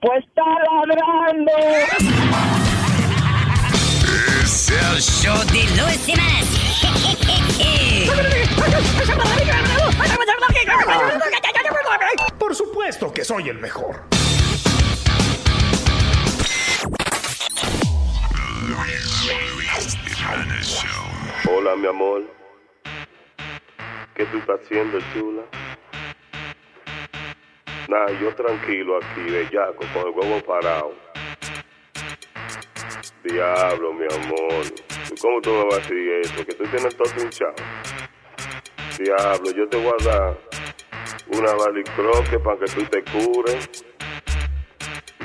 Pues está ladrando. Es el show de Luis Semanas. Por supuesto que soy el mejor. Hola, mi amor. ¿Qué tú estás haciendo, chula? Nah, yo tranquilo aquí, bellaco, con el huevo parado. Diablo, mi amor. ¿Cómo tú me vas a decir eso? Que tú tienes todo hinchado. Diablo, yo te voy a dar una balicroque para que tú te cures.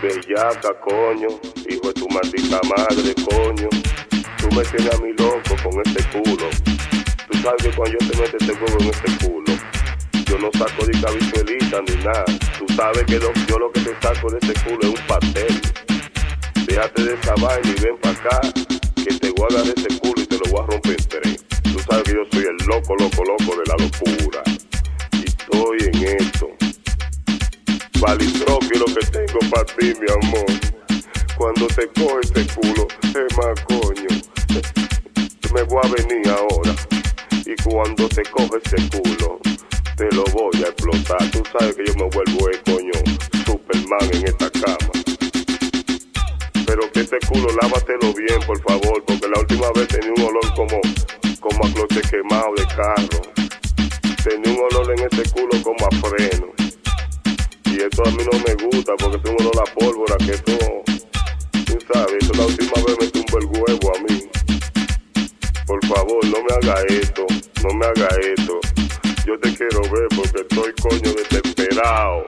Bellaca, coño. Hijo de tu maldita madre, coño. Tú me tienes a mí loco con este culo. Tú sabes que cuando yo te meto este huevo en este culo, yo no saco de cabizuelita ni nada. Tú sabes que yo lo que te saco de este culo es un pastel. Déjate de esa vaina y ven para acá, que te voy a dar ese culo y te lo voy a romper tres. Tú sabes que yo soy el loco, loco, loco de la locura. Y estoy en esto. Valitroque lo que tengo para ti, mi amor. Cuando te coge ese culo, es más coño. Me voy a venir ahora. Y cuando te coge ese culo, te lo voy a explotar. Tú sabes que yo me vuelvo el coño Superman en esta cama. Pero que este culo lávatelo bien, por favor, porque la última vez tenía un olor como, como a cloche quemado de carro. Tenía un olor en este culo como a freno. Y esto a mí no me gusta porque tengo un olor a pólvora que esto, tú sabes, esto la última vez me tumbó el huevo a mí. Por favor, no me haga esto, no me haga esto. Yo te quiero ver porque estoy coño desesperado.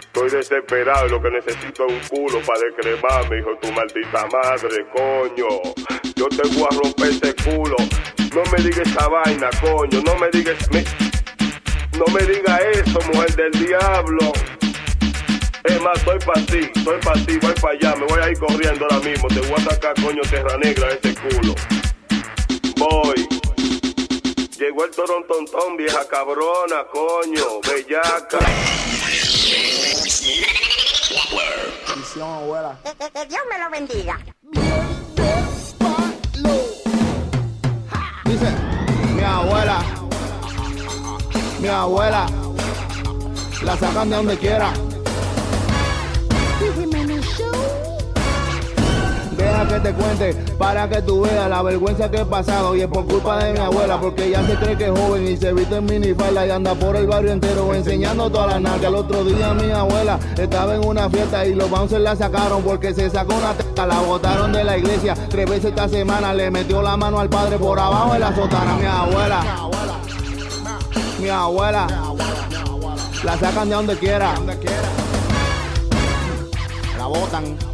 Estoy desesperado y lo que necesito es un culo para descremarme, hijo tu maldita madre, coño. Yo te voy a romper ese culo. No me digas esa vaina, coño. No me digas... me- No me diga eso, mujer del diablo. Es más, estoy para ti, estoy para ti, voy para allá, me voy a ir corriendo ahora mismo. Te voy a sacar, coño, terra negra ese culo. Voy. Llegó el torontontón, vieja cabrona, coño, bellaca. Que, que- que Dios me lo bendiga. Dice, mi abuela, mi abuela, la sacan de donde quiera. Deja que te cuente para que tú veas la vergüenza que he pasado y es por culpa de mi abuela porque ella se cree que es joven y se viste en minifalda y anda por el barrio entero enseñando toda la narca. El otro día mi abuela estaba en una fiesta y los bouncers la sacaron porque se sacó una teta, la botaron de la iglesia tres veces esta semana, le metió la mano al padre por abajo de la sotana. Mi abuela, mi abuela, la sacan de donde quiera, la botan.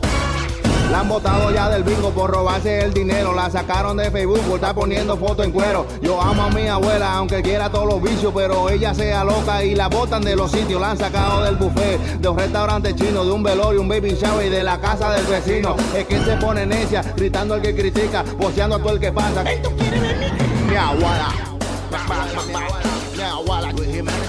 La han botado ya del bingo por robarse el dinero. La sacaron de Facebook por estar poniendo fotos en cuero. Yo amo a mi abuela, aunque quiera todos los vicios, pero ella sea loca y la botan de los sitios. La han sacado del buffet, de un restaurante chino, de un velorio, un baby shower y de la casa del vecino. Es que se pone necia, gritando al que critica, boceando a todo el que pasa. Mi abuela. Mi abuela. Luis Jiménez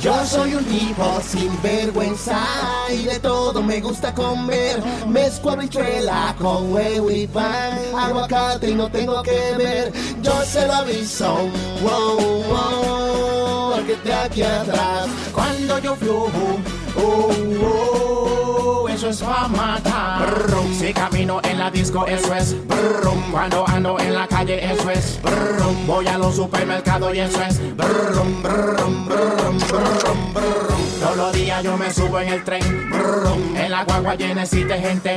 Yo soy un tipo sin vergüenza y de todo me gusta comer. Mezclo habichuela con huevo y pan, aguacate y no tengo que ver. Yo se lo aviso, wow, wow, al que esté aquí atrás. Cuando yo flujo, oh, oh, eso es para matar. Si camino en la disco, eso es. Cuando ando en la calle, eso es. Voy a los supermercados y eso es brum, brum, brum. Todos los días yo me subo en el tren. En la guagua llena de gente.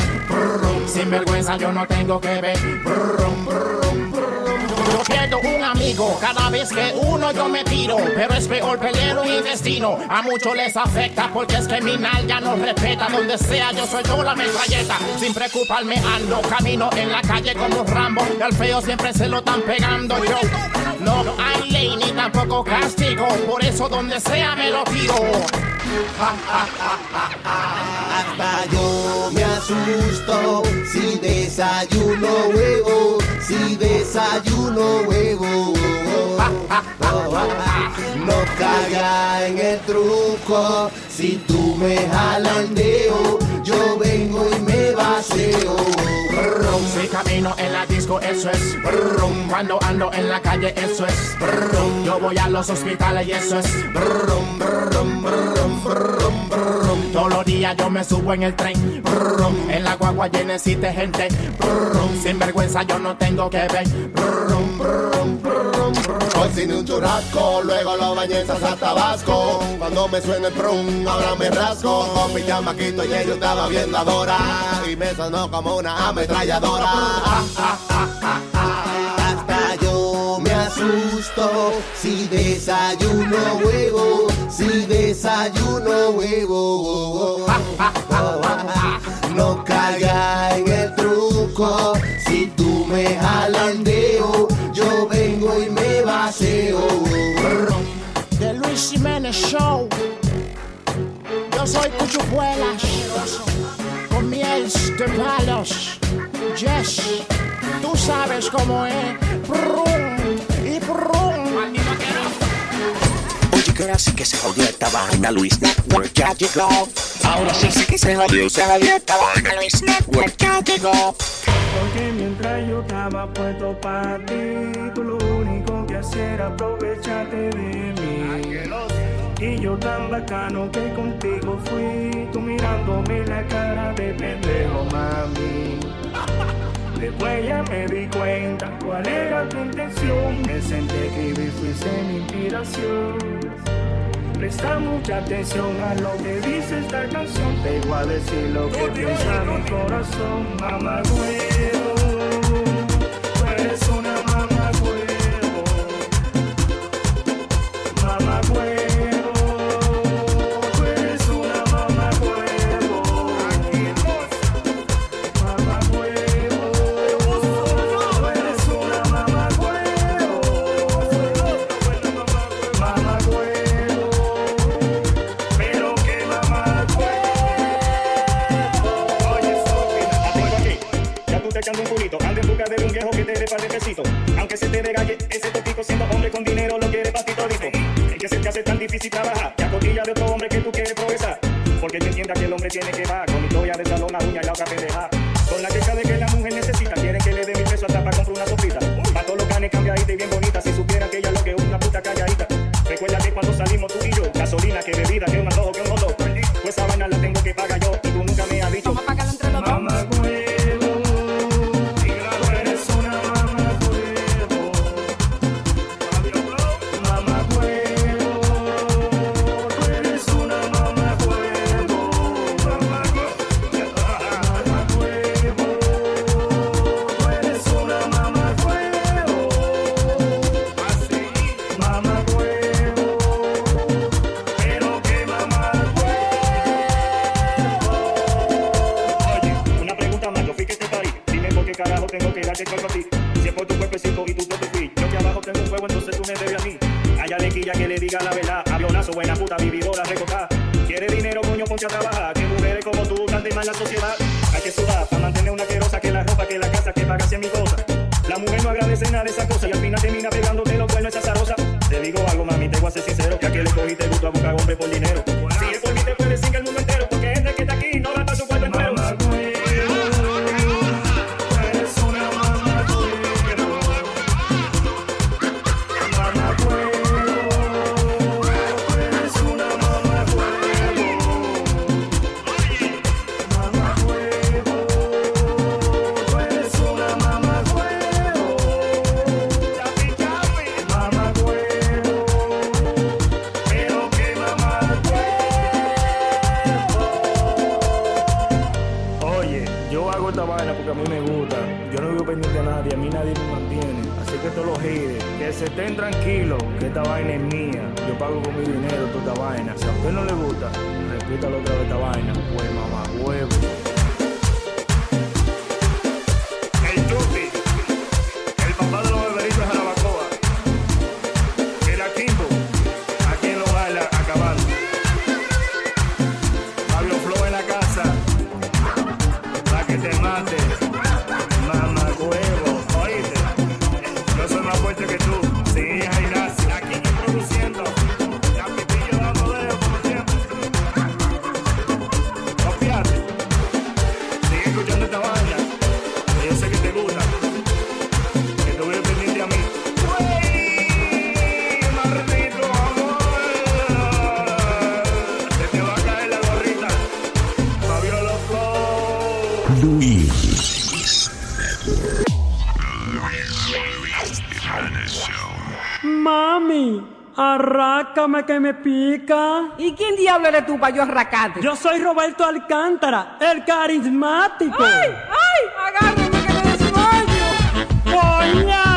Sin vergüenza yo no tengo que ver. Amigo cada vez que uno yo me tiro, pero es peor pelear un intestino. A muchos les afecta porque es que mi ya no respeta. Donde sea yo soy yo la metralleta. Sin preocuparme ando, camino en la calle como Rambo. El feo siempre se lo están pegando yo. No hay ley ni tampoco castigo, por eso donde sea me lo tiro. Hasta yo me asusto si desayuno huevo, si desayuno huevo. No caiga en el truco, si tú me dedo, yo vengo y me vacío. Brum, si camino en la disco, eso es brum. Cuando ando en la calle, eso es brum. Yo voy a los hospitales y eso es brum, brum, brum. Todos los días yo me subo en el tren, brum. En la guagua llena de gente, brum. Sin vergüenza yo no tengo que ver, brum. Hoy sin un churrasco, luego lo bañé en salsa tabasco. Cuando me suena el prum, ahora me rasco. Con mi chamaquito y yo estaba viendo a Dora. Y me sonó como una ametralladora. Hasta yo me asusto si desayuno huevo, si desayuno huevo. No caiga en el truco, si tú me dedo, yo vengo y me vacío. The Luis Jiménez Show. Yo soy Cuchupuelas, con miel de palos. Yes, tú sabes cómo es. Y ahora sí que se jodió esta vaina, Luis Network ya llegó. Ahora sí sí que se jodió, se esta vaina, Luis Network ya llegó. Porque mientras yo estaba puesto para ti, tú lo único que hacías era aprovecharte de mí. Y yo tan bacano que contigo fui, tú mirándome la cara de pendejo, mami. Después ya me di cuenta cuál era tu intención. Me senté que fuiste mi inspiración. Presta mucha atención a lo que dice esta canción. Te voy a decir lo que piensa mi corazón, mamá huevo. Eres una mamá huevo. Mamá huevo. Aunque se te regalle ese totico siendo hombre con dinero, lo quiere pa' ti todito. El que se te hace tan difícil trabajar, te acotilla de otro hombre que tú quieres progresar. Porque te entienda que el hombre tiene que bajar con historia de salón, la uña y la otra pendeja. Con la queja de que la mujer necesita, quieren que le dé mil pesos hasta para comprar una sopita. Pa' todos los canes cambiadita y bien bonita, si supiera que ella lo que es una puta calladita. Recuerda que cuando salimos tú y yo, gasolina, que bebida, que un antojo, que un hot. Pues esa vaina la tengo que pagar yo que a. Si es por tu cuerpecito y tu propio fit. Yo que abajo tengo un fuego, entonces tú me debes a mí. Allá de quilla que le diga la verdad. Avionazo, buena puta, vividora, recotada. Quiere dinero, coño, ponte a trabajar. Que mujeres como tú tan de mala sociedad. Hay que sudar para mantener una querosa. Que la ropa, que la casa, que paga mi cosa. La mujer no agradece nada de esa cosa. Y al final termina pegándote los cuernos esa zarosa. Te digo algo, mami, te voy a ser sincero. Ya que le cogiste gusto a buscar hombre por dinero. se estén tranquilos, que esta vaina es mía. Yo pago con mi dinero toda esta vaina. Si a usted no le gusta, repítalo otra vez esta vaina. Pues mamá, huevo. Arrácame que me pica. ¿Y quién diablo eres tú para yo arracarte? Yo soy Roberto Alcántara, el carismático. ¡Ay! ¡Ay! ¡Agárrame que me desmayo! ¡Coña!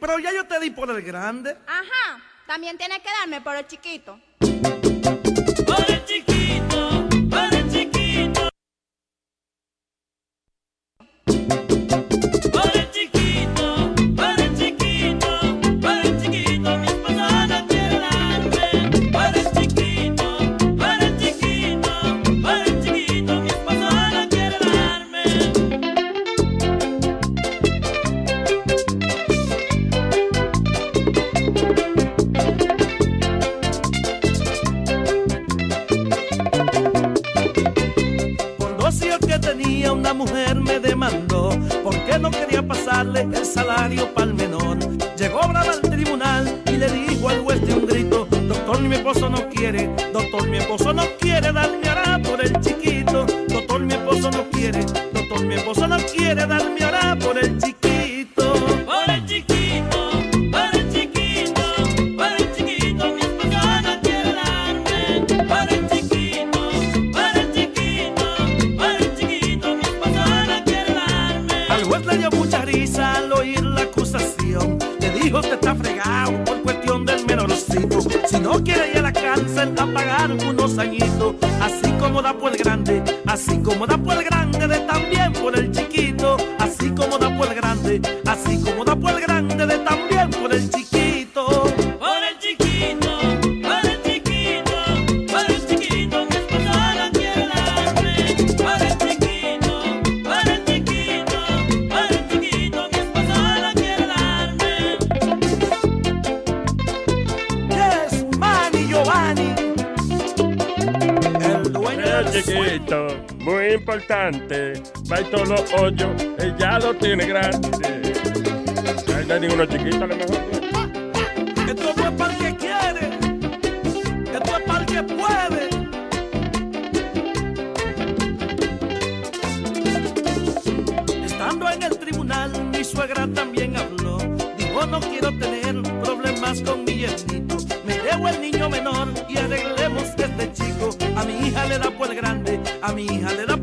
Pero ya yo te di por el grande. Ajá. También tienes que darme por el chiquito. Importante. Va y todos los hoyos, ella lo tiene grande. No hay ninguno chiquito, a lo mejor. Esto es para el que quiere, esto es para el que puede. Estando en el tribunal, mi suegra también habló. Dijo, no quiero tener problemas con mi yernito. Me llevo el niño menor y arreglemos este chico. A mi hija le da por el grande, a mi hija le da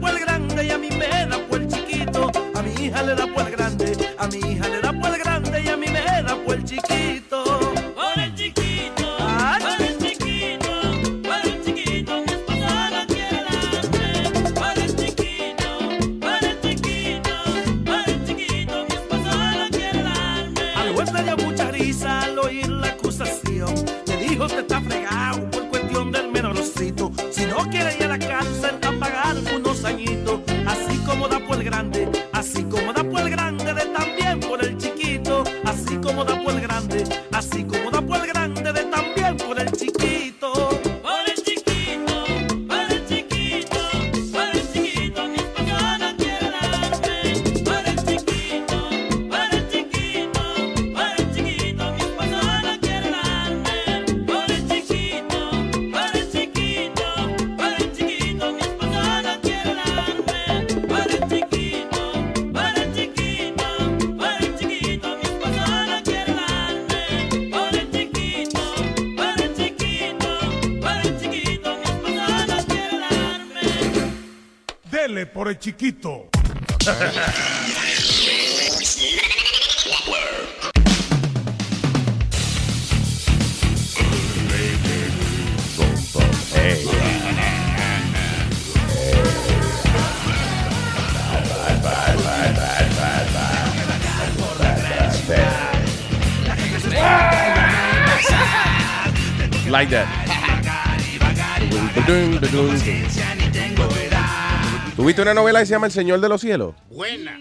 una novela que se llama El Señor de los Cielos? Buena.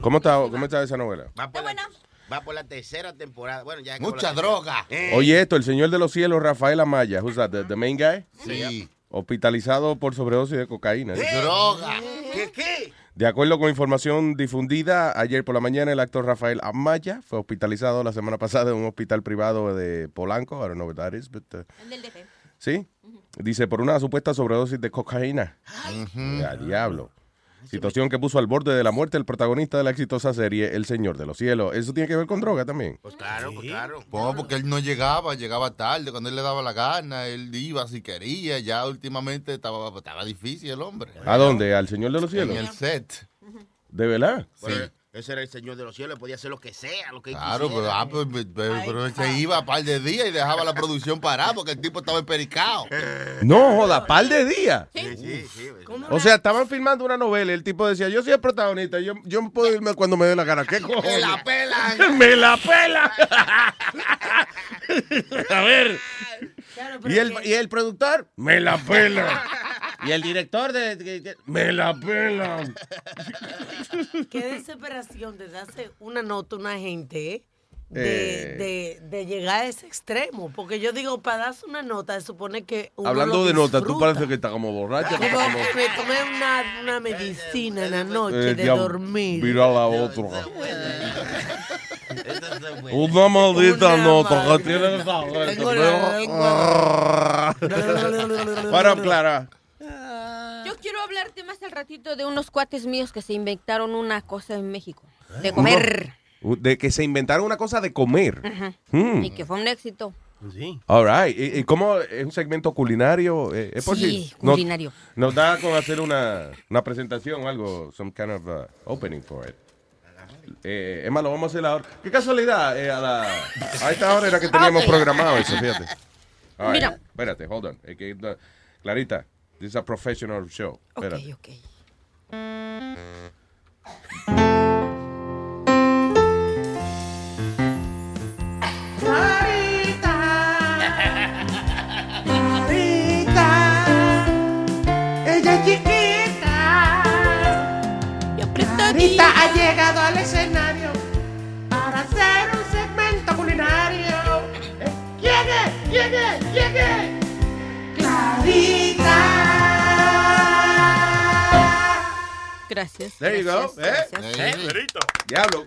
¿Cómo está, cómo está esa novela? Va por, la, va por la tercera temporada. Bueno, ya Mucha droga. Oye, esto, El Señor de los Cielos, Rafael Amaya. Who's that? The, the main guy? Sí. Hospitalizado por sobredosis de cocaína. Droga. ¿Qué qué? De acuerdo con información difundida ayer por la mañana, el actor Rafael Amaya fue hospitalizado la semana pasada en un hospital privado de Polanco. I don't know what that is, but, uh, El del DF. ¿Sí? Dice, por una supuesta sobredosis de cocaína. Mm. Ya, diablo. Situación que puso al borde de la muerte el protagonista de la exitosa serie El Señor de los Cielos. ¿Eso tiene que ver con droga también? Pues claro, pues claro. Pues porque él no llegaba, llegaba tarde, cuando él le daba la gana, él iba si quería, ya últimamente estaba, estaba difícil el hombre. ¿A dónde? ¿Al Señor de los Cielos? En el set. ¿De verdad? Pero Ese era el Señor de los cielos, podía hacer lo que sea, lo que él Claro, pero, ah, pues, pero, pero se iba a par de días y dejaba la producción parada porque el tipo estaba empericado. No, joda, par de días. Sí, sí, sí. O sea, estaban filmando una novela y el tipo decía, yo soy el protagonista, yo, yo puedo irme cuando me dé la gana. ¿Qué cojones? Me la pelan. ¡Me la pela! A ver. ¿Y el, y el productor, me la pela. Y el director de, de- de- me la pela. Qué desesperación de darse una nota a una gente ¿eh? de, Eh. de, de llegar a ese extremo. Porque yo digo, para darse una nota, se supone que. Uno Hablando lo de notas, tú pareces que estás como borracha. Como me tomé una, una medicina en la noche Eh, de dormir. Mira la otra. Una maldita nota que tiene esa gente. Tengo la Para, Clara. Quiero hablarte más al ratito de unos cuates míos que se inventaron una cosa en México. De comer. Uno- De que se inventaron una cosa de comer. Hmm. Y que fue un éxito. Sí. All right. ¿Y, y cómo es un segmento culinario? Eh, ¿Es Sí, posible? culinario. Nos, nos da con hacer una, una presentación o algo, some kind of uh, opening for it. Eh, Emma, lo vamos a hacer ahora. Qué casualidad, eh, a, la, a esta hora era que teníamos programado eso, fíjate. All right. Mira. Espérate, hold on. Es que, uh, Clarita, this is a professional show. Espérate. ok. Ella es chiquita. Clarita ha llegado al escenario Gracias. There you go. gracias, ¿Eh? gracias. Diablo.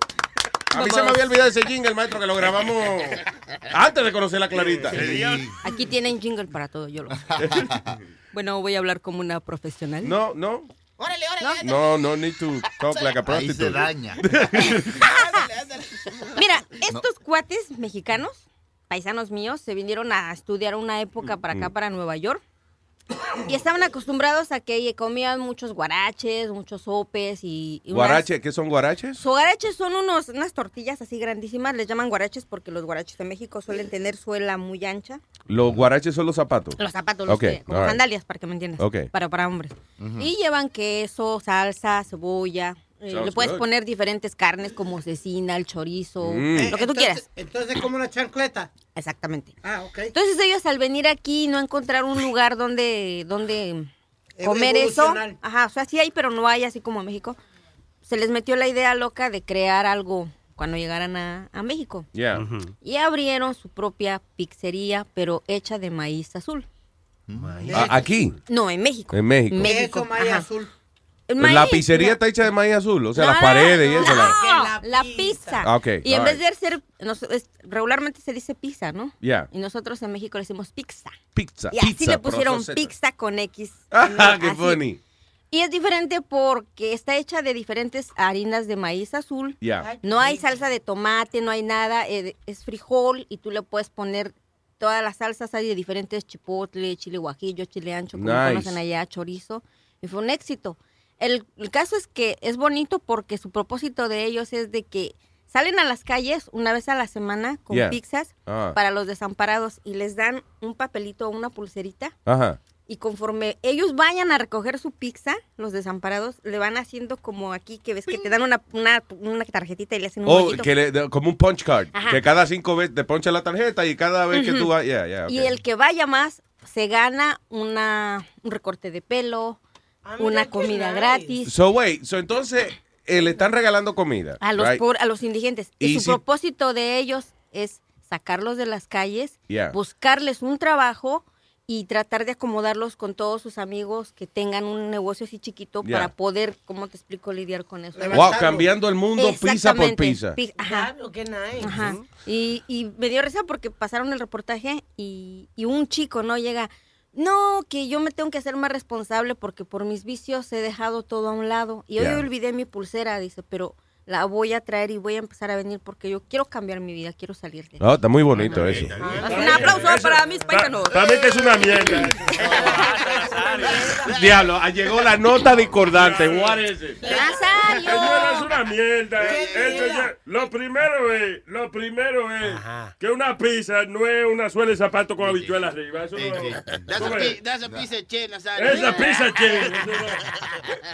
A mí se me había olvidado ese jingle, maestro, que lo grabamos antes de conocer a Clarita. Aquí tienen jingle para todo, yo lo sé. Bueno, voy a hablar como una profesional. No, no. Órale, órale. No, no need to talk like a Ahí prostitute. se daña. Mira, estos cuates mexicanos, paisanos míos, se vinieron a estudiar una época para acá, para Nueva York. Y estaban acostumbrados a que comían muchos guaraches, muchos sopes y... y unas- ¿Guarache? ¿Qué son guaraches? Sus guaraches son unos, unas tortillas así grandísimas, les llaman guaraches porque los guaraches de México suelen tener suela muy ancha. Los guaraches son los zapatos. Los zapatos, los Ok, que, como all right. sandalias, para que me entiendas. Para, para hombres. Y llevan queso, salsa, cebolla. Eh, le puedes good. poner diferentes carnes como cecina, el chorizo, Mm. lo que tú Entonces- quieras. Entonces, como una chancleta. Exactamente. Ah, ok. Entonces ellos al venir aquí no encontraron un lugar donde, donde comer eso. Ajá, o sea, sí hay, pero no hay así como en México. Se les metió la idea loca de crear algo cuando llegaran a, a México. Yeah. Y abrieron su propia pizzería, pero hecha de maíz azul. Ah, aquí. No, en México. En México. México, Eso, maíz ajá. azul. Pues La maíz, pizzería mira. está hecha de maíz azul, o sea, No, las no, no, paredes y eso. la- no, la pizza. Ah, ok, Y en all vez right. de ser, nos- es- regularmente se dice pizza, ¿no? Yeah. Y nosotros en México le decimos pizza. Pizza. Y así pizza, le pusieron pizza con X. Ah, qué Así. funny. Y es diferente porque está hecha de diferentes harinas de maíz azul. Yeah. No hay salsa de tomate, no hay nada, eh, es frijol y tú le puedes poner todas las salsas, hay de diferentes chipotle, chile guajillo, chile ancho, como Nice. conocen allá, chorizo. Y fue un éxito. El, el caso es que es bonito porque su propósito de ellos es de que salen a las calles una vez a la semana con Yeah. pizzas Ah. para los desamparados y les dan un papelito o una pulserita Ajá. y conforme ellos vayan a recoger su pizza, los desamparados, le van haciendo como aquí, que ves que te dan una, una, una tarjetita y le hacen un Oh, que le- como un punch card. Ajá. Que cada cinco veces te poncha la tarjeta y cada vez que tú vas. Yeah, yeah, Y el que vaya más se gana una, un recorte de pelo, una comida gratis. So, wait, so entonces eh, le están regalando comida. A los, right? por- a los indigentes. Y, Y su si- propósito de ellos es sacarlos de las calles, Yeah. buscarles un trabajo y tratar de acomodarlos con todos sus amigos que tengan un negocio así chiquito Yeah. para poder, ¿cómo te explico, lidiar con eso? Wow, cambiando el mundo pizza por pizza. Pi- Ajá. Qué nice. Ajá. Y, y me dio risa porque pasaron el reportaje y, y un chico, ¿no? Llega, no, que yo me tengo que hacer más responsable porque por mis vicios he dejado todo a un lado. Y hoy olvidé mi pulsera, dice, pero la voy a traer y voy a empezar a venir porque yo quiero cambiar mi vida, quiero salir de Oh, está muy bonito eso. Un aplauso para mis paisanos. También que es una mierda. Diablo, ah, llegó la nota discordante. What is it? Nazario. Es una mierda. Lo primero es, lo primero es que una pizza no es una suela de zapato con habichuela arriba. Eso no es. That's ¿Tú a, ves? pi- that's a piece of shit, Nazario. Esa pizza che. no.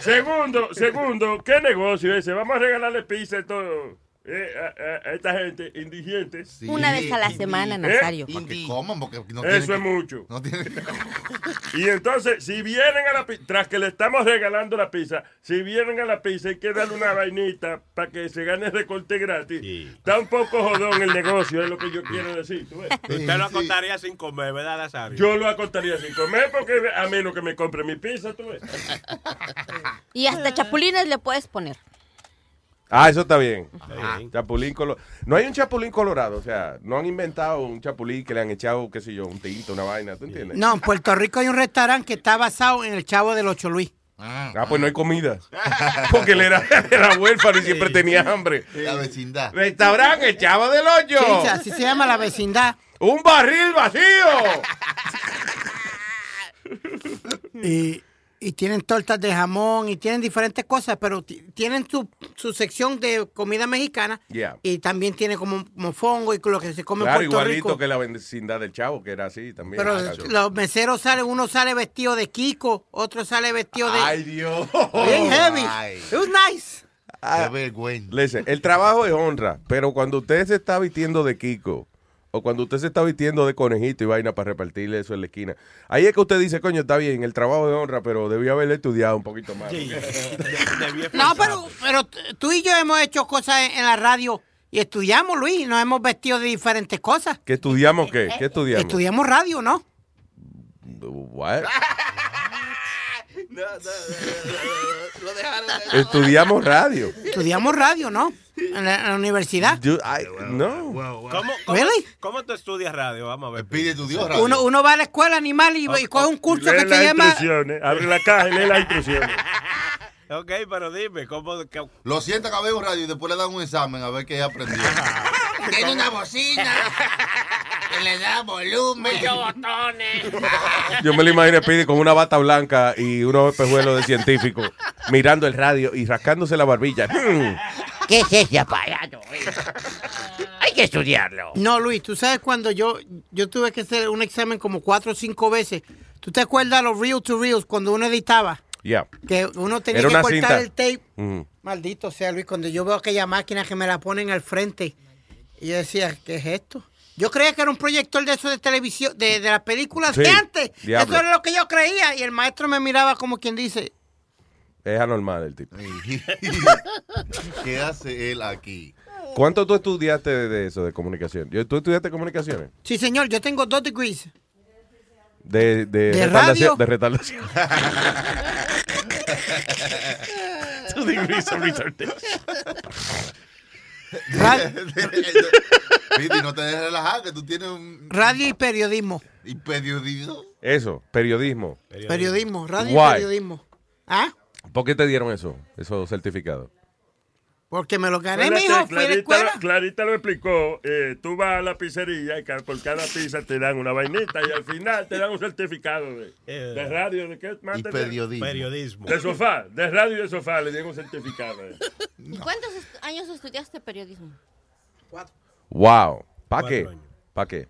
Segundo, segundo, ¿qué negocio ese? Vamos a regalarle pizza a todo. eh, a, a- a esta gente indigentes. Una vez a la semana, Nazario. Para que coman, porque no Eso es que- mucho. No Y entonces, si vienen a la pizza, tras que le estamos regalando la pizza, si vienen a la pizza hay que darle una vainita para que se gane recorte gratis. Está un poco jodón el negocio, es lo que yo quiero decir. ¿tú ves? Usted lo acotaría sin comer, ¿verdad, Nazario? Yo lo acotaría sin comer porque a menos que me compre mi pizza, tú ves. Y hasta chapulines le puedes poner. Ah, eso está bien. Chapulín colorado. No hay un chapulín colorado, o sea, no han inventado un chapulín que le han echado, qué sé yo, un tinto, una vaina, ¿tú entiendes? No, en Puerto Rico hay un restaurante que está basado en el chavo del Ocho Luis. Ah, pues no hay comida. Porque él era, era huérfano y siempre tenía hambre. La vecindad. Restaurante El Chavo del Hoyo. Sí, así se llama la vecindad. ¡Un barril vacío! Y, y tienen tortas de jamón y tienen diferentes cosas, pero ti- tienen su, su sección de comida mexicana Yeah. y también tiene como mofongo y lo que se come Claro, en Puerto igualito Rico. que la vecindad del Chavo, que era así también. Pero Ah, los meseros salen, uno sale vestido de Kiko, otro sale vestido de... Ay, Dios. Bien heavy. Ay. It was nice. Qué vergüenza. Listen, el trabajo es honra, pero cuando usted se está vistiendo de Kiko o cuando usted se está vistiendo de conejito y vaina para repartirle eso en la esquina, ahí es que usted dice, coño, está bien, el trabajo es honra, pero debía haberle estudiado un poquito más. No, pero, pero tú y yo hemos hecho cosas en, en la radio y estudiamos, Luis, y nos hemos vestido de diferentes cosas. ¿Qué estudiamos qué? ¿Qué estudiamos? Estudiamos radio, ¿no? What? No, no, no, no, lo dejaron. Estudiamos radio. Estudiamos radio, ¿no? En la, en la universidad. No. ¿Cómo, cómo, Really? ¿Cómo tú estudias radio? Vamos a ver. Pide tu Dios Uno, uno va a la escuela animal y, y coge un curso que se llama... abre la caja y lee las instrucciones. Ok, pero dime, ¿cómo? qué- Lo sienta que ve un radio y después le dan un examen a ver qué aprendió. Tiene una bocina que le da volumen. Muchos botones. Yo me lo imaginé Pidi con una bata blanca y unos espejuelos de científico mirando el radio y rascándose la barbilla. ¿Qué es ese aparato? Hay que estudiarlo. No, Luis, tú sabes cuando yo, yo tuve que hacer un examen como cuatro o cinco veces. ¿Tú te acuerdas los reel to reels cuando uno editaba? Ya. Que uno tenía Era que cortar cinta. el tape. Maldito sea, Luis, cuando yo veo aquella máquina que me la ponen al frente, y yo decía, ¿qué es esto? Yo creía que era un proyector de eso de televisión, de, de las películas Sí, de antes. diablo. Eso era lo que yo creía. Y el maestro me miraba como quien dice, Es anormal el tipo. ¿Qué hace él aquí? ¿Cuánto tú estudiaste de, eso, de comunicación? ¿Tú estudiaste comunicaciones? sí, señor, yo tengo dos degrees. De, de, ¿De retardación. radio? De retardación. Two degrees of retardation. Pidi, no te dejes relajar, que tú tienes un... Radio y periodismo. ¿Y periodismo? Eso, periodismo. Periodismo, radio Why? y periodismo. ¿Ah? ¿Por qué te dieron eso, esos certificados? Porque me lo gané, mijo. Fui a la Clarita, escuela. lo- Clarita lo explicó. eh, tú vas a la pizzería y por cada pizza te dan una vainita y al final te dan un certificado de, de radio. ¿De qué más Y periodismo. Periodismo. De sofá, de radio y de sofá le dieron un certificado. eh. ¿Y cuántos años estudiaste periodismo? Wow. ¿Para Cuatro qué? ¿Para qué?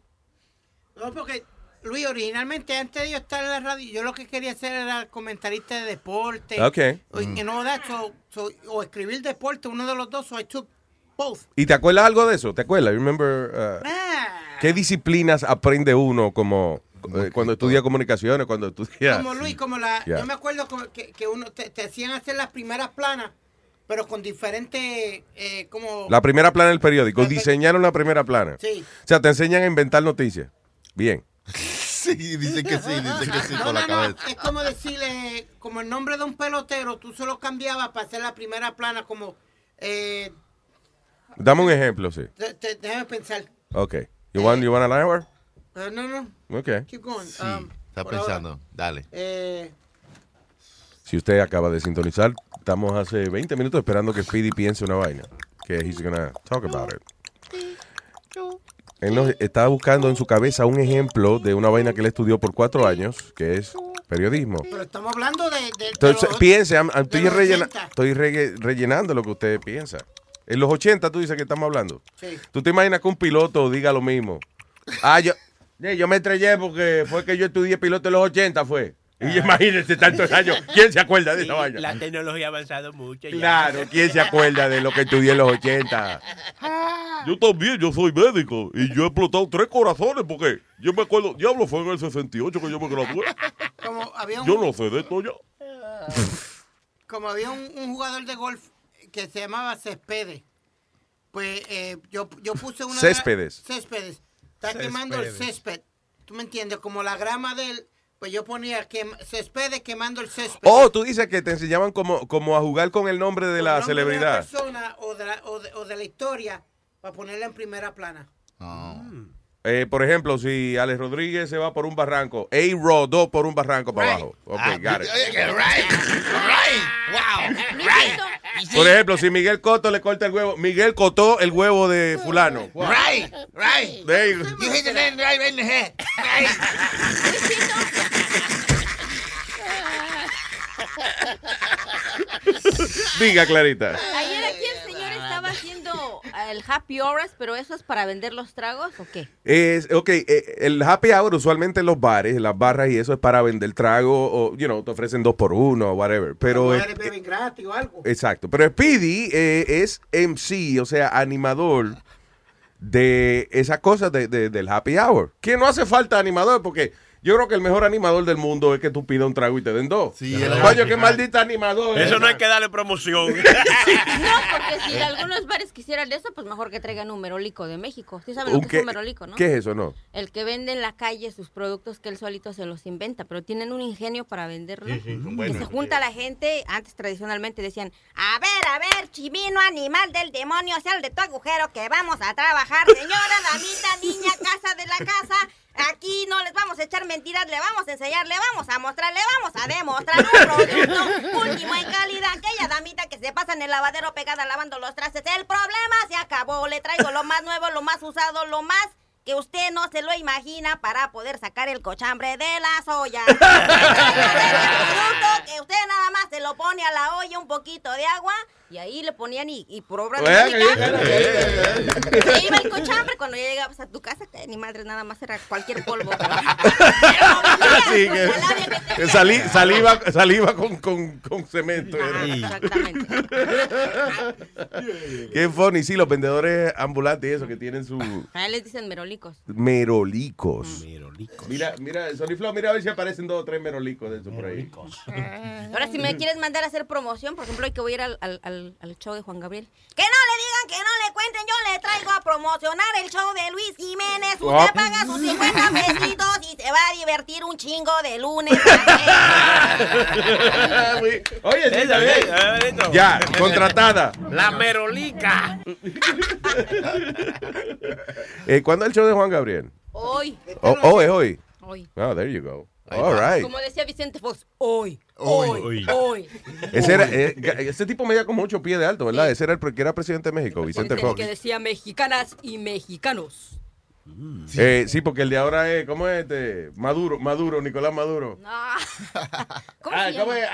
No, porque, Luis, originalmente antes de yo estar en la radio, yo lo que quería hacer era comentarista de deporte. Ok. O, Mm. and all that, so- so- o escribir deporte, uno de los dos, so I took both. ¿Y te acuerdas algo de eso? ¿Te acuerdas? Remember, uh, Ah, ¿Qué disciplinas aprende uno como eh, cuando estudia comunicaciones, cuando estudia... Como Luis, como la... Yeah. Yo me acuerdo que, que uno te, te hacían hacer las primeras planas, pero con diferentes, eh, como... La primera plana del periódico. Diseñaron la primera plana. Sí. O sea, te enseñan a inventar noticias. Bien. Sí, dicen que sí, dicen que sí No, con la no, no, cabeza. es como decirle, como el nombre de un pelotero, tú solo cambiabas para hacer la primera plana, como... Eh, Dame un ejemplo, sí. te- te- déjame pensar. Ok. You want, you want an hour? Eh, no, no, Ok. keep going. Sí, Um, está por ahora, pensando. Dale. eh, Si usted acaba de sintonizar, estamos hace 20 minutos esperando que Speedy piense una vaina. Que he's gonna talk about it. Él nos estaba buscando en su cabeza un ejemplo de una vaina que él estudió por cuatro años, que es Periodismo. Pero estamos hablando de... de- de Entonces, los- piense, estoy, los rellena- 80. estoy relle- rellenando lo que usted piensa. En los 80 tú dices que estamos hablando. Sí. ¿Tú te imaginas que un piloto diga lo mismo? Ah, yo, yo me estrellé porque fue que yo estudié piloto en los 80, fue. Y imagínese tantos años. ¿Quién se acuerda de esa vaina? La tecnología ha avanzado mucho. ya. Claro, ¿quién se acuerda de lo que estudié en los 80? Yo también, yo soy médico y yo he explotado tres corazones porque yo me acuerdo, diablo, fue en el 68 que yo me gradué. Como había un, Yo no sé de esto ya. como había un, un jugador de golf que se llamaba Céspedes. Pues eh, yo, yo puse una... Céspedes. Céspedes. Está quemando el césped. ¿Tú me entiendes? Como la grama del... Pues yo ponía quem- Céspedes quemando el césped. Oh, tú dices que te enseñaban como, como a jugar con el nombre de la nombre de celebridad. persona o de la, o de- o de la historia para ponerla en primera plana. Eh, por ejemplo, si Alex Rodríguez se va por un barranco, A. rodó por un barranco para abajo. Ok, got it. Right, right, wow, right. Por ejemplo, si Miguel Coto le corta el huevo, Miguel cotó el huevo de fulano. Wow. Right, right. There you. You hit the man right in the head. Right. Diga, Clarita. Ayer aquí el señor estaba haciendo eh, el happy hours, pero eso es para vender los tragos o qué? Es, ok, eh, el happy hour usualmente en los bares, en las barras y eso es para vender trago o, you know, te ofrecen dos por uno o whatever. Pero, eh, beben gratis o algo. exacto. Pero Speedy eh, es MC, o sea, animador de esas cosas de, de- del happy hour. Que no hace falta animador porque yo creo que el mejor animador del mundo es que tú pidas un trago y te den dos. el- Coño, qué maldita animador. Eso no hay que darle promoción. No, porque si algunos bares quisieran eso, pues mejor que traigan un merolico de México. ¿Sí saben lo ¿Un que es un merolico, no? ¿Qué es eso, no? El que vende en la calle sus productos que él solito se los inventa, pero tienen un ingenio para venderlo. Sí, sí, son que se junta la gente, antes tradicionalmente decían, a ver, a ver, chivino, animal del demonio, sal de tu agujero que vamos a trabajar. Señora, damita, niña, casa de la casa, aquí no les vamos a echar mentiras, le vamos a enseñar, le vamos a mostrar, le vamos a demostrar un producto último en calidad. Aquella damita que se pasa en el lavadero pegada lavando los trastes, el problema se acabó. Le traigo lo más nuevo, lo más usado, lo más que usted no se lo imagina para poder sacar el cochambre de las ollas. Producto que usted nada más se lo pone a la olla un poquito de agua y ahí le ponían y, y por obra de mágica, se iba el cochambre cuando ya llegabas a tu casa, ni madre nada más era cualquier polvo. Que, saliva, saliva con, con, con cemento. Exactamente. Qué funny, sí, los vendedores ambulantes y eso que tienen su A él les dicen merolicos. merolicos. Mira, mira, Sony Flow, mira a ver si aparecen dos o tres merolicos de eso por ahí. Ahora, si me quieres mandar a hacer promoción, por ejemplo, hay que voy a ir al, al, al- al show de Juan Gabriel. Que no le digan, que no le cuenten, yo le traigo a promocionar el show de Luis Jiménez. Usted Ah. paga sus 50 pesitos y se va a divertir un chingo de lunes. a Oye, sí, está bien. Ya, contratada. La merolica. Eh, ¿Cuándo es el show de Juan Gabriel? Hoy. Oh, oh, es hoy. Hoy. Oh, there you go. All right. Como decía Vicente Fox, hoy. Hoy. Hoy. Ese, era, eh, ese tipo medía como ocho pies de alto, ¿verdad? Ese era el que era presidente de México, Vicente El Fox. que decía mexicanas y mexicanos. Eh, sí, porque el de ahora es, ¿cómo es este? Maduro, Maduro, Nicolás Maduro. ¿Cómo Ah, ¿cómo es?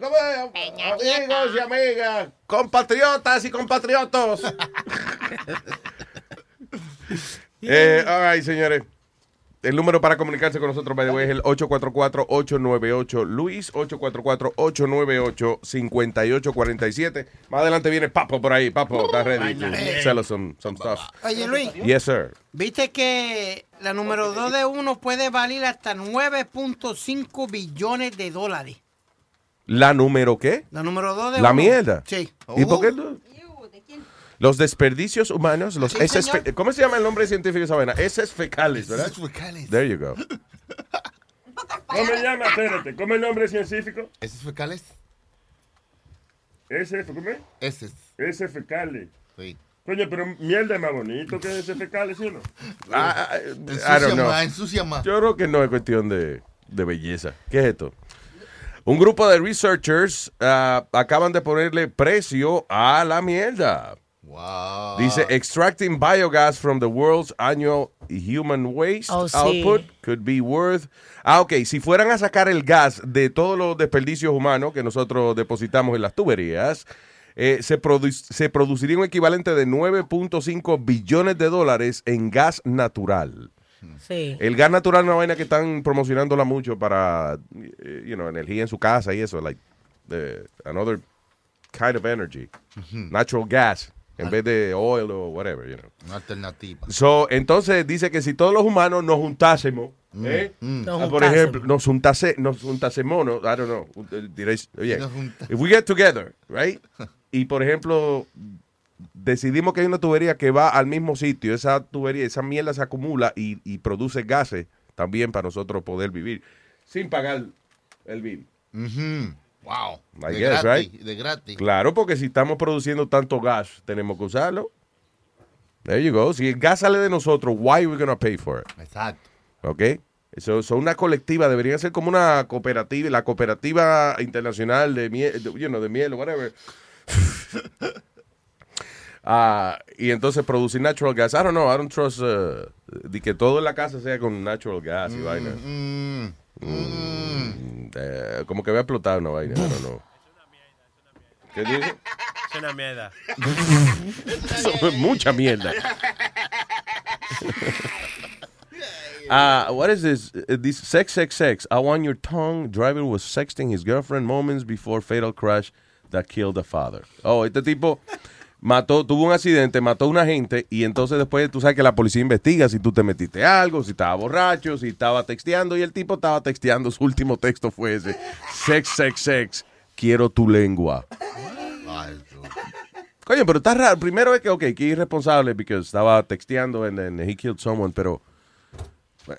¿cómo es? Amigos y amigas, compatriotas y compatriotos. eh, all right, señores. El número para comunicarse con nosotros, by the way, es el 844-898-LUIS, 844-898-5847. Más adelante viene Papo por ahí. Papo, está ready to sell us some, some stuff. Oye, Luis. Yes, sir. ¿Viste que la número 2 de uno puede valer hasta 9.5 billones de dólares? ¿La número qué? La número 2 de La uno. mierda. Sí. ¿Y por qué? Los desperdicios humanos, los Sí, heces señor. fe- ¿Cómo se llama el nombre científico de esa vaina? Heces fecales, ¿verdad? Heces fecales. There you go. ¿Cómo se llama? Espérate, ¿cómo es el nombre científico? ¿Esos fecales? Ese, ¿cómo es? Ese. Ese fecales. Sí. Coño, pero mierda es más bonito que ese fecales, ¿sí o no? Ah, ah, I Ensucia don't know. más, ensucia más. Yo creo que no es cuestión de, de belleza. ¿Qué es esto? Un grupo de researchers ah, acaban de ponerle precio a la mierda. Wow. Dice, extracting biogas from the world's annual human waste Oh, sí. output could be worth. Ah, ok. Si fueran a sacar el gas de todos los desperdicios humanos que nosotros depositamos en las tuberías, eh, se, produ- se produciría un equivalente de 9.5 billones de dólares en gas natural. Sí. El gas natural es una vaina que están promocionándola mucho para, eh, you know, energía en su casa y eso, like the- another kind of energy, natural gas, en vez de oil o whatever, you know. Una alternativa. So, entonces dice que si todos los humanos nos juntásemos, ¿eh? Nos Ah, por juntásemos. ejemplo, nos juntase, nos juntásemos, no, I don't know, diréis, oye, if we get together, right? Y por ejemplo, decidimos que hay una tubería que va al mismo sitio, esa tubería, esa mierda se acumula y, y produce gases también para nosotros poder vivir sin pagar el bill. Wow. I de guess, gratis, right? De gratis. Claro, porque si estamos produciendo tanto gas, tenemos que usarlo. There you go. Si el gas sale de nosotros, why are we gonna pay for it? Exacto. ¿Ok? Eso son una colectiva, debería ser como una cooperativa, la cooperativa internacional de miel, you know, de miel o whatever. Ah, y entonces producir natural gas. I don't know, I don't trust uh, de que todo en la casa sea con natural gas y vaina. Mm, eh, como que va a explotar una vaina, I don't know. ¿Qué dice? Es una mierda. Eso es mucha mierda. Uh, what is this? Uh, This sex, sex, sex. I want your tongue. Driver was sexting his girlfriend moments before fatal crash that killed the father. Oh, este tipo mató, tuvo un accidente, mató a una gente y entonces después tú sabes que la policía investiga si tú te metiste algo, si estaba borracho, si estaba texteando y el tipo estaba texteando. Su último texto fue ese: sex, sex, sex. Quiero tu lengua. Coño, pero está raro. Primero es que, ok, que irresponsable porque estaba texteando and then he killed someone, pero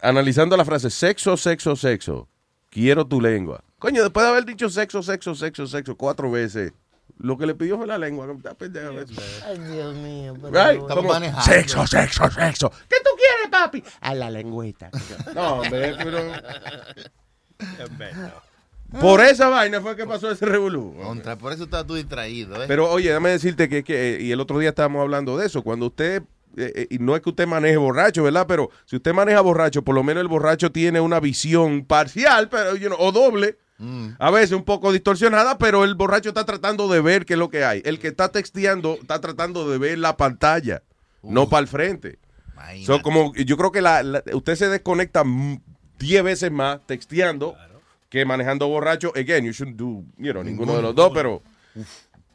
analizando la frase sexo, sexo, sexo, quiero tu lengua. Coño, después de haber dicho sexo, sexo, sexo, sexo cuatro veces, lo que le pidió fue la lengua. Ay, Dios mío. pero Right? Como, Sexo, sexo, sexo. ¿Qué tú quieres, papi? A la lengüeta. No, hombre, pero... Por esa vaina fue que pasó ese revolú. Contra, por eso estás tú distraído, ¿eh? Pero oye, déjame decirte que, que- y el otro día estábamos hablando de eso, cuando usted, eh, eh, y no es que usted maneje borracho, ¿verdad? Pero si usted maneja borracho, por lo menos el borracho tiene una visión parcial, pero you know, o doble, a veces un poco distorsionada, pero el borracho está tratando de ver qué es lo que hay. El que está texteando está tratando de ver la pantalla, no para el frente. So, como, yo creo que la- la- usted se desconecta mm, 10 veces más texteando que manejando borracho. Again, you shouldn't do, you know, ninguno de los dos, pero,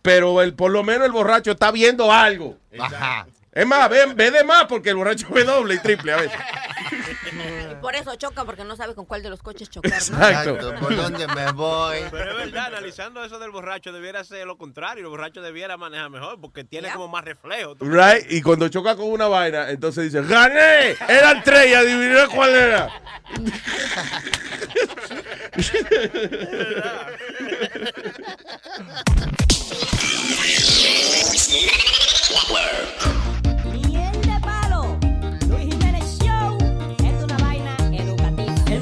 pero el, por lo menos el borracho está viendo algo. Ajá. Es más, ve, ve de más porque el borracho ve doble y triple a veces. Y por eso choca, porque no sabe con cuál de los coches chocar, ¿no? Exacto. ¿Por dónde me voy? Pero es verdad, analizando eso del borracho, debiera ser lo contrario. El borracho debiera manejar mejor porque tiene como más reflejo. ¿tú me Right? Y cuando choca con una vaina, entonces dice, ¡gané! Eran tres y adiviné cuál era.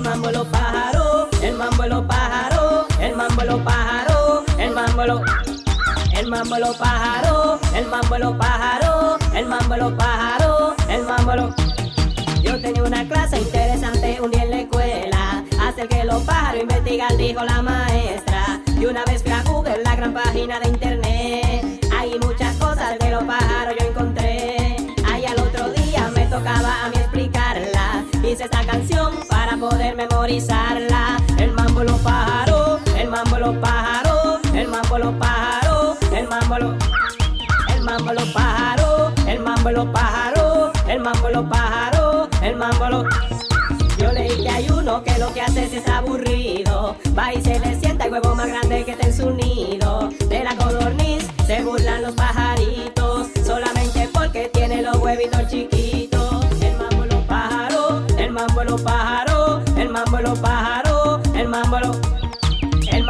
mambo lo pájaro, el mambo lo pájaro, el mambo lo pájaro, el mambo el mambo lo pájaro, el mambo lo pájaro, el mambo lo pájaro, el mambo Yo tenía una clase interesante un día en la escuela, hasta que los pájaros investigan, dijo la maestra. Y una vez fui a Google, la gran página de internet, hay muchas cosas de los pájaros yo encontré. Ahí al otro día me tocaba a mí explicarla. Hice esta canción para poder memorizarla. El mambo los pájaros, el mambo los pájaros, el mambo los pájaros, el mambo el mambo los pájaros, el mambo los pájaros, el mambo los pájaros, el mambo yo leí que hay uno que lo que hace es, es aburrido. Va y se le sienta el huevo más grande que está en su nido. De la codorniz se burlan los pajaritos. Solamente porque tiene los huevitos chiquitos.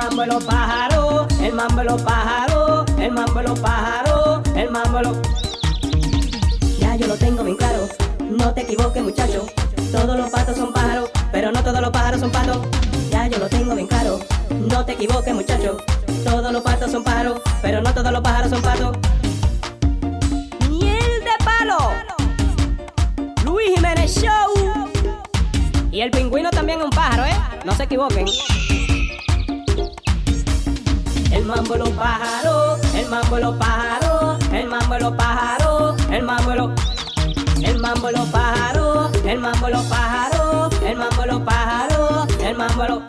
El mambo los el mambo los pájaros, el mambo los pájaros, el mambo Ya yo lo tengo bien claro, no te equivoques muchacho. Todos los patos son pájaros, pero no todos los pájaros son patos. Ya yo lo tengo bien claro, no te equivoques muchacho. Todos los patos son pájaros, pero no todos los pájaros son patos. Miel de palo, Luis Jiménez Show. tiene un pájaro, ¿eh? No se equivoquen. El mambo de los pájaros, el mambo de los pájaros, el mambo de los el mambo de los el mambo de los el mambo de los pájaros, el mambo de los pájaros, el mambo de los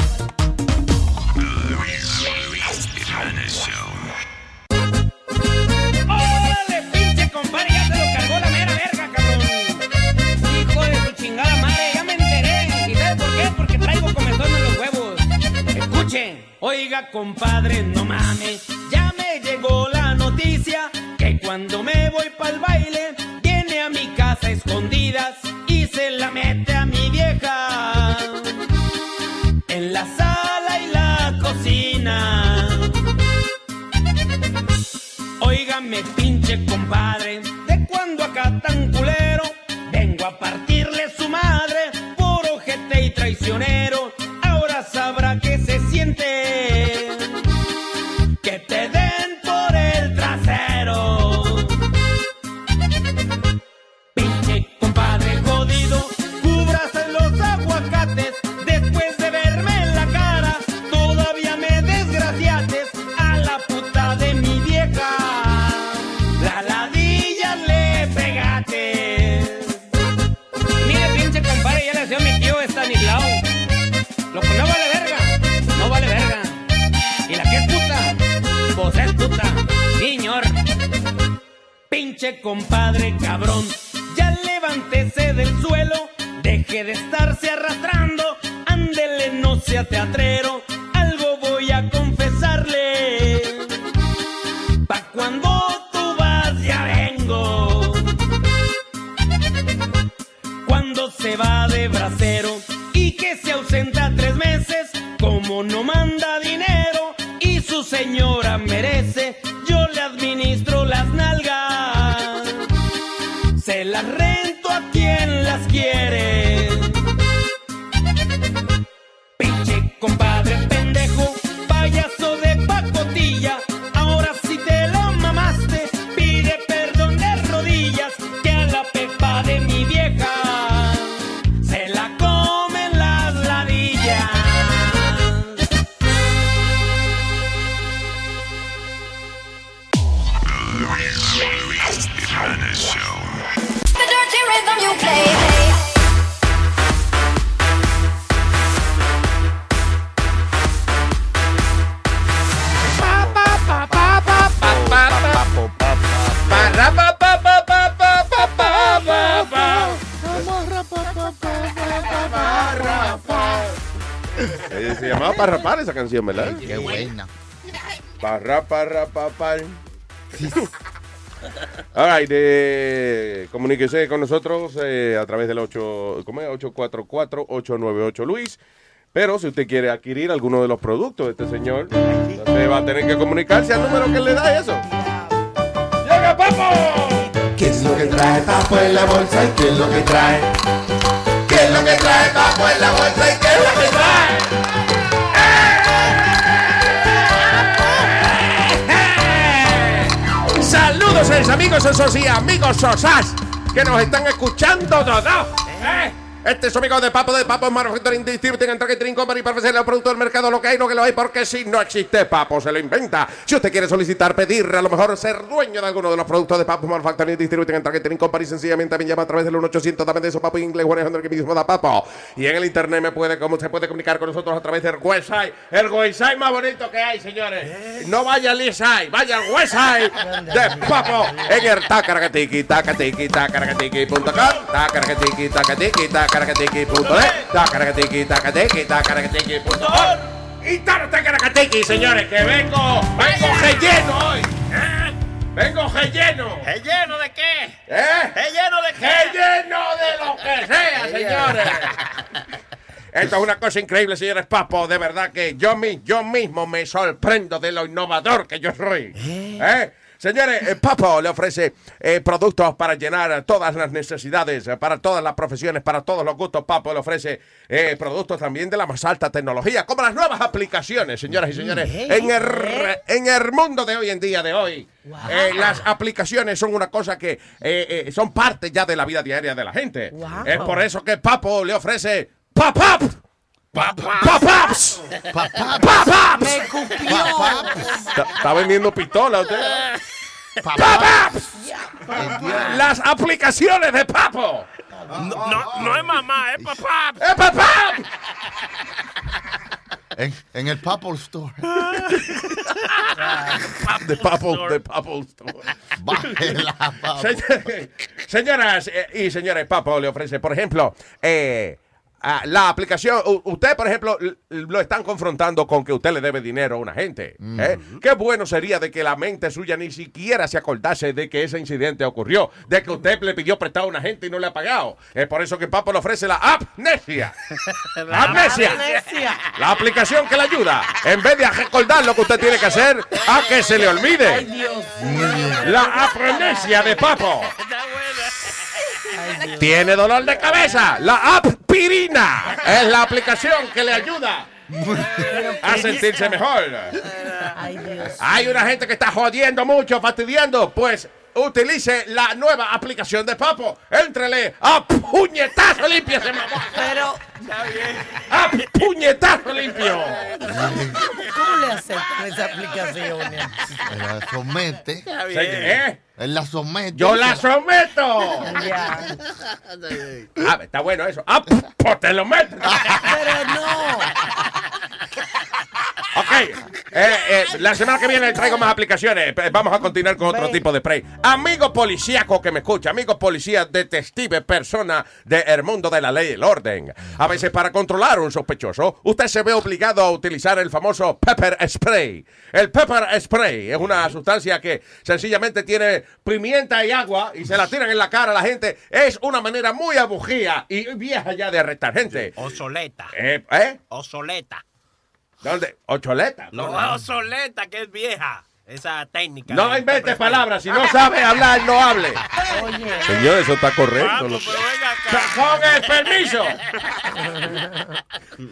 Oiga, compadre, no mames. Ya me llegó la noticia que cuando me voy pa'l baile, viene a mi casa a escondidas y se la mete a mi vieja. En la sala y la cocina. Óigame, pinche Compadre cabrón, ya levántese del suelo, deje de estarse arrastrando, ándele, no sea teatrero, algo voy a confesarle. Pa' cuando tú vas ya vengo. Cuando se va de bracero y que se ausenta tres meses, como no manda dinero y su señora merece, las rento a quien las quiere. Pinche compadre Eh, Se llamaba Parrapar esa canción, ¿verdad? Qué buena. Parra, parra, papal. All right, eh, comuníquese con nosotros eh, a través del 8, ¿cómo es? 844-898 Luis. Pero si usted quiere adquirir alguno de los productos de este señor, usted va a tener que comunicarse al número que le da eso. ¡Llega, papo! ¿Qué es lo que trae Papo en la bolsa y qué es lo que trae? ¿Qué es lo que trae Papo en la bolsa y qué es lo que trae? Saludos, amigos, esos y amigos sosas que nos están escuchando todos. ¿eh? Este es su amigo de Papo de Papo Manufacturing Distributing and Tracking Company para ofrecerle al producto del mercado lo que hay, lo que lo hay, porque si no existe Papo se lo inventa. Si usted quiere solicitar, pedir, a lo mejor ser dueño de alguno de los productos de Papo Manufacturing Distributing and Tracking Company, sencillamente me llama a través del 1800 dame de eso Papo inglés, 100 que mismo da Papo. Y en el internet me puede, como se puede comunicar con nosotros a través del website, el website más bonito que hay, señores. No vaya al website, vaya al website de Papo en el tacaracatiqui, tacatiqui, tacaracatiqui.com, tacaracatiqui, tacatiqui, tacaracatiqui.net, tacaracatiqui, tacatiqui, tacaracatiqui.org. Y tacaracatiqui, señores, que vengo, vengo relleno hoy. ¿eh? Vengo relleno. ¿Relleno de qué? ¿Eh? ¿Relleno de qué? Relleno de lo que sea, señores. Esto es una cosa increíble, señores Papo. De verdad que yo, yo mismo me sorprendo de lo innovador que yo soy. ¿Eh? Señores, eh, Papo le ofrece eh, productos para llenar todas las necesidades, eh, para todas las profesiones, para todos los gustos. Papo le ofrece productos también de la más alta tecnología, como las nuevas aplicaciones, señoras y señores. En el, en el mundo de hoy en día, de hoy, eh, las aplicaciones son una cosa que eh, eh, son parte ya de la vida diaria de la gente. Wow. Es por eso que Papo le ofrece Pop-Up. ¡Papaps! ¡Papaps! Me cupió. Está, vendiendo pistola usted. ¡Papaps! Las aplicaciones de papo. No, no, no es mamá, es papá. ¡Es papá! En, en el Apple Store. De Papo, de Papo Store. Papo. Señoras eh, y señores, Papo le ofrece, por ejemplo, eh, ah, la aplicación. Usted, por ejemplo, lo están confrontando con que usted le debe dinero a una gente. ¿eh? Qué bueno sería de que la mente suya ni siquiera se acordase de que ese incidente ocurrió, de que usted le pidió prestado a una gente y no le ha pagado. Es por eso que Papo le ofrece la Amnesia. Amnesia. La aplicación que le ayuda, en vez de a recordar lo que usted tiene que hacer, a que se le olvide. La amnesia de Papo. ¿Tiene dolor de cabeza? La aspirina es la aplicación que le ayuda a sentirse mejor. Hay una gente que está jodiendo mucho, fastidiando. Pues utilice la nueva aplicación de Papo. Éntrele a puñetazo limpio, se mamó. Pero, ¡A puñetazo limpio! ¿cómo le aceptan esa aplicación? Él la somete. ¿Eh? Él la somete. ¡Yo la someto! Ya. Ah, está bueno eso. ¡Ah, pues te lo meto! Pero no. Ok, eh, eh, la semana que viene traigo más aplicaciones. Eh, Vamos a continuar con otro tipo de spray. Amigo policíaco que me escucha, amigo policía, detective, persona del mundo de la ley y el orden. A veces para controlar a un sospechoso, usted se ve obligado a utilizar el famoso pepper spray. El pepper spray es una sustancia que sencillamente tiene pimienta y agua y se la tiran en la cara a la gente. Es una manera muy abujía y vieja ya de arrestar gente. Obsoleta. Eh, ¿Eh? Obsoleta. ¿Dónde? ¿Ocholeta? No, es obsoleta, que es vieja. Esa técnica. No inventes palabras. Si no sabe hablar, no hable. Oye. Señor, eso está correcto. Vamos, pero venga acá. Con el permiso.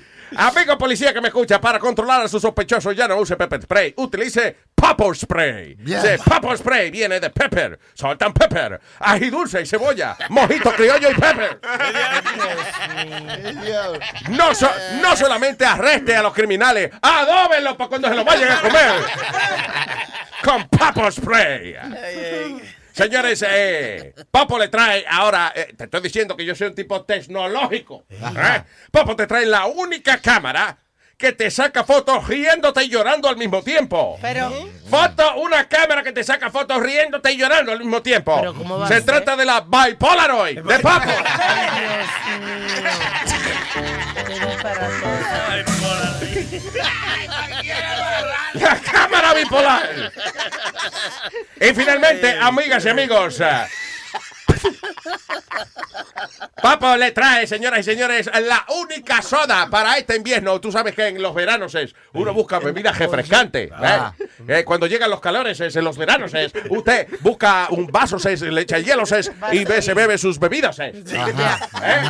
Amigo policía que me escucha, para controlar a sus sospechosos ya no use pepper spray, utilice pepper spray. Bien. Sí, pepper spray viene de pepper, salt and pepper, ají dulce y cebolla, mojito criollo y pepper. No, so- no solamente arreste a los criminales, adóbenlos para cuando se los vayan a comer. Con pepper spray. Señores, eh, Papo le trae ahora, eh, te estoy diciendo que yo soy un tipo tecnológico. ¿eh? Papo te trae la única cámara que te saca fotos riéndote y llorando al mismo tiempo. Pero, Foto, una cámara que te saca fotos riéndote y llorando al mismo tiempo. Pero, ¿cómo va a Se ser? trata de la Bipolaroid de Papo. La cámara bipolar. Y finalmente, amigas y amigos. Papo le trae, señoras y señores, la única soda para este invierno. Tú sabes que en los veranos es, uno busca bebidas refrescantes. Ah. ¿eh? Eh, cuando llegan los calores es, en los veranos es, usted busca un vaso es, le echa hielo es, y ve- se bebe sus bebidas es. ¿Eh?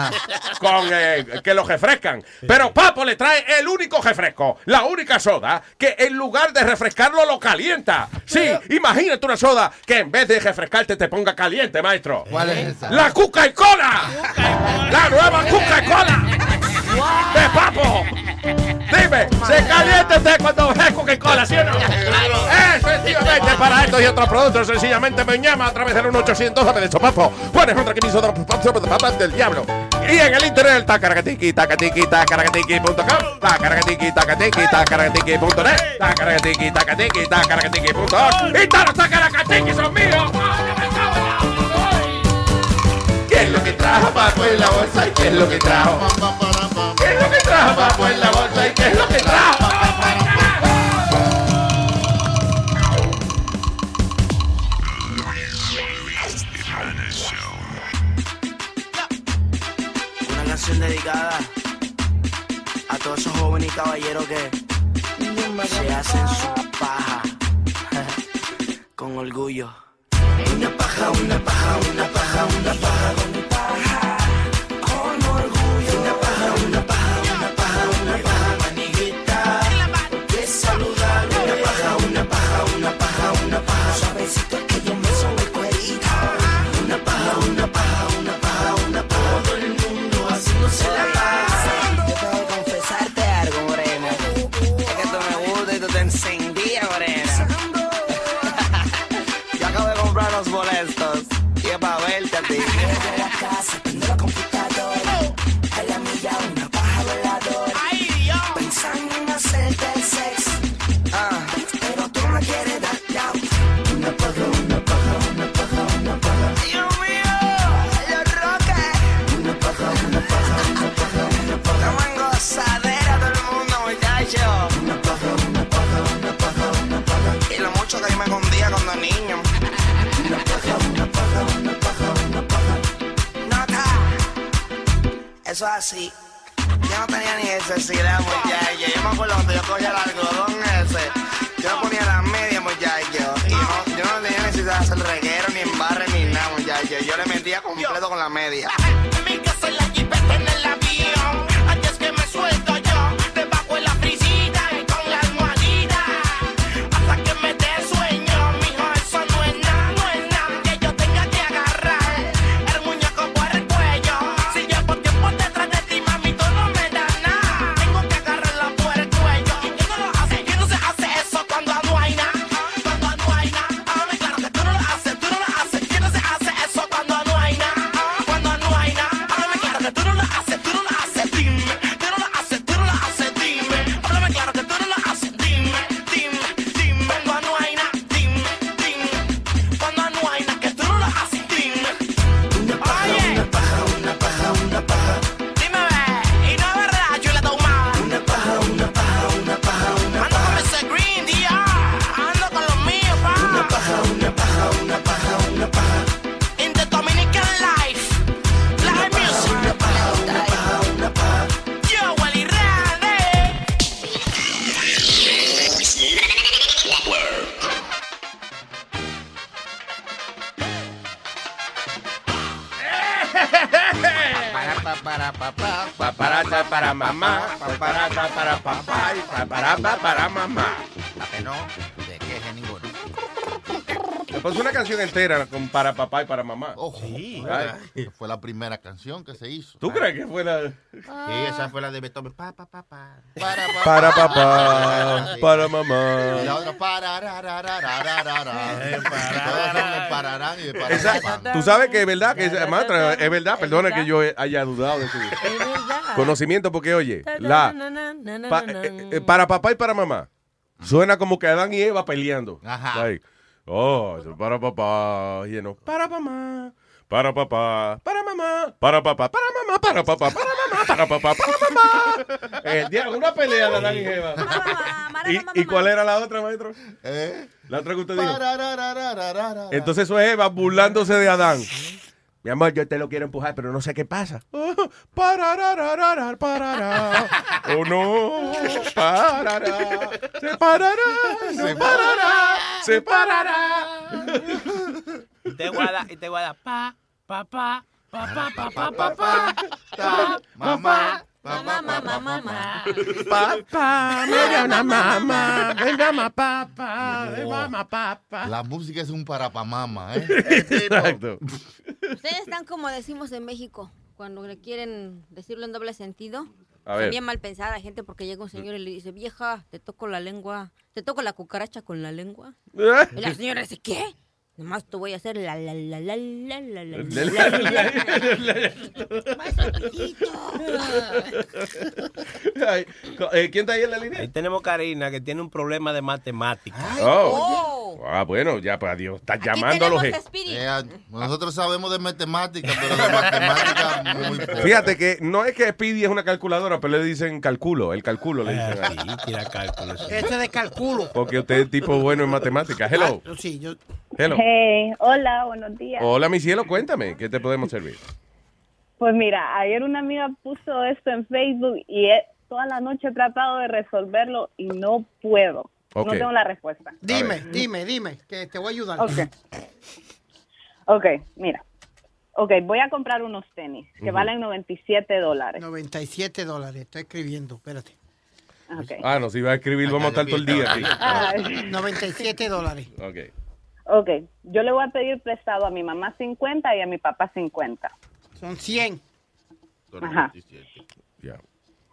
Con eh, que lo refrescan. Pero Papo le trae el único refresco, la única soda que en lugar de refrescarlo lo calienta. Sí, imagínate una soda que en vez de refrescarte te ponga caliente, maestro. ¿Cuál es esa? La Cuca y Cola. La nueva Cuca y Cola. De Papo. Dime, ¿se calienta usted cuando ve Coca y Cola, sí o no? Efectivamente, para estos y otros productos, sencillamente me llama a través del 1800 de hecho Papo. Pones otra que me hizo de papas del diablo. Y en el internet, tacaracatiqui, tacatiqui, tacaracatiqui.com, tacaracatiqui, tacatiqui, tacaracatiqui.net, tacaracatiqui, tacatiqui, tacaracatiqui.org. Y todos los tacaracatiqui son míos. ¿Qué es lo que trajo Papo en la bolsa y qué es lo que trajo? ¿Qué es lo que trajo en la bolsa y qué es lo que trajo? Una canción dedicada a todos esos jóvenes y caballeros que se hacen su paja con orgullo. Una paja, una paja, una paja, una paja, así. Yo no tenía ni necesidad, muchachos. Yo me acuerdo cuando yo cogía el algodón ese. Yo me ponía las medias, muchachos. Y no, yo no tenía necesidad de hacer reguero, ni embarre, ni nada, muchachos. Yo le metía completo con la media. Con para papá y para mamá. sí. Ay. Fue la primera canción que se hizo. ¿Tú crees que fue la Sí, esa fue la de Beethoven. Pa, pa, pa, pa. Para, pa, para pa, papá, para mamá? Y la otra para, ra, ra, ra, ra, ra, ra, pararán y de para, Esa- pa, pa. Tú sabes que es verdad, que es, maestra, es verdad, perdona que yo haya dudado de su conocimiento, porque oye, la pa- para papá y para mamá, suena como que Adán y Eva peleando. Ajá. Like, oh, eso es para papá, y no, para mamá, para papá, para mamá, para papá, para mamá, para papá, para mamá, para papá, para mamá. El día, una pelea de Adán y Eva. ¿Y, ¿Y cuál era la otra, maestro? ¿Eh? La otra que usted dijo. Entonces eso es Eva burlándose de Adán. Mi amor, yo te lo quiero empujar, pero no sé qué pasa. Oh, parará. Oh, no. Parará. Se parará. Se parará. Se parará. Y te guarda, y te. Pa, pa, pa. Pa, pa, pa, pa, pa, pa, Mamá, mamá, mamá. Papá, me una mamá, me llama papá, me llama papá. La música es un parapamama, ¿eh? Exacto. Ustedes están como decimos en México, cuando le quieren decirlo en doble sentido. A ver. Bien mal pensada gente porque llega un señor y le dice, vieja, te toco la lengua, te toco la cucaracha con la lengua. Y la señora dice, ¿qué? Nomás te voy a hacer la la la la la la la la eh, ¿Quién está ahí en la línea? Ahí tenemos Karina, que tiene un problema de matemáticas. Oh. Ah, bueno, ya, pues adiós. Está llamando a los. Eh, nosotros sabemos de matemáticas, pero de matemáticas muy poco. Fíjate que no es que Speedy es una calculadora, pero le dicen calculo, el calculo le dicen. Sí, tira cálculos. Este es de cálculo. Porque usted es tipo bueno en matemáticas. Hello. Ah, sí, yo. Hello. Hey, hola, buenos días. Hola, mi cielo, cuéntame, ¿qué te podemos servir? Pues mira, ayer una amiga puso esto en Facebook y he- toda la noche he tratado de resolverlo y no puedo. Ok. No tengo la respuesta. Dime, dime, dime, que te voy a ayudar. Ok. Ok, mira. Ok, voy a comprar unos tenis que Ujú. valen 97 dólares. 97 dólares, estoy escribiendo, espérate. Ok. Ah, no, si va a escribir, vamos a estar todo el día aquí. Ay. 97 dólares. Ok. Ok, yo le voy a pedir prestado a mi mamá 50 y a mi papá 50. Son 100. Ajá. Ya.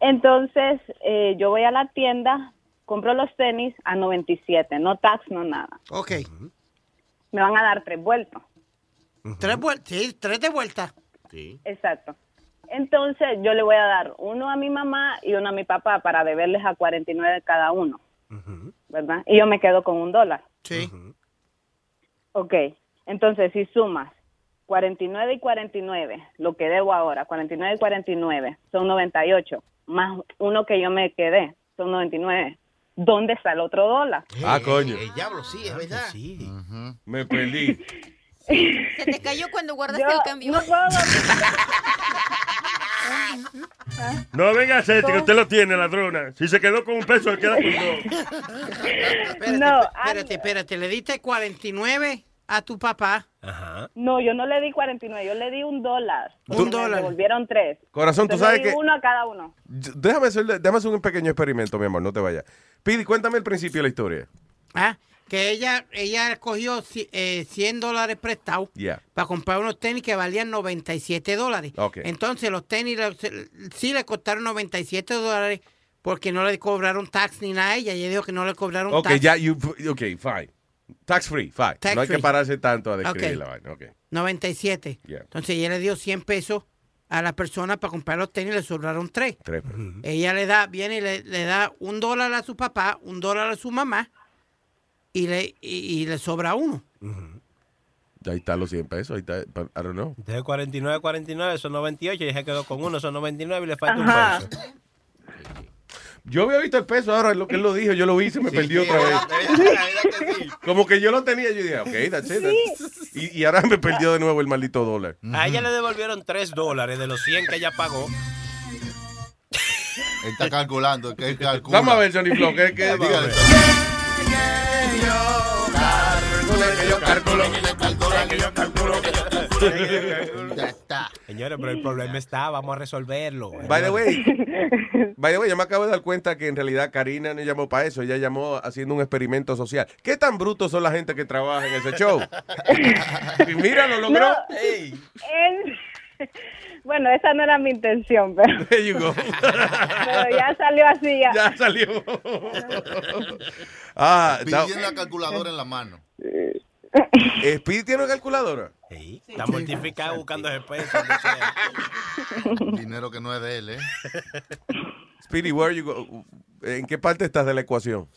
Entonces, eh, yo voy a la tienda, compro los tenis a 97, no tax, no nada. Ok. Me van a dar tres vueltos. Tres vueltas, sí, tres de vuelta. Sí. Exacto. Entonces yo le voy a dar uno a mi mamá y uno a mi papá para deberles a 49 cada uno, ¿verdad? Y yo me quedo con un dólar. Sí. Ok, entonces si sumas 49 y 49, lo que debo ahora, 49 y 49, son 98, más uno que yo me quedé, son 99. ¿Dónde está el otro dólar? Ah, coño. El diablo, sí, es verdad. Me perdí. Se te cayó cuando guardaste Yo el cambio. no puedo No venga que usted lo tiene, ladrona. Si se quedó con un peso, se queda con dos. Espérate, No, espérate, espérate. Le diste 49 a tu papá. Ajá. No, yo no le di 49, yo le di un dólar. Un Me dólar. devolvieron tres. Corazón, tú sabes le di que- uno a cada uno. Déjame hacer, déjame hacer un pequeño experimento, mi amor, no te vayas. Pidi, cuéntame el principio de la historia. Ah, que ella, ella cogió eh, 100 dólares prestados Yeah. para comprar unos tenis que valían 97 dólares. Entonces los tenis sí le costaron 97 dólares porque no le cobraron tax ni nada a ella. Ella dijo que no le cobraron Ok, tax. ya, you, ok, fine. Tax free, fine. Tax no hay que pararse tanto a describir la vaina. Ok. 97. Yeah. Entonces ella le dio 100 pesos a la persona para comprar los tenis y le sobraron 3. Tres. Ella le da, viene y le, le da un dólar a su papá, un dólar a su mamá y le, y, y le sobra uno. Ahí están los 100 pesos. Ahí está, I don't know. Entonces 49, 49, son 98 y se quedó con uno, son 99 y le falta Ajá. un peso. Yo había visto el peso, ahora lo que él lo dijo, yo lo vi y se me perdió otra vez. Como que yo lo tenía, yo dije, ok, that's it. that's- Y, y ahora me perdió de nuevo el maldito dólar. A ella le devolvieron 3 dólares de los 100 que ella pagó. Él está calculando, que él calcula. Vamos a ver, Johnny Flow, ¿qué, qué? Dígale. Ya está. Señores, pero el problema está, vamos a resolverlo. By the way, by the way, yo me acabo de dar cuenta que en realidad Karina no llamó para eso, ella llamó haciendo un experimento social. ¿Qué tan brutos son la gente que trabaja en ese show? y mira, lo logró. No, Bueno, esa no era mi intención, pero, There you go. pero ya salió así. Ya. Ya salió. ah, tiene la calculadora en la mano. Speedy tiene una calculadora. Sí, está mortificado buscando ese peso. donde sea. Dinero que no es de él, ¿eh? Speedy, where you go? ¿En qué parte estás de la ecuación?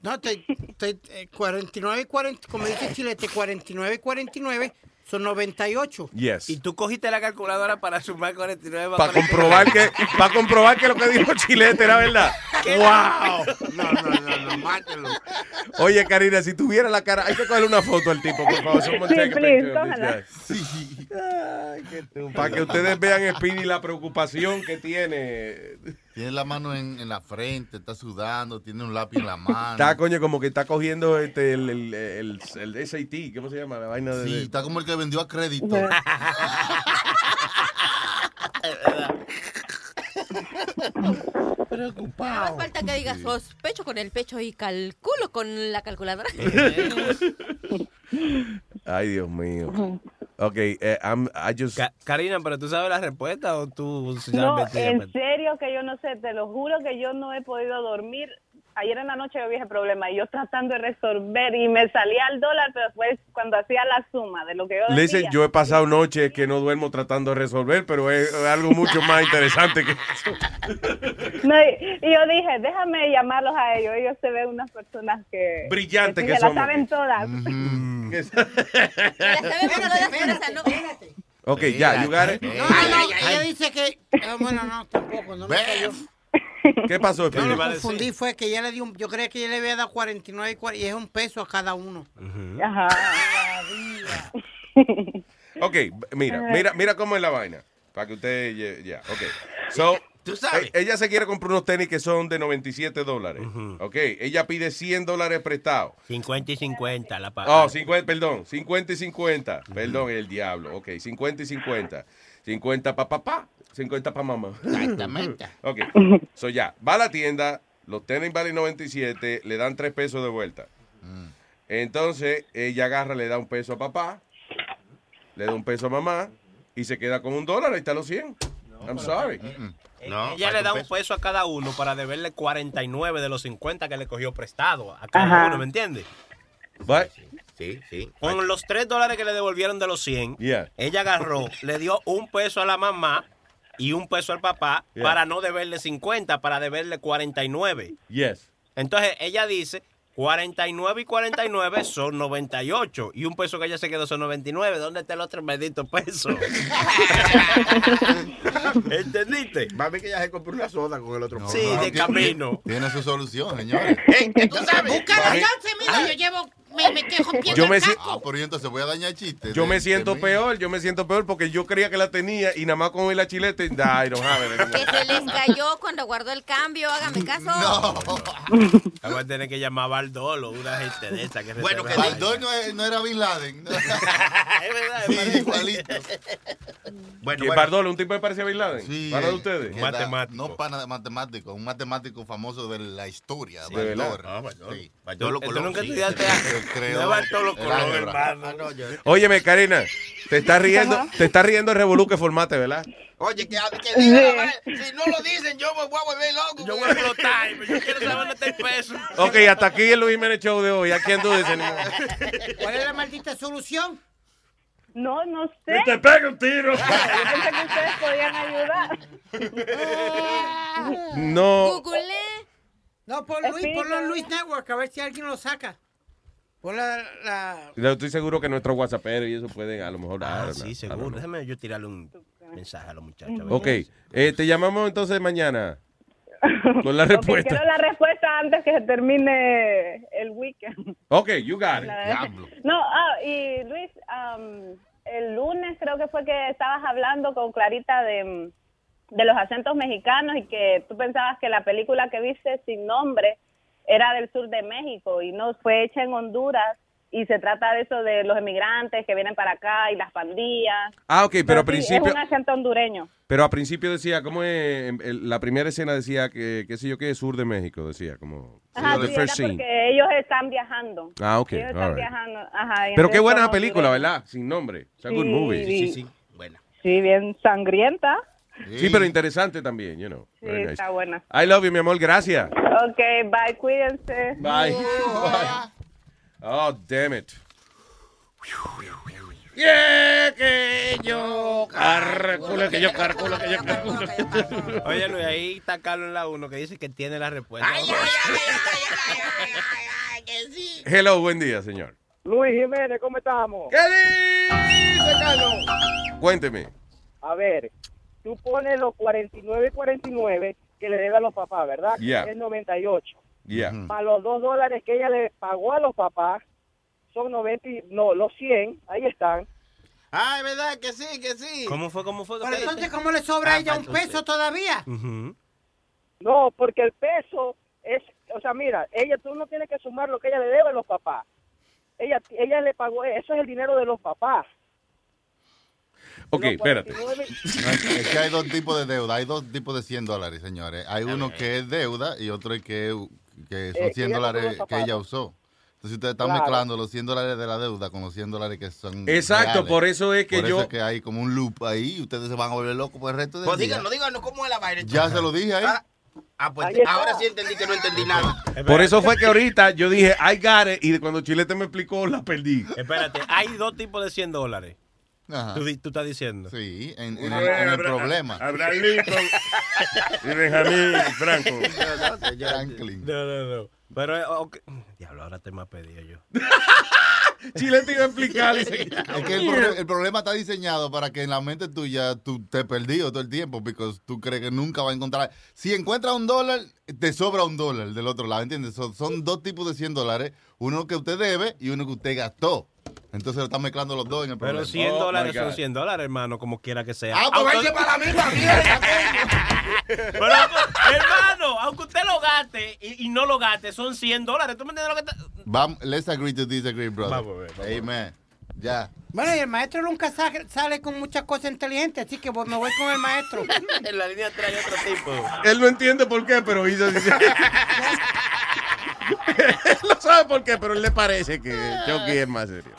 No, estoy, estoy, eh, 49 y 40, como dice Chilete, 49 y 49 son 98. Yes. Y tú cogiste la calculadora para sumar 49 Para comprobar que, para comprobar que lo que dijo Chilete era verdad. ¡Wow! No, no, no, no, mátelo. Oye, Karina, si tuviera la cara, hay que cogerle una foto al tipo, por favor. Someone Sí, take a. Para que ustedes vean, Speedy, la preocupación que tiene. Tiene la mano en, en la frente, está sudando, tiene un lápiz en la mano. Está, coño, como que está cogiendo este, el, el, el, el SAT, ¿cómo se llama? La vaina de... Sí, está como el que vendió a crédito. Nada más falta que digas sospecho con el pecho y calculo con la calculadora. Ay, Dios mío. Ok, eh, I'm- I just... Ca- Karina, pero tú sabes la respuesta o tú No, en serio que yo no sé, te lo juro que yo no he podido dormir. Ayer en la noche yo había ese problema y yo tratando de resolver y me salía al dólar, pero después cuando hacía la suma de lo que yo Listen, decía, yo he pasado noches que no duermo tratando de resolver, pero es algo mucho más interesante que eso. No, y, y yo dije, déjame llamarlos a ellos. Ellos se ven unas personas que... Brillantes que la somos. saben todas. Ok, ya, you got it. No, no, ella dice que. ah, bueno, no, tampoco, no me cayó. ¿Qué pasó, Yo Speedy? lo confundí, fue que ella le dio un, yo creía que ella le había dado 49 y, es un peso a cada uno. Ajá. Ok, mira, mira, mira cómo es la vaina. Para que usted, ya, ya, ok. So, Tú sabes. e- ella se quiere comprar unos tenis que son de 97 dólares. Ok, ella pide 100 dólares prestados. 50 y 50 la paga. Oh, 50, perdón, 50 y 50. Perdón, el diablo. Ok, 50 y 50. 50 para papá, 50 para mamá. Exactamente. Ok, so ya, va a la tienda, los tenis valen 97, le dan 3 pesos de vuelta. Entonces, ella agarra, le da un peso a papá, le da un peso a mamá y se queda con un dólar, ahí está los 100. I'm sorry. No, ella le da un peso a cada uno para deberle 49 de los 50 que le cogió prestado a cada Ajá. uno, ¿me entiendes? But, Sí, sí. Con los 3 dólares que le devolvieron de los 100, Yeah. ella agarró, le dio un peso a la mamá y un peso al papá Yeah. para no deberle 50, para deberle 49. Yes. Entonces ella dice, 49 y 49 son 98 y un peso que ella se quedó son 99. ¿Dónde está el otro maldito peso? ¿Entendiste? Va a ver que ella se compró una soda con el otro. Sí, de camino. Tiene su solución, señores. Tú sabes. Búscala, entonces, mira, yo llevo, me, rompiendo Yo me el. Ah, pero entonces voy a dañar el chiste. Yo de- me de siento peor, yo me siento peor porque yo creía que la tenía y nada más con la chilete, I don't have it Que se les cayó cuando guardó el cambio, hágame caso. Vamos a tener que llamar a Baldolo, una gente de esa que Bueno, que Baldor no, es- no era Bin Laden. Es verdad, es Sí, igualito. Bueno, ¿Y bueno. Bardolo, un tipo que parecía Bin Laden? Sí, ¿Para eh, ustedes? da- No pana de matemático, un matemático famoso de la historia. ¿De verdad? Baldor. Ah, Baldor. Sí. Baldor ¿Tú Colón, nunca sí. estudiaste Él creó No es Bartolo el Colón, álgebra. hermano. Ah, Óyeme, Karina, te estás riendo, te estás riendo el revolú que formaste, ¿verdad? Oye, que, que diga la verdad. Si no lo dicen, yo me voy a volver loco. Yo voy a explotar, yo quiero saber dónde está el peso. Ok, hasta aquí el Luis Jiménez Show de hoy. ¿A quién dices? ¿Cuál es la maldita solución? No, no sé. Que te pegue un tiro. Yo pensé que ustedes podían ayudar. No. Google. No, pon Luis, ponlo en. Luis Network, a ver si alguien lo saca. Pon la... la... Yo estoy seguro que nuestros whatsapperos y eso pueden a lo mejor. Ah, sí, seguro. Déjame yo tirarle un mensaje a los muchachos. Ok, eh, te llamamos entonces mañana con la respuesta. quiero la respuesta antes que se termine el weekend. Ok, you got it. No, ah, y Luis, am, el lunes creo que fue que estabas hablando con Clarita de, de los acentos mexicanos y que tú pensabas que la película que viste sin nombre era del sur de México y no fue hecha en Honduras y se trata de eso de los emigrantes que vienen para acá y las pandillas. Ah, ok, pero a sí, principio, es un acento hondureño. pero a principio decía, ¿cómo es? En La primera escena decía que, qué sé yo qué, sur de México, decía, como Ajá, the sí, first era scene. porque ellos están viajando. Ah, ok, Ellos están right. viajando. Ajá, Pero qué buena película. ¿verdad? Sin nombre. It's a good Sí, movie. sí, Sí, buena. Sí, bien sangrienta. Sí, pero interesante también, you know. Sí, Very nice. está buena. I love you, mi amor, gracias. Ok, bye, cuídense. Bye. Oh, damn it. Yeah, que yo carculo, que yo carculo, que yo carculo. Oye, Luis, ahí está Carlos en la 1 que dice que tiene la respuesta. Hello, buen día, señor. Luis Jiménez, ¿cómo estamos? ¿Qué dice, Carlos? Cuénteme. A ver, tú pones los 49 y 49 que le debe a los papás, ¿verdad? Yeah. Es 98. Yeah. Más los 2 dólares que ella le pagó a los papás son 90, y- no, los 100, ahí están. Ah, es verdad que sí, que sí. ¿Cómo fue? ¿Cómo fue? Pero entonces, ¿cómo le sobra a ella un peso todavía? No, porque el peso es, o sea, mira, ella tú no tienes que sumar lo que ella le debe a los papás. Ella, ella le pagó, eso es el dinero de los papás. Ok, espérate. Es que hay dos tipos de deuda. Hay dos tipos de 100 dólares, señores. Hay uno que es deuda y otro es que, que son Eh, 100 ella compró dólares los que ella usó. Entonces ustedes están Claro. mezclando los 100 dólares de la deuda con los 100 dólares que son Exacto, reales. por eso es que Por yo- eso es que hay como un loop ahí y ustedes se van a volver locos por el resto del Pues día. díganos, díganos cómo es la vaina. Ya se lo dije ahí. Ah, ah, pues está. ahora sí entendí que no entendí nada. Por eso fue que ahorita yo dije, I got it, y cuando Chilete me explicó, la perdí. Espérate, hay dos tipos de 100 dólares. Ajá. Tú, estás diciendo. Sí, en, el, en problema. Abraham Lincoln y Benjamín Franco. Franklin. No, no, no. Pero, eh. Diablo, ahora te me has pedido yo. Chilete iba a explicar. Es que el, pro- el problema está diseñado para que en la mente tuya tú te perdido todo el tiempo porque tú crees que nunca vas a encontrar. Si encuentras un dólar, te sobra un dólar del otro lado, ¿entiendes? Son, son dos tipos de 100 dólares, uno que usted debe y uno que usted gastó. Entonces lo están mezclando los dos en el problema. Pero 100 Oh, dólares son God. 100 dólares, hermano, como quiera que sea. Ah, pues Aunque- váyase para la misma mierda. Pero, hermano, aunque usted lo gaste y, y no lo gaste, son 100 dólares. ¿Tú me entiendes lo que está? Vamos, let's agree to disagree, brother. Vamos a ver, vamos. Amen. Ya. Bueno, y el maestro nunca sa- sale con muchas cosas inteligentes, así que me voy con el maestro. en la línea trae otro tipo. Él no entiende por qué, pero hizo así. él no sabe por qué, pero él le parece que Chucky es más serio.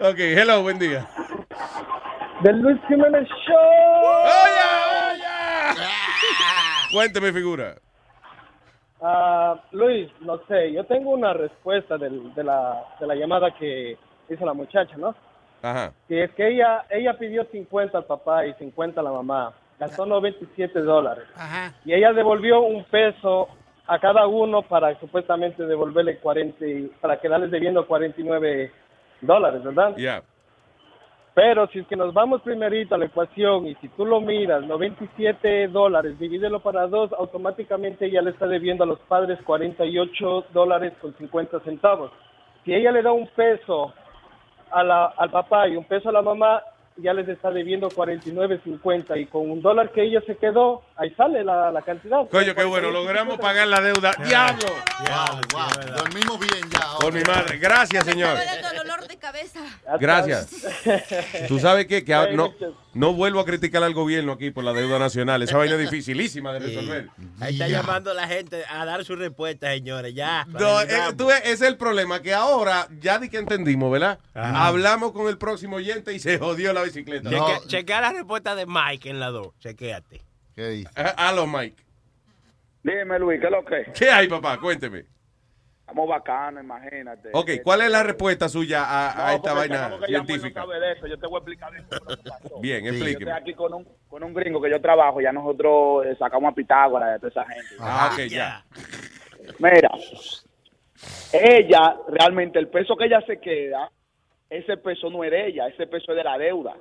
Ok, hello, buen día. Del Luis Jiménez Show. Cuénteme, figura. Ah, Luis, no sé, yo tengo una respuesta del- de, la, de la llamada que hizo la muchacha, ¿no? Ajá. Que es que ella, ella pidió 50 al papá y 50 a la mamá. Gastó 97 dólares. Ajá. Y ella devolvió un peso a cada uno para supuestamente devolverle 40, y- para quedarles debiendo 49 dólares, ¿verdad? Ya. Pero si es que nos vamos primerito a la ecuación y si tú lo miras, 97 dólares, divídelo para dos, automáticamente ella le está debiendo a los padres 48 dólares con 50 centavos. Si ella le da un peso a la- al papá y un peso a la mamá, ya les está debiendo 49.50 y con un dólar que ella se quedó, ahí sale la, la cantidad. Coño, qué bueno, logramos pagar la deuda. ¡Diablo! Wow, wow. Dormimos bien ya. Por mi madre. Gracias, señor. Me da dolor de cabeza. Gracias. ¿Tú sabes qué? Que no, no vuelvo a criticar al gobierno aquí por la deuda nacional. Esa vaina es dificilísima de resolver. Ahí está llamando la gente a dar su respuesta, señores. Ya. No, eh, tú ves, ese es el problema, que ahora ya di que entendimos, ¿verdad? Ajá. Hablamos con el próximo oyente y se jodió la bicicleta. Cheque- chequea la respuesta de Mike en la 2. Chequéate. ¿Qué dice? Halo, Mike. Dime, Luis, ¿qué es lo que? ¿Qué hay, papá? Cuénteme. Estamos bacanos, imagínate. Ok, ¿cuál es la respuesta suya a, a No, esta porque vaina que científica? No sabe de eso. Yo te voy a explicar eso. pasó. Bien, Yo explíqueme. estoy aquí con un, con un gringo que yo trabajo. Ya nosotros eh, sacamos a Pitágoras de toda esa gente. Ah, ok, ya. Mira, ella, realmente, el peso que ella se queda, ese peso no es de ella, ese peso es de la deuda.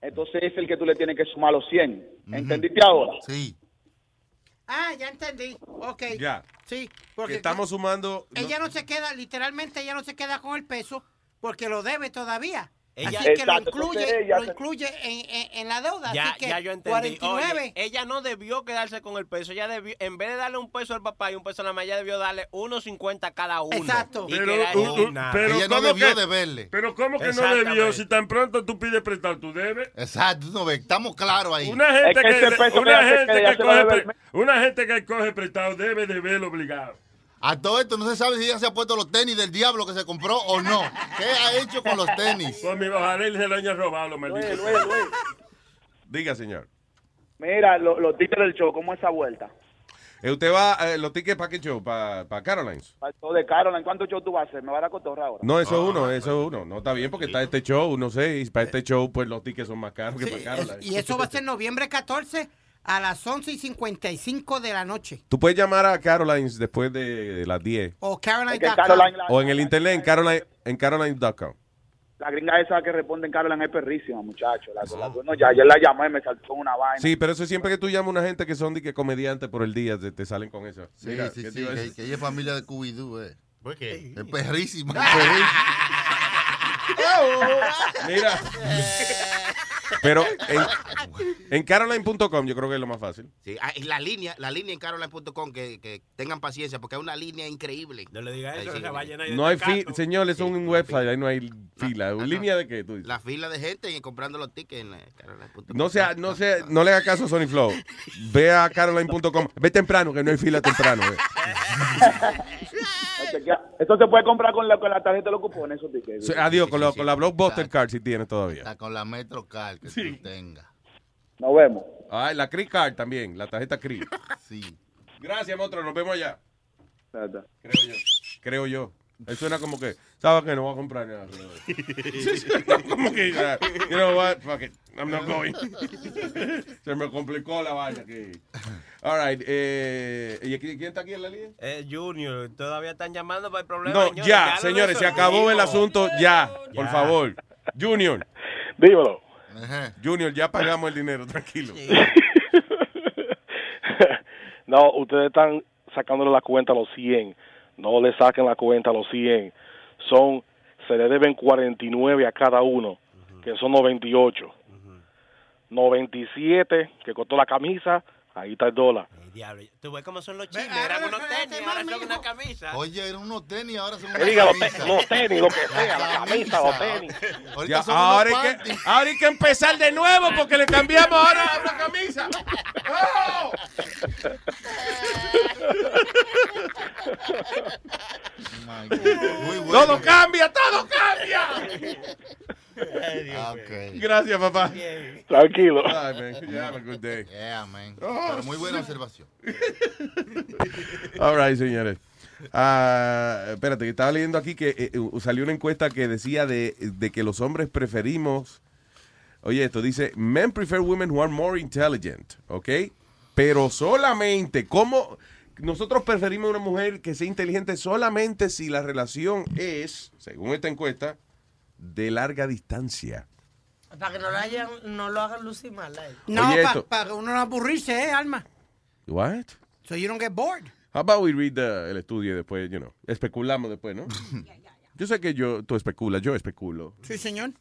Entonces es el que tú le tienes que sumar los 100. ¿Entendiste ahora? Sí. Ah, ya entendí. Ok. Ya. Sí, Que porque estamos sumando. ella no se queda, literalmente ella no se queda con el peso porque lo debe todavía. Ella- Así que lo incluye, ella lo se- incluye en, en- en la deuda. Ya, así que ya yo entendí. 49. Oye, ella no debió quedarse con el peso. Ella debió, en vez de darle un peso al papá y un peso a la mamá, ella debió darle unos 50 a cada uno. Exacto. Y Pero, quedar uh, uh, pero Ella no ¿cómo debió que- deberle. Pero ¿cómo que no debió? Si tan pronto tú pides prestado, tú debes. Exacto, no ve, estamos claros ahí. Una gente que, una gente que coge, deber. una gente que coge prestado debe de verlo obligado. A todo esto no se sabe si ella se ha puesto los tenis del diablo que se compró o no. ¿Qué ha hecho con los tenis? Pues mi él se lo haya robado, los Luis, malditos. Luis, Luis. Diga, señor. Mira, lo- los tickets del show, ¿cómo es esa vuelta? Eh, ¿Usted va eh, los tickets para qué show? ¿Para Carolines? Para el show de Caroline, ¿cuántos shows tú vas a hacer? ¿Me vas a dar cotorra ahora? No, eso es uno, eso es uno. No está bien porque está este show, no sé, y para este show, pues los tickets son más caros que para Carolines. y eso va a ser noviembre 14 a las 11 y 55 de la noche. Tú puedes llamar a Carolines después de las 10. O Caroline. Es Caroline, la, O en el internet, en Caroline, en caroline.com. la gringa esa que responde en Caroline es perrísima, muchacho. La, la- no, ya, ayer la llamé, me saltó una vaina. Sí, pero eso siempre que tú llamas a una gente que son de que comediantes por el día, te, te salen con eso. Sí, Mira, sí, ¿qué te sí, que, ella es familia de Cubidú, eh. ¿Por qué? Es perrísima. Mira. Pero en, en caroline.com yo creo que es lo más fácil. Sí, ah, y la línea, la línea en caroline.com, que, que tengan paciencia, porque es una línea increíble. No le digas eso, Ahí sí, que se va a llenar de No hay fila, señor, eso es un website, ahí no hay fila. ¿En línea de qué? Tú dices? La fila de gente y comprando los tickets en la caroline.com. No sea, no sea, no le haga caso a Sony Flow. Ve a caroline.com. Ve temprano, que no hay fila temprano. eh. Esto se puede comprar con la, con la tarjeta de los cupones, esos tickets. Sí, Adiós, con, la- con la Blockbuster Card si tienes todavía. Está con la MetroCard que tú tengas. Nos vemos. Ay, la Cree Card también, la tarjeta Cree. Sí. Gracias, monstruo, nos vemos allá. Creo yo. Creo yo. Eso suena como que, ¿sabes que No voy a comprar nada. como que, uh, you know what, fuck it, I'm not going. Se me complicó la vaina aquí. All right, eh, ¿y aquí- quién está aquí en la línea? Eh, Junior, todavía están llamando para el problema. No, señores, ya, señores, se acabó el asunto, ya, por Ya. favor. Junior. Dímelo. Junior, ya pagamos el dinero, tranquilo. No, ustedes están sacándole la cuenta a los 100. No le saquen la cuenta a los 100. Son, se le deben 49 a cada uno, que son 98. 97 que costó la camisa, ahí está el dólar. Diablo, tú ves cómo son los chismes. Eran unos tenis, ahora son una camisa. Oye, eran unos tenis, ahora son Que unas diga los, camisas. te- los tenis, lo que sea, la camisa, los tenis. Ahorita Ya, son ahora, unos hay que, ahora hay que empezar de nuevo porque le cambiamos ahora a la camisa. ¡Oh! Muy bueno. Todo cambia, todo cambia. Gracias, papá. Tranquilo. Bye, man. You have a good day. Yeah, man. Oh, Pero muy buena observación. All right, señores. Ah, espérate, que estaba leyendo aquí que eh, salió una encuesta que decía de, de que los hombres preferimos. Oye, esto dice: Men prefer women who are more intelligent, ¿ok? Pero solamente, ¿cómo? Nosotros preferimos una mujer que sea inteligente solamente si la relación es, según esta encuesta, de larga distancia. Para que no lo, hayan, no lo hagan lucir mal. a él. No, Oye, para esto- uno no aburrirse, ¿eh, Alma? What? So you don't get bored. How about we read the- el estudio y después, you know, especulamos después, ¿no? Yo sé que yo, tú especulas, yo especulo. Sí, señor.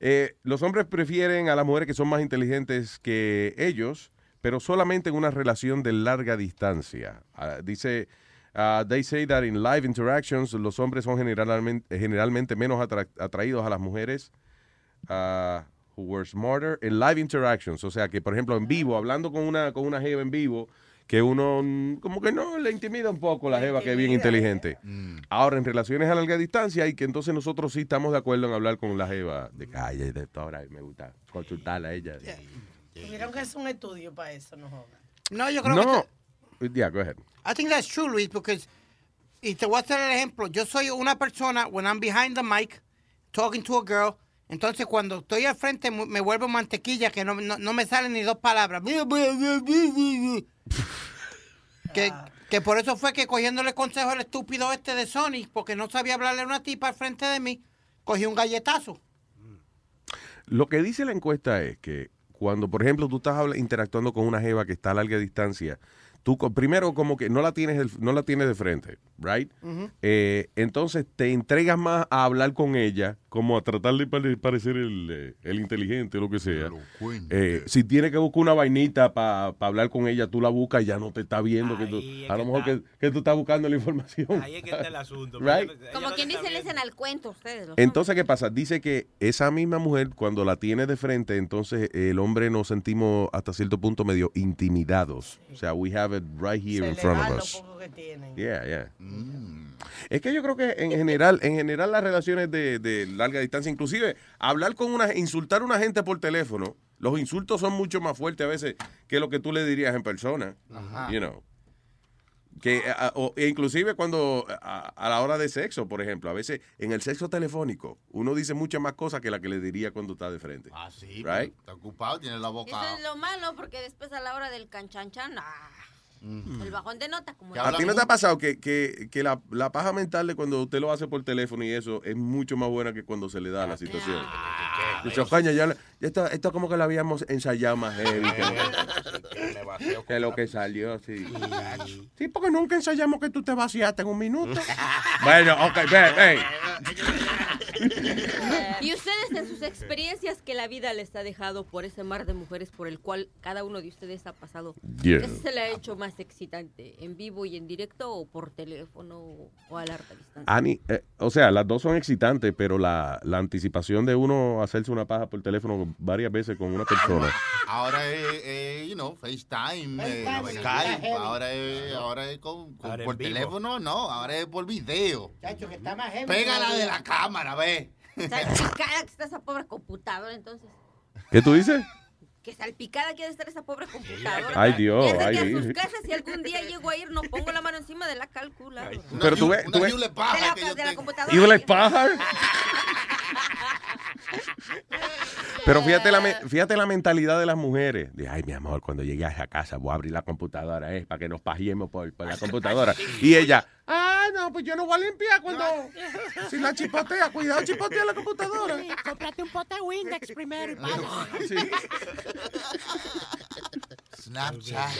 Eh, los hombres prefieren a las mujeres que son más inteligentes que ellos, pero solamente en una relación de larga distancia. Ah, dice, ah, they say that in live interactions, los hombres son generalmente, generalmente menos atra- atraídos a las mujeres ah, who were smarter en live interactions. O sea, que por ejemplo en vivo, hablando con una, con una jeva en vivo, que uno mm, como que no le intimida un poco la jeva que es bien inteligente. Ahora, en relaciones a larga distancia, y que entonces nosotros sí estamos de acuerdo en hablar con la jeva de calle, de ahora me gusta consultarla a ella. Tuvieron que hacer un estudio para eso, no jodas. No, yo creo No, que... yeah, go ahead. I think that's true, Luis, because... Y te voy a hacer el ejemplo. Yo soy una persona, when I'm behind the mic, talking to a girl, entonces cuando estoy al frente me vuelvo mantequilla que no, no, no me salen ni dos palabras. Que, que por eso fue que cogiéndole consejo al estúpido este de Sony, porque no sabía hablarle a una tipa al frente de mí, cogí un galletazo. Lo que dice la encuesta es que cuando, por ejemplo, tú estás interactuando con una jeva que está a larga distancia, tú primero como que no la tienes del- no la tienes de frente, right? Eh, entonces te entregas más a hablar con ella, como a tratar de pare- parecer el, eh, el inteligente o lo que sea. Eh, si tienes que buscar una vainita para hablar con ella, tú la buscas y ya no te está viendo. que tú, a lo mejor que, que tú estás buscando la información. Ahí es que está el asunto. Right? Como quien dice, le dicen al cuento ustedes. los Entonces, ¿qué pasa? Dice que esa misma mujer, cuando la tiene de frente, entonces el hombre nos sentimos hasta cierto punto medio intimidados. O sea, we have it right here in front of us. Yeah, yeah. Es que yo creo que en general, en general las relaciones de, de larga distancia, inclusive hablar con una, insultar a una gente por teléfono, los insultos son mucho más fuertes a veces que lo que tú le dirías en persona. Ajá. You know. Que, a- o- e inclusive cuando a, a la hora de sexo, por ejemplo, a veces en el sexo telefónico uno dice muchas más cosas que la que le diría cuando está de frente. Ah, sí. Right? Está ocupado, tiene la boca. Eso es lo malo, porque después a la hora del canchanchan, ah, el bajón de nota, como ¿A ti no te ha pasado que, que, que la, la paja mental de cuando usted lo hace por teléfono y eso es mucho más buena que cuando se le da la situación? Dice, ya esto, esto como que lo habíamos ensayado más heavy que, que lo que salió, sí. Sí, porque nunca ensayamos que tú te vaciaste en un minuto. bueno, ok, ven, ven. Y ustedes en sus experiencias que la vida les ha dejado por ese mar de mujeres por el cual cada uno de ustedes ha pasado, Yeah. ¿qué se le ha hecho más excitante? ¿En vivo y en directo o por teléfono o a larga distancia? Ani, eh, o sea, las dos son excitantes, pero la, la anticipación de uno hacerse una paja por teléfono varias veces con una persona. Ahora es, eh, you know, FaceTime, eh, Skype. Ahora es, ahora es con, con- Ahora en por vivo. teléfono, no. Ahora es por video. Chacho, que está más heavy Pégala de la cámara, ve. Salpicada que está esa pobre computadora, entonces. ¿Qué tú dices? Que salpicada quiere estar esa pobre computadora. Ay, Dios, Piensa ay, que a Dios. sus casas, si algún día llego a ir, no pongo la mano encima de la calculadora. Pero tú ves, tú ves. de la, de la computadora. ¿Y le paja? Pero fíjate la, fíjate la mentalidad de las mujeres. De, ay, mi amor, cuando llegue a esa casa voy a abrir la computadora, eh, para que nos pajemos por, por la computadora. Y ella, ah, no, pues yo no voy a limpiar cuando... Si la chipotea, cuidado, chipotea la computadora. Cómprate un pote de Windex primero y paga. Snapchat.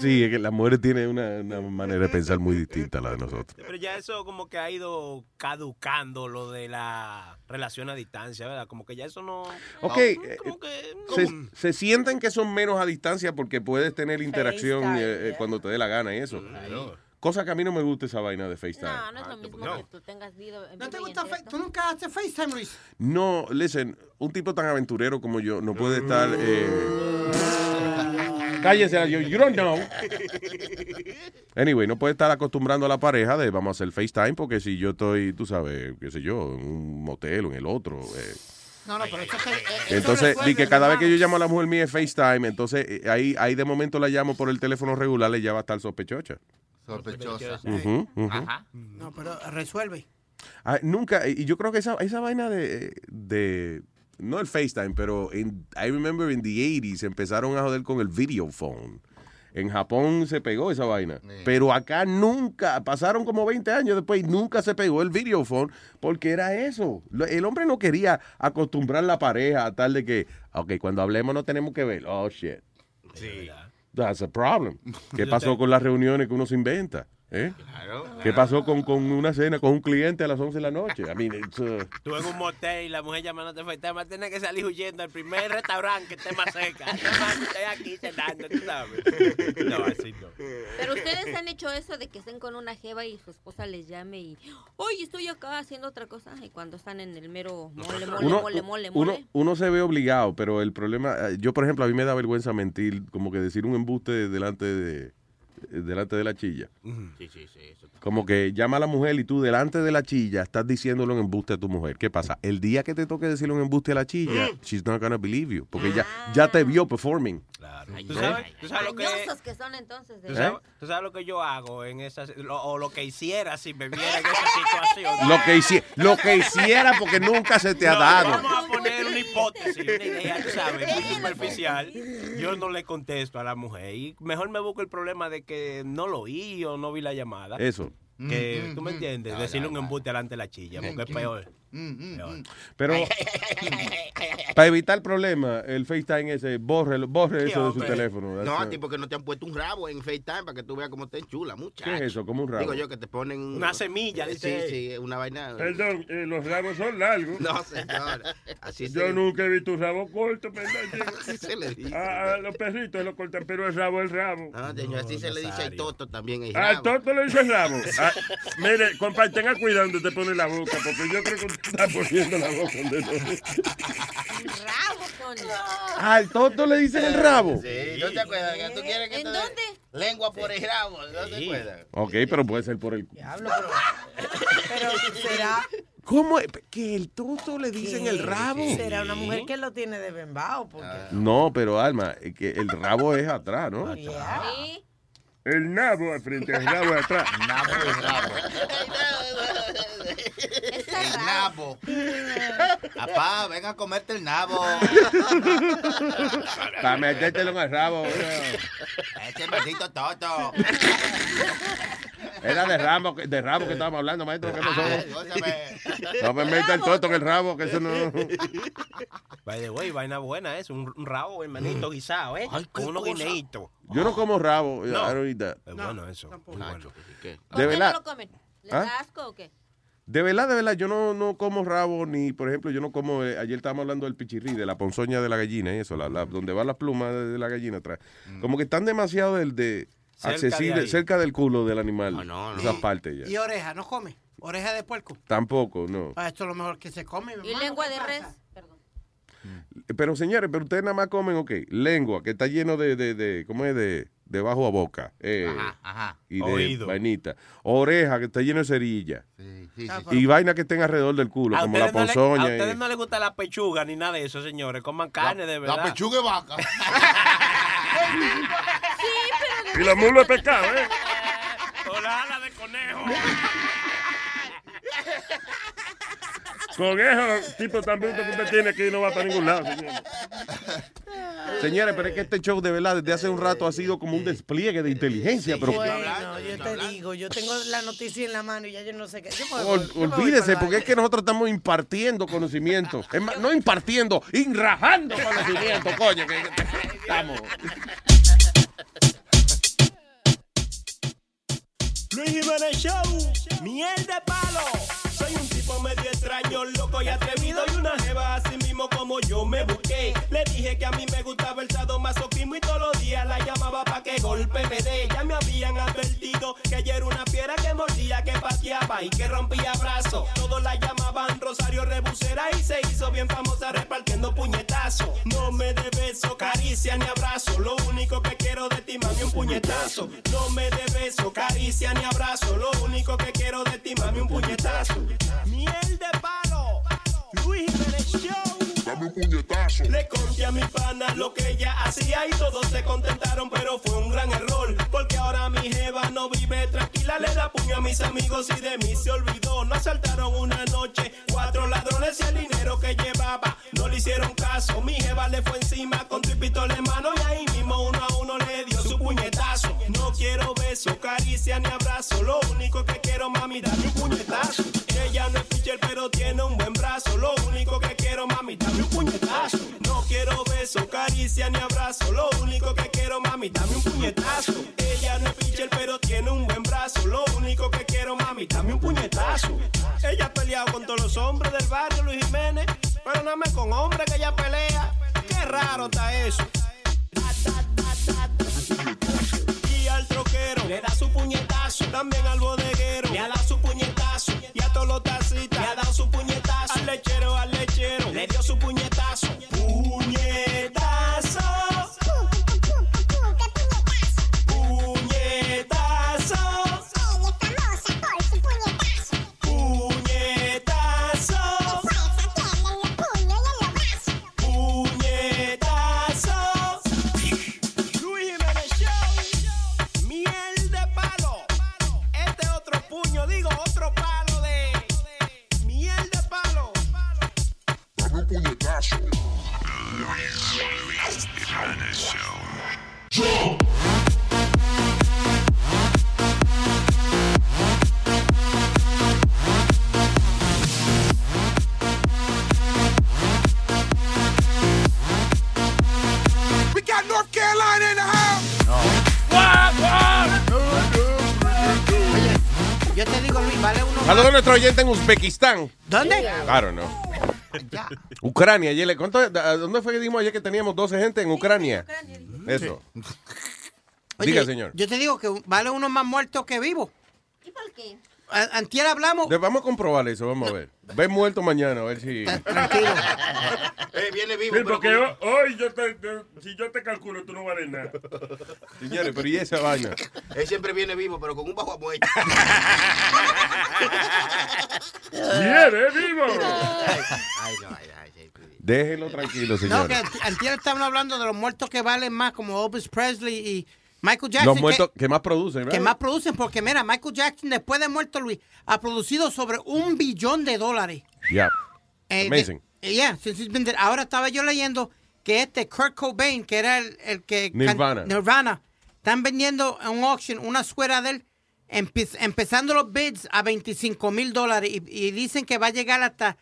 Sí, es que las mujeres tienen una, una manera de pensar muy distinta a la de nosotros. Pero ya eso como que ha ido caducando lo de la relación a distancia, ¿verdad? Como que ya eso no... Ok, no, eh, como que... se, se sienten que son menos a distancia porque puedes tener interacción FaceTime, eh, eh, cuando te dé la gana y eso. Cosa que a mí no me gusta esa vaina de FaceTime. No, no es lo mismo que tú tengas video. ¿No te gusta ¿Tú nunca haces FaceTime, Luis? No, listen, un tipo tan aventurero como yo no puede estar. Eh... Cállese, you, you don't know. Anyway, no puede estar acostumbrando a la pareja de vamos a hacer FaceTime porque si yo estoy, tú sabes, qué sé yo, en un motel o en el otro. eh, No, no, pero eso se- eh, eso Entonces, di que cada vez que yo llamo a la mujer mía es FaceTime, entonces eh, ahí, ahí de momento la llamo por el teléfono regular, ella va a estar sospechosa. Sospechosa. Ujú. No, pero resuelve. Ah, nunca, y yo creo que esa, esa vaina de, de, no el FaceTime, pero en, I remember in the 80s empezaron a joder con el video phone. En Japón se pegó esa vaina. Pero acá nunca, pasaron como 20 años después y nunca se pegó el video phone porque era eso. El hombre no quería acostumbrar la pareja a tal de que, ok, cuando hablemos no tenemos que ver. Oh, shit. Sí. That's a problem. ¿Qué pasó con las reuniones que uno se inventa? ¿Eh? ¿Qué pasó con, con una cena con un cliente a las 11 de la noche? I mean, it's, uh, Tú en un motel y la mujer llamándote FaceTime, tienes que salir huyendo al primer restaurante que esté más cerca. No, estoy aquí cenando, tú sabes. No, así no. Pero ustedes han hecho eso de que estén con una jeva y su esposa les llame y, oye, estoy acá haciendo otra cosa. Y cuando están en el mero mole, mole, uno, mole, mole, uno, mole. uno se ve obligado, pero el problema, eh, yo por ejemplo, a mí me da vergüenza mentir, como que decir un embuste delante de, delante de la chilla. Sí, sí, sí. Eso. Como que llama a la mujer y tú delante de la chilla estás diciéndolo en embuste a tu mujer. ¿Qué pasa? El día que te toque decirlo en embuste a la chilla, she's not gonna believe you. Porque ya, ya te vio performing. ¿Tú sabes, tú sabes lo que son entonces. de ¿Tú ¿Eh? sabes, tú sabes lo que yo hago en esas, lo- o lo que hiciera si me viera en esa situación? Lo que, hici- lo que hiciera porque nunca se te ha No, dado. Vamos a poner una hipótesis, una idea, tú sabes, muy superficial. Yo no le contesto a la mujer y mejor me busco el problema de que no lo oí o no vi la llamada. Eso. Que Mm, tú me entiendes, decirle un embute delante de la chilla, porque es peor. Mm, Peor. Pero para evitar problemas, el FaceTime ese, borre, borre eso de su teléfono. No, a ti porque no te han puesto un rabo en FaceTime para que tú veas cómo te enchula, muchacho. ¿Qué es eso? ¿Cómo un rabo? Digo yo que te ponen... Una semilla, Eh, dice Sí, sí, una vaina... Perdón, eh, los rabos son largos. No, señor. Así Yo se- nunca he visto un rabo corto, perdón. Así se le dice. A, a los perritos lo cortan, pero el rabo es rabo. Ah, señor, así se le dice al toto también. El Al toto le dice rabo. Ah, mire, compadre, tenga cuidado donde te pone la boca, porque yo creo que está poniendo la boca donde no. Rabo. Al toto le dicen el rabo. Sí, ¿no te acuerdas? que ¿Tú quieres que ¿En te dónde? lengua por el rabo? ¿No te acuerdas? Ok, pero puede ser por el... Diablo, pero, pero será, ¿Cómo es? ¿Que el toto le dicen el rabo? será una mujer que lo tiene de bembao. Porque, No, pero Alma, que el rabo es atrás, ¿no? Sí. El nabo al frente, el rabo de atrás. Nabo y rabo. El nabo. Papá, ven a comerte el nabo. Para metértelo en el rabo. Este maldito toto. Era de rabo, que- de rabo que estábamos hablando, maestro. ¿Qué pasó? Ay. No me meta el toto en el rabo, que eso no... The way, vaina buena es un, un rabo, hermanito, guisado, ¿eh? Con unos guineitos. Yo no como rabo. I No. don't eat that. Es bueno eso. muy bueno. De ¿Por qué verdad. no lo comen? ¿Les ¿Ah? da asco o qué? De verdad, de verdad, yo no, no como rabo, ni, por ejemplo, yo no como, eh, ayer estábamos hablando del pichirrí, de la ponzoña de la gallina y eso, la, la- donde van las plumas de, de la gallina atrás. Como que están demasiado del, de, Cerca de accesible, cerca del culo del animal, no. esas partes ya. Y oreja, ¿no come? Oreja de puerco. Tampoco, no. Ah, esto es lo mejor que se come. mi ¿Y hermano, lengua ¿qué de pasa? res? Pero señores, pero ustedes nada más comen, ok, lengua, que está lleno de, de, de ¿cómo es? De, de bajo a boca. eh, ajá. Y de Oído. vainita. Oreja, que está lleno de cerilla. Sí, sí, Y vaina que estén alrededor del culo, A como la ustedes, no le, a ponzoña. ustedes y- no les gusta la pechuga ni nada de eso, señores. Coman carne de verdad. La pechuga de vaca. Y la mula de pescado, ¿eh? O la ala de conejo. Con esos tipos tan brutos que usted tiene que no va para ningún lado, señor. Señores, pero es que este show de verdad desde hace un rato ha sido como un despliegue de inteligencia. pero Bueno, yo te digo, yo tengo la noticia en la mano y ya yo no sé qué. Yo Ol- olvídese, porque es que nosotros estamos impartiendo conocimiento. Es más, no impartiendo, inrajando conocimiento, coño. Que, estamos. Luis Jiménez Show, miel de palo. Soy un medio extraño, loco y atrevido. Y una jeva así mismo como yo me busqué. Le dije que a mí me gustaba el sadomasoquismo y todos los días la llamaba pa' que golpe me dé. Ya me habían advertido que ella era una fiera que mordía, que pateaba y que rompía brazos. Todos la llamaban Rosario Rebusera y se hizo bien famosa repartiendo puñetazos. No me de beso, caricia ni abrazo. Lo único que quiero de ti, mami, un puñetazo. No me de beso, caricia ni abrazo. Lo único que quiero de ti, mami, un puñetazo. Miel de palo, Luis Jiménez Show. Dame un puñetazo. Le conté a mi pana lo que ella hacía y todos se contentaron, pero fue un gran error. Porque ahora mi jeva no vive tranquila, le da puño a mis amigos y de mí se olvidó. No asaltaron una noche, cuatro ladrones y el dinero que llevaba. No le hicieron caso, mi jeva le fue encima con tripito en mano y ahí quiero beso, caricia ni abrazo, lo único que quiero mami dame un puñetazo. Ella no es pitcher pero tiene un buen brazo, lo único que quiero mami dame un puñetazo. No quiero beso, caricia ni abrazo, lo único que quiero mami dame un puñetazo. Ella no es pitcher pero tiene un buen brazo, lo único que quiero mami dame un puñetazo. Ella ha peleado con todos los hombres del barrio Luis Jiménez, pero nada más con hombres que ella pelea. Qué raro está eso. Le da su puñetazo. También al bodeguero le ha dado su puñetazo. Y a todos los tacitas le ha dado su puñetazo. Saludos a nuestro oyente en Uzbekistán. ¿Dónde? Claro, no. Ucrania, Yele. ¿Cuánto, a ¿Dónde fue que dimos ayer que teníamos 12 gente en Ucrania? Eso. Oye, Diga, señor. Yo te digo que vale uno más muerto que vivo. ¿Y por qué? Antier hablamos. De- vamos a comprobar eso, vamos a ver. Ven muerto mañana, a ver si... Tranquilo. Eh, viene vivo. Sí, pero porque hoy yo te, te- si yo te calculo, tú no vales nada. Señores, pero ¿y esa vaina? Él siempre viene vivo, pero con un bajo a muerte. ¡Viene vivo! Ay, no, ay, ay, ay. Déjenlo tranquilo, No, señores. que anti- antier estaban hablando de los muertos que valen más, como Elvis Presley y Michael Jackson. Los que- muertos que, más producen, que ¿verdad? más producen, porque mira, Michael Jackson después de muerto Luis ha producido sobre un billón de dólares. Yeah. Eh, Amazing. eh, yeah, since he's been dead. ahora estaba yo leyendo que este Kurt Cobain, que era el, el que... can- Nirvana. Nirvana. Están vendiendo en un auction una suera de él, empe- empezando los bids a 25 mil dólares y, y dicen que va a llegar hasta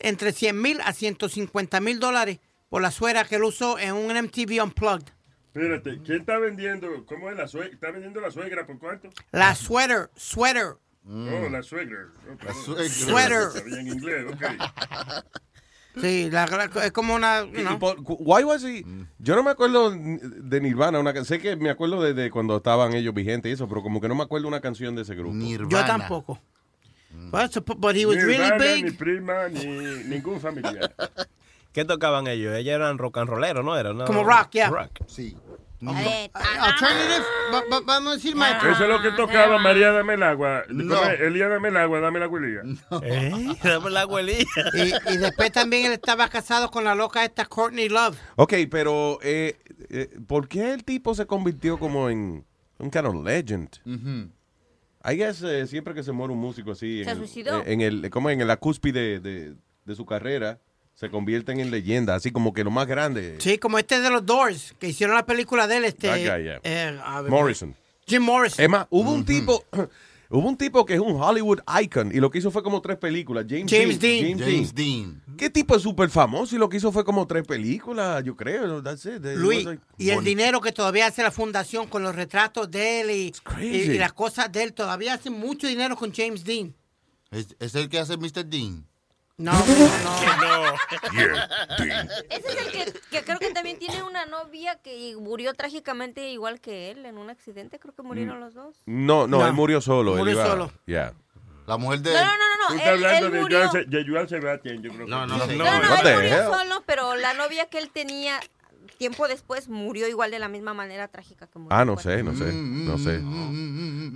entre 100 mil a 150 mil dólares por la suera que él usó en un MTV Unplugged. Espérate, ¿quién está vendiendo? ¿Cómo es la suegra? ¿Está vendiendo la suegra por cuánto? La sweater, sweater. Oh, la suegra. Perdón. suegra. Sweater. Sabía en inglés, ok. Sí, la- la- es como una... cu- why was he- Yo no me acuerdo de Nirvana, una, sé que me acuerdo de, de cuando estaban ellos vigentes y eso, pero como que no me acuerdo una canción de ese grupo. Yo tampoco. But, so- but he was Ni really hermana, big. Ni prima, ni ningún familiar. ¿Qué tocaban ellos? Ellos eran rock and rolleros, ¿no? Era, no? Como rock, yeah. Rock. Sí. Alternative, va- va- vamos a decir más. Eso es lo que tocaba María Dame el agua. No. Elía Dame el agua, dame la abuelía. ¿Eh? Dame la. Y, y después también él estaba casado con la loca esta Courtney Love. Ok, pero eh, eh, ¿por qué el tipo se convirtió como en un kind of legend? I guess eh, siempre que se muere un músico así, Se en, el- suicidó. en el, como en la cúspide de, de su carrera, se convierten en leyenda, así como que lo más grande. Sí, como este de los Doors, que hicieron la película de él, este... Guy, yeah. eh, a ver, Morrison. Jim Morrison. Es más, hubo un tipo, hubo un tipo que es un Hollywood icon y lo que hizo fue como tres películas. James, James Dean. Dean. James, James Dean. Dean. ¿Qué tipo es súper famoso y lo que hizo fue como tres películas, yo creo. That's it. Luis, like- y el dinero que todavía hace la fundación con los retratos de él y, crazy. y- y las cosas de él, todavía hace mucho dinero con James Dean. ¿Es, es el que hace Mr. Dean? No, no. Ese es el que, que creo que también tiene una novia que murió trágicamente igual que él en un accidente. Creo que murieron los dos. No, no, No, él murió solo. él murió iba- solo. Yeah. La mujer de... No, no, no, no. Tú no. estás Él, hablando él de murió. Joan Se- de Joan Sebastián, yo creo. No, que- no, sé. No, no, What él murió solo, pero la novia que él tenía tiempo después murió igual de la misma manera trágica que murió. Ah, no sé, no sé, no sé.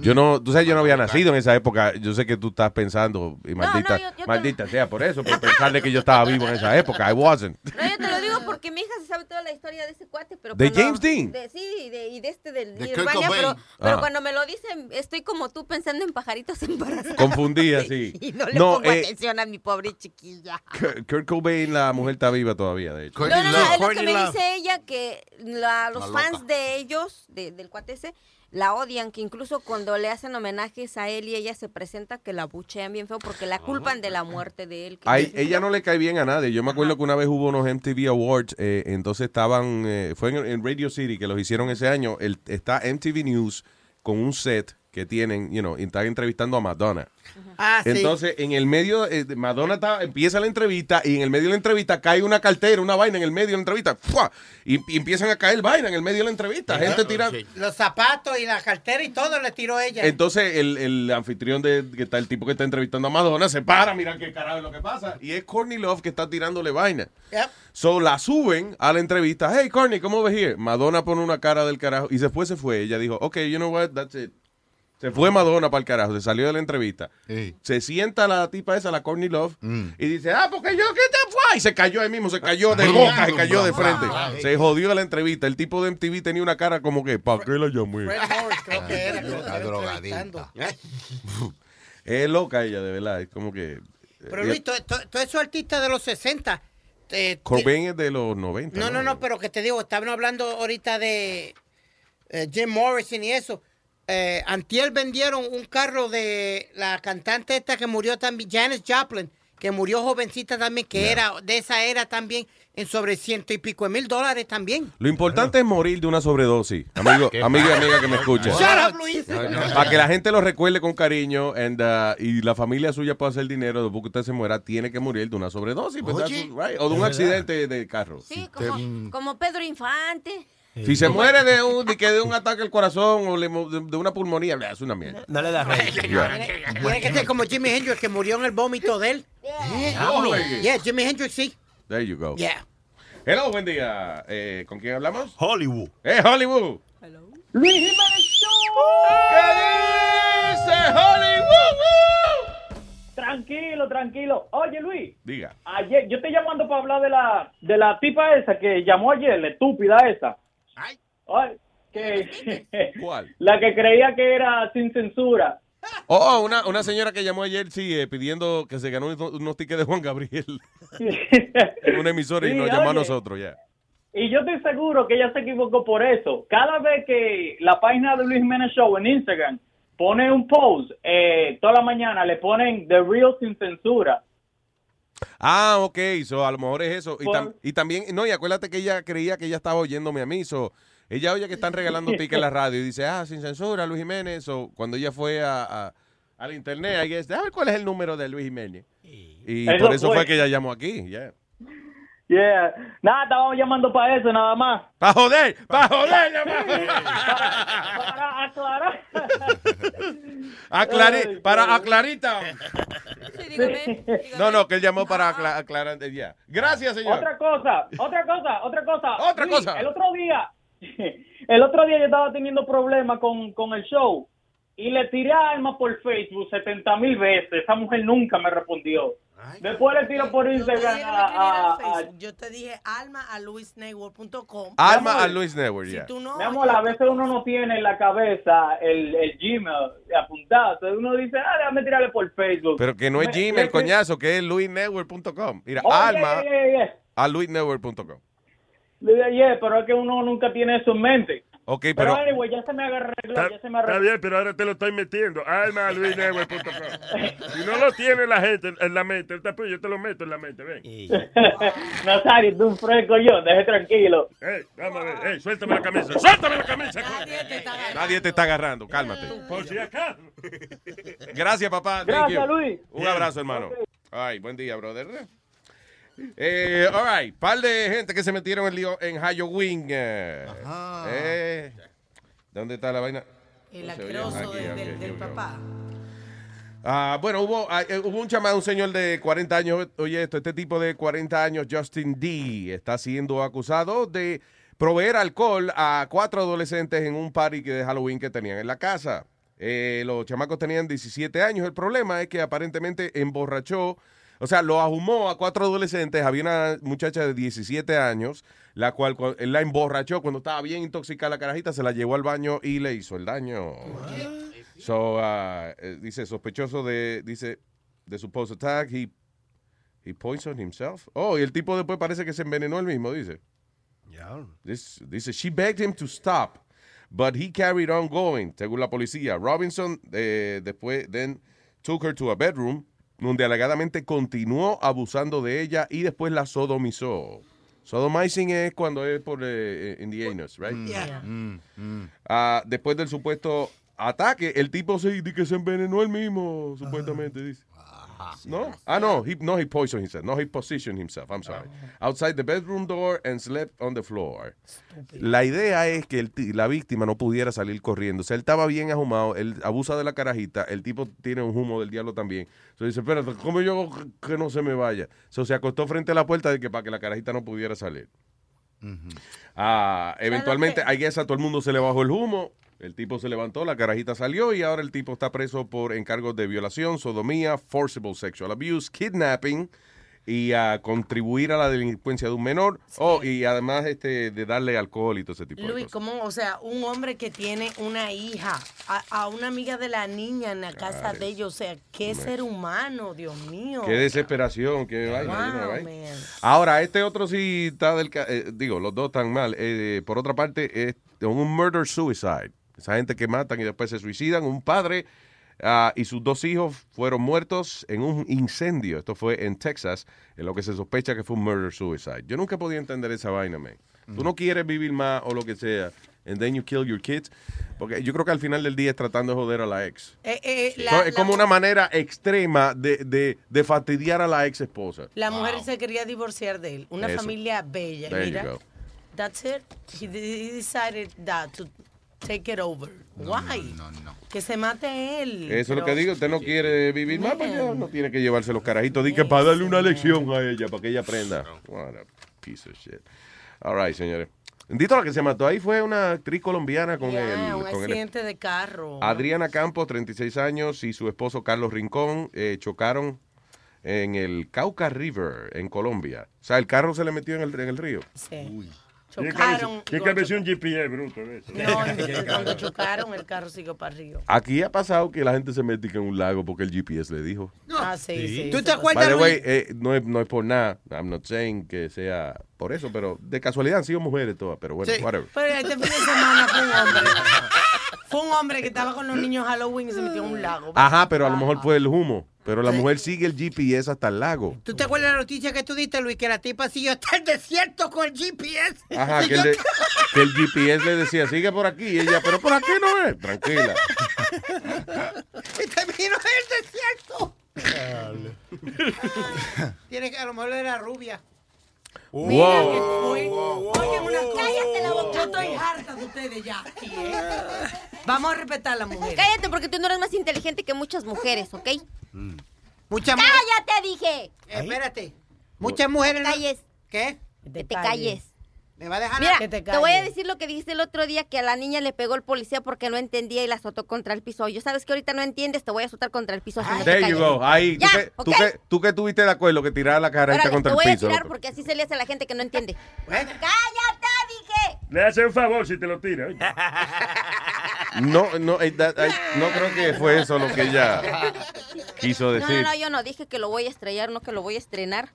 Yo no, tú sabes, yo no había nacido en esa época. Yo sé que tú estás pensando, y maldita, yo- yo te- maldita sea por eso, por pensar de que yo estaba vivo en esa época. I wasn't. No, yo te lo digo porque mi hija se sabe toda la historia de ese cuate, pero ¿De cuando- James Dean? de- sí, y de, y de este del De Cobain. pero, pero Ah. cuando me lo dicen, estoy como tú pensando en pajaritos embarazados. Confundía, sí. Y no le No, pongo eh, atención a mi pobre chiquilla. Kurt Kurt Cobain, la mujer está viva todavía, de hecho. No, no, no, es lo que me dice ella, que la- los Una fans loca. de ellos, de- del cuate ese, la odian, que incluso cuando le hacen homenajes a él y ella se presenta, que la buchean bien feo porque la culpan de la muerte de él. Ay, ella no le cae bien a nadie. Yo me acuerdo que una vez hubo unos MTV Awards, eh, entonces estaban, eh, fue en, en Radio City que los hicieron ese año. El, está MTV News con un set que tienen, you know, y están entrevistando a Madonna. Ah, sí. Entonces, en el medio, eh, Madonna está- empieza la entrevista y en el medio de la entrevista cae una cartera, una vaina en el medio de la entrevista. ¡fua! Y, y empiezan a caer vaina en el medio de la entrevista. Gente tira. Los zapatos y la cartera y todo le tiró ella. Entonces, el, el anfitrión de que está el tipo que está entrevistando a Madonna se para, mira qué carajo es lo que pasa. Y es Courtney Love que está tirándole vaina. Yep. So la suben a la entrevista. Hey, Courtney, come over here. Madonna pone una cara del carajo. Y después se fue. Ella dijo, ok, you know what, that's it. Se fue Madonna para el carajo. Se salió de la entrevista. Se sienta la tipa esa, la Courtney Love. Y dice, ah, porque yo que te fue. Y se cayó ahí mismo. Se cayó de boca. Se cayó de frente. Se jodió la entrevista. El tipo de MTV tenía una cara como que, ¿para qué la llamé? creo que era. Está drogadita. Es loca ella, de verdad. Es como que... Pero eh, Luis, to- to- todos esos artistas de los 60. eh, Cobain es de los 90. No, no, no, pero que te digo, estaban hablando ahorita de eh, Jim Morrison y eso. Eh, antier vendieron un carro de la cantante esta que murió también, Janis Joplin, que murió jovencita también, que era de esa era también, en sobre ciento y pico de mil dólares también. Lo importante es morir de una sobredosis. Amigo, ¿Qué amigo y amiga que me escuchan. Shut up, Luis. Para que la gente lo recuerde con cariño and, uh, y la familia suya pueda hacer dinero después que usted se muera, tiene que morir de una sobredosis. right. O de un accidente de carro. Sí, como, como Pedro Infante. Si se muere de un, de, que de un ataque al corazón o le de, de una pulmonía, es una mierda. No le da rey. Tiene que ser como Jimi Hendrix, que murió en el vómito de él. Yeah, Jimi Hendrix, sí. There you go. Yeah. Hello, buen día. Eh, ¿Con quién hablamos? Hollywood. Eh, Hollywood. Luis Jiménez Show. ¿Qué dice Hollywood? Tranquilo, tranquilo. Oye, Luis, Diga. ayer, yo estoy llamando para hablar de la, de la tipa esa que llamó ayer, la estúpida esa. Ay. que, ¿Cuál? La que creía que era sin censura. Oh, una, una señora que llamó ayer, sí, eh, pidiendo que se ganó unos, unos tickets de Juan Gabriel en una emisora y nos llamó a oye. nosotros, ya. Y yo estoy seguro que ella se equivocó por eso. Cada vez que la página de Luis Jiménez Show en Instagram pone un post, eh, toda la mañana le ponen The Real sin censura. Ah, ok, so, a lo mejor es eso. Y, Por- tam- y también, no, y acuérdate que ella creía que ella estaba oyéndome a mí, so, ella oye que están regalando tickets en la radio y dice, ah, sin censura, Luis Jiménez, o cuando ella fue a, a- al internet, I guess, déjame ver cuál es el número de Luis Jiménez. Y Eso por eso fue. fue. que ella llamó aquí, ya. Yeah. Nada, estábamos llamando para eso, nada más. ¡Para joder! ¡Para joder! Para aclarar. Aclari- para aclarita. dígame, No, no, que él llamó para acla- aclarar. Ya. Gracias, señor. Otra cosa, otra cosa, otra cosa. Otra cosa. El otro día, el otro día yo estaba teniendo problemas con, con el show y le tiré a Alma por Facebook 70 mil veces. Esa mujer nunca me respondió. Después le tiro por Instagram a, a- a- Yo te dije alma a luisnetwork.com. Alma a Luis Network, ya. tú no, Mi amor, a veces uno no tiene en la cabeza el, el Gmail apuntado. Entonces uno dice, ah, déjame tirarle por Facebook. Pero que no es Gmail, me- coñazo, que es luisnetwork.com. Mira, Oh, yeah, alma yeah, yeah. a luisnetwork.com. Yeah, pero es que uno nunca tiene eso en mente. Ok, Pero, pero. anyway, ya se me arregló, Está, ya se me está bien, pero ahora te lo estoy metiendo. Alma luisnetwork.com. Si no lo tiene la gente en la mente, yo te lo meto en la mente, ven. Nazario, tú un fresco yo, deje tranquilo. Ey, vamos a ver. Ey, suéltame la camisa. Suéltame la camisa. Nadie te está agarrando, cálmate. Por si acaso. Gracias, papá. Gracias. Luis. Un abrazo, hermano. Ay, buen día, brother. Eh, all right, par de gente que se metieron en, lío en Halloween. Eh, eh, ¿Dónde está la vaina? El No del, papá. Ah, bueno, hubo, ah, eh, hubo un chamado, un señor de 40 años. Oye, esto, este tipo de 40 años, Justin D, está siendo acusado de proveer alcohol a cuatro adolescentes en un party de Halloween que tenían en la casa. Eh, los chamacos tenían 17 años. El problema es que aparentemente emborrachó, o sea, lo ahumó a cuatro adolescentes. Había una muchacha de 17 años, la cual cu- él la emborrachó cuando estaba bien intoxicada la carajita, se la llevó al baño y le hizo el daño. So, uh, eh, dice, sospechoso de, dice, de supposed attack, he, he poisoned himself. Oh, y el tipo después parece que se envenenó él mismo, dice. This, dice, she begged him to stop, but he carried on going, según la policía. Robinson eh, después then took her to a bedroom, donde alegadamente continuó abusando de ella y después la sodomizó. Sodomizing es cuando es por eh, in the anus, right? Yeah. Mm, mm. Ah, después del supuesto ataque, el tipo se, que se envenenó él mismo, supuestamente, dice. No? Ah, no, he, no, he poisoned himself. No, he positioned himself. I'm sorry. Outside the bedroom door and slept on the floor. La idea es que el la víctima no pudiera salir corriendo. O sea, él estaba bien ahumado, él abusa de la carajita, el tipo tiene un humo del diablo también. Entonces dice, espérate, ¿cómo yo que- que no se me vaya? So, se acostó frente a la puerta de que para que la carajita no pudiera salir. Ah, eventualmente, I guess a todo el mundo se le bajó el humo. El tipo se levantó, la carajita salió y ahora el tipo está preso por encargos de violación, sodomía, forcible sexual abuse, kidnapping y a contribuir a la delincuencia de un menor. Oh, y además este de darle alcohol y todo ese tipo de Luis, cosas. ¿cómo? O sea, un hombre que tiene una hija, a, a una amiga de la niña en la casa de ellos, o sea, qué ser humano, Dios mío. Qué desesperación, qué vaina. Wow. Ahora, este otro sí está del... eh, digo, los dos están mal. Eh, por otra parte, es un murder-suicide. Esa gente que matan y después se suicidan. Un padre ah, y sus dos hijos fueron muertos en un incendio. Esto fue en Texas, en lo que se sospecha que fue un murder-suicide. Yo nunca podía entender esa vaina, man. Tú no quieres vivir más o lo que sea, and then you kill your kids. Porque yo creo que al final del día es tratando de joder a la ex. Eh, eh, So, la, es como una manera extrema de, de, de fastidiar a la ex esposa. la mujer se quería divorciar de él. Una Eso. familia bella. There you Mira, go. that's it. He, he decided that to take it over. Why? Que se mate él. Eso es lo que digo. Usted no quiere vivir más, pues no tiene que llevarse los carajitos. Di que para darle una lección a ella, para que ella aprenda. What a piece of shit. All right, señores. Bendito la que se mató ahí fue una actriz colombiana con Yeah, el. un con el- accidente de carro. Adriana Campos, 36 años, y su esposo Carlos Rincón eh, chocaron en el Cauca River, en Colombia. O sea, el carro se le metió en el, en el río. Sí. Tiene Chocaron. sido un GPS, bruto. ¿ves? No, cuando chocaron, el carro siguió para arriba. Aquí ha pasado que la gente se mete en un lago porque el GPS le dijo. Ah, sí, sí. ¿Tú te By acuerdas, the way, Luis? eh, no, es, no es por nada. I'm not saying que sea por eso, pero de casualidad han sido mujeres todas, pero bueno, Sí. whatever. Pero este fin de semana fue un hombre. Fue un hombre que estaba con los niños Halloween y se metió en un lago. Ajá, pero a lo mejor fue el humo. Pero la mujer sigue el GPS hasta el lago. ¿Tú te acuerdas de la noticia que tú diste, Luis? Que la tipa siguió hasta el desierto con el GPS. Ajá, que el, de- que el GPS le decía, sigue por aquí. Y ella, pero por aquí no es. Tranquila. y terminó en el desierto. Tiene que, a lo mejor era rubia. Mira que fue. Oye, una cállate la boca. Yo estoy harta de ustedes ya. aquí, ¿eh? Vamos a respetar a la mujer. Cállate porque tú no eres más inteligente que muchas mujeres, ¿ok? Muchas ¡Cállate, dije! Espérate. Muchas mujeres. Te calles. ¿Qué? Que te calles. Me va a dejar Mira, que te, te voy a decir lo que dijiste el otro día, que a la niña le pegó el policía porque no entendía y la azotó contra el piso. Yo sabes que ahorita no entiendes, te voy a azotar contra el piso. si no te There you go. Ahí. Ya, ¿Tú, que, tú, ¿ok? que, tú que estuviste de acuerdo que tirar la carajita Órale, contra te el voy a piso. tirar porque así se le hace a la gente que no entiende. ¡Cállate, dije! Le hace un favor si te lo tira. No, no, eh, that- eh, no creo que fue eso lo que ella quiso No, decir. no, no, yo no dije que lo voy a estrellar, no que lo voy a estrenar.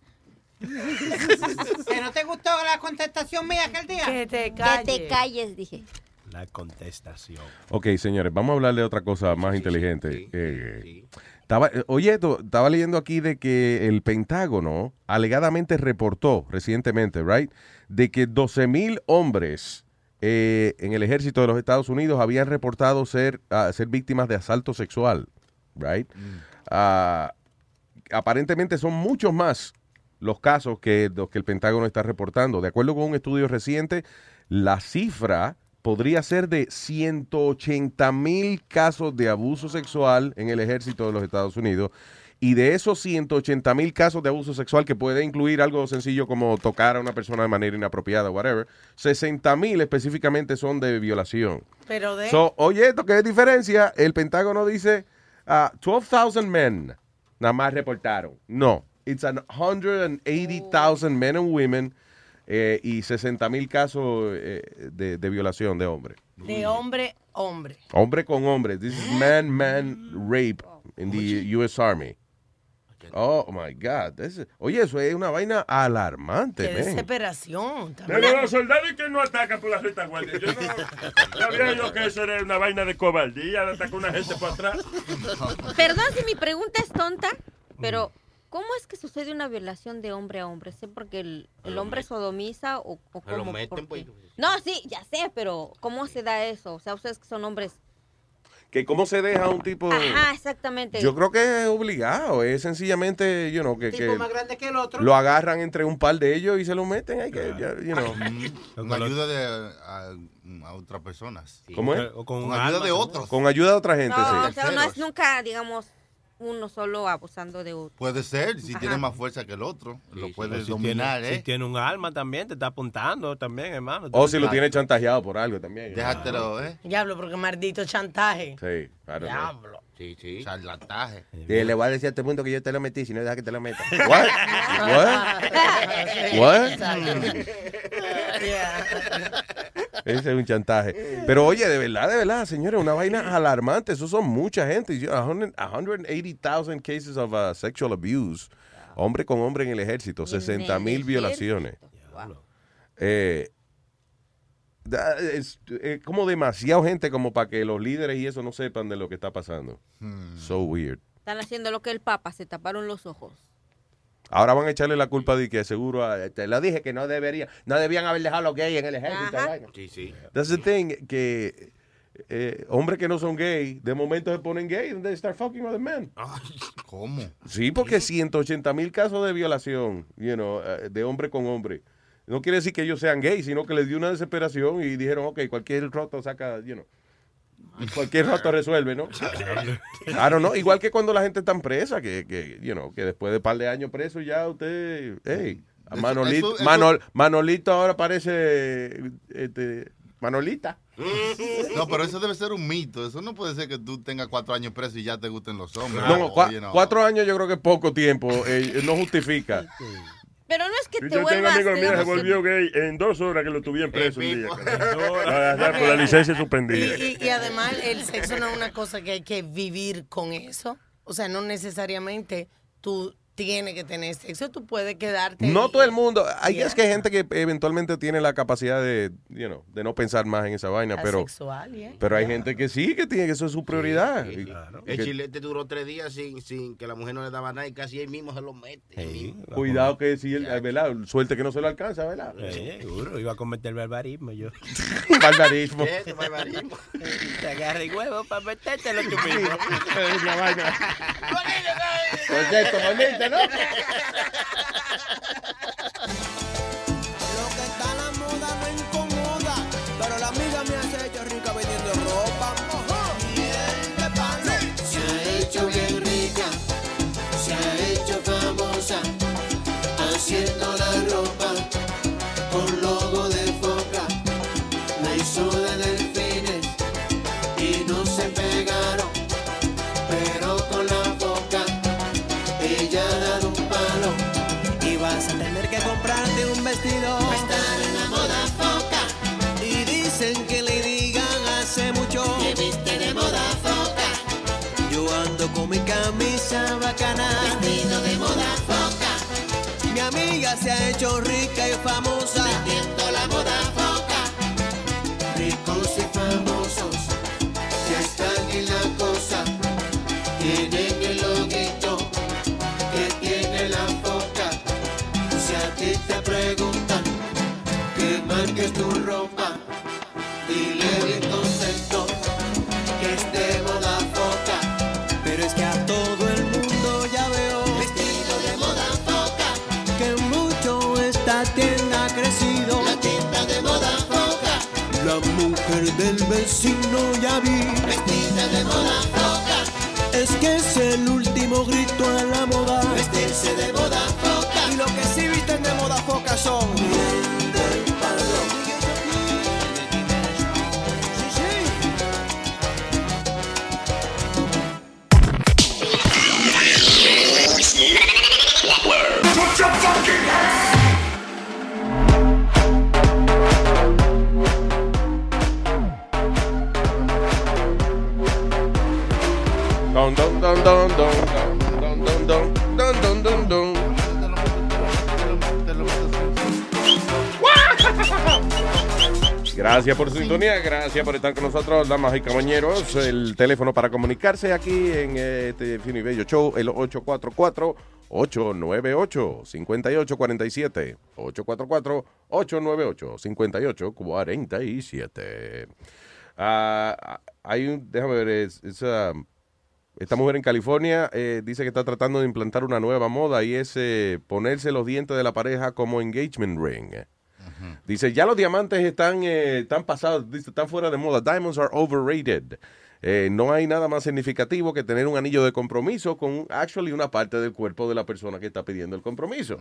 ¿Que no te gustó la contestación mía aquel día? Que te Que te calles, dije. La contestación. Ok, señores, vamos a hablar de otra cosa más inteligente. Eh, estaba, eh, oye, esto, estaba leyendo aquí de que el Pentágono alegadamente reportó recientemente, right, de que 12 mil hombres eh, en el ejército de los Estados Unidos habían reportado ser, ah, ser víctimas de asalto sexual, right. Ah, aparentemente son muchos más los casos que los que el Pentágono está reportando. De acuerdo con un estudio reciente, la cifra podría ser de 180 mil casos de abuso sexual en el ejército de los Estados Unidos Y de esos 180 mil casos de abuso sexual, que puede incluir algo sencillo como tocar a una persona de manera inapropiada, whatever, 60 mil específicamente son de violación. Pero de... So, oye, esto que es diferencia, el Pentágono dice ah, 12,000 men nada más reportaron. No, it's an 180,000 men and women eh, y 60 mil casos eh, de, de violación de hombres. De hombre, hombre. Hombre con hombre. This is man, man rape in the U.S. Army. Oh my God. This is- oye, eso es una vaina alarmante, Qué desesperación. Pero los soldados que no atacan por la retaguardia. Yo no sabía yo que eso era una vaina de cobardía, de atacar a una gente por atrás. Perdón si mi pregunta es tonta, pero ¿cómo es que sucede una violación de hombre a hombre? ¿Sé porque el, el hombre sodomiza o, o Se lo cómo? meten, ¿Por pues. qué? No, sí, ya sé, pero ¿cómo se da eso? O sea, ustedes que son hombres. Que cómo se deja un tipo... Ajá, exactamente. Yo creo que es obligado, es sencillamente, you know, que, tipo que más grande que el otro. lo agarran entre un par de ellos y se lo meten ahí, que, ya, you know. Con ayuda de a, a otras personas. ¿Cómo es? O con, ayuda de otros. Con ayuda de otra gente, no, sí. o sea, no es nunca, digamos, uno solo abusando de otro. Puede ser, si Ajá. tiene más fuerza que el otro, lo puede si dominar, tiene, ¿eh? Si tiene un alma también, te está apuntando también, hermano. O si lo tiene chantajeado por algo también. Déjatelo, ¿eh? Diablo, porque maldito chantaje. Sí, claro. Diablo. Sí, sí. Charlataje. le voy a decir a el mundo que yo te lo metí, si no deja que te lo meta. What? What? Ese es un chantaje. Pero oye, de verdad, de verdad, señores, una vaina alarmante. Eso son mucha gente. Yo, 100 180,000 cases of uh, sexual abuse. Hombre con hombre en el ejército. 60 mil violaciones. Eh, es, es como demasiado gente como para que los líderes y eso no sepan de lo que está pasando. So weird. Están haciendo lo que el Papa, se taparon los ojos. Ahora van a echarle la culpa de que seguro a- te lo dije que no debería, no debían haber dejado a los gays en el ejército. Sí, sí. That's the thing que eh, hombres que no son gay, de momento se ponen gay and they start fucking other men. ¿Cómo? Sí, porque 180 mil casos de violación, you know, eh, de hombre con hombre. No quiere decir que ellos sean gays, sino que les dio una desesperación y dijeron, ok, cualquier roto saca, you know, cualquier roto resuelve, ¿no? Claro, ¿no? Igual que cuando la gente está presa, que, que, you know, que después de un par de años preso ya usted, hey, a Manolito, eso- eso- Manol- Manolito ahora parece, este, Manolita. No, pero eso debe ser un mito. Eso no puede ser que tú tengas cuatro años preso y ya te gusten los hombres. No, cua- Oye, no. cuatro años yo creo que es poco tiempo, eh, no justifica. Pero no es que Yo te tengo vuelvas, amigos míos que se digamos, volvió gay en dos horas que lo tuvieron preso un día. Por la licencia suspendida. Y, y- y además el sexo no es una cosa que hay que vivir con eso. O sea, no necesariamente tú tienes que tener sexo, tú puedes quedarte. No y- todo el mundo. Hay Yeah. es que hay gente que eventualmente tiene la capacidad de, you know, de no pensar más en esa vaina, pero, Asexual, yeah. pero hay gente que sí, que tiene que eso es su prioridad. Sí, claro. que- El chilete duró tres días sin, sin que la mujer no le daba nada y casi él mismo se lo mete. Cuidado que si él, ¿verdad? Suerte que no se lo alcanza, ¿verdad? Sí, seguro, iba a cometer barbarismo yo. Barbarismo. ¿Qué? barbarismo? Te agarra el huevo para metértelo tú mismo. la vaina. Concepto bonito, ¿no? se ha hecho rica y famosa. Del vecino ya vi. Vestida de moda foca, Es que es el último grito a la moda. Vestirse de moda foca. Y lo que sí visten de moda foca son. Gracias por su sintonía, gracias por estar con nosotros, damas y caballeros. El teléfono para comunicarse aquí en este Fino y Bello Show, el 844-898-5847. 844-898-5847. Ah, hay un, déjame ver, es, es, esta mujer en California eh, dice que está tratando de implantar una nueva moda y es eh, ponerse los dientes de la pareja como engagement ring. Dice, ya los diamantes están, eh, están pasados, dice, están fuera de moda. Diamonds are overrated. Eh, no hay nada más significativo que tener un anillo de compromiso con actually una parte del cuerpo de la persona que está pidiendo el compromiso.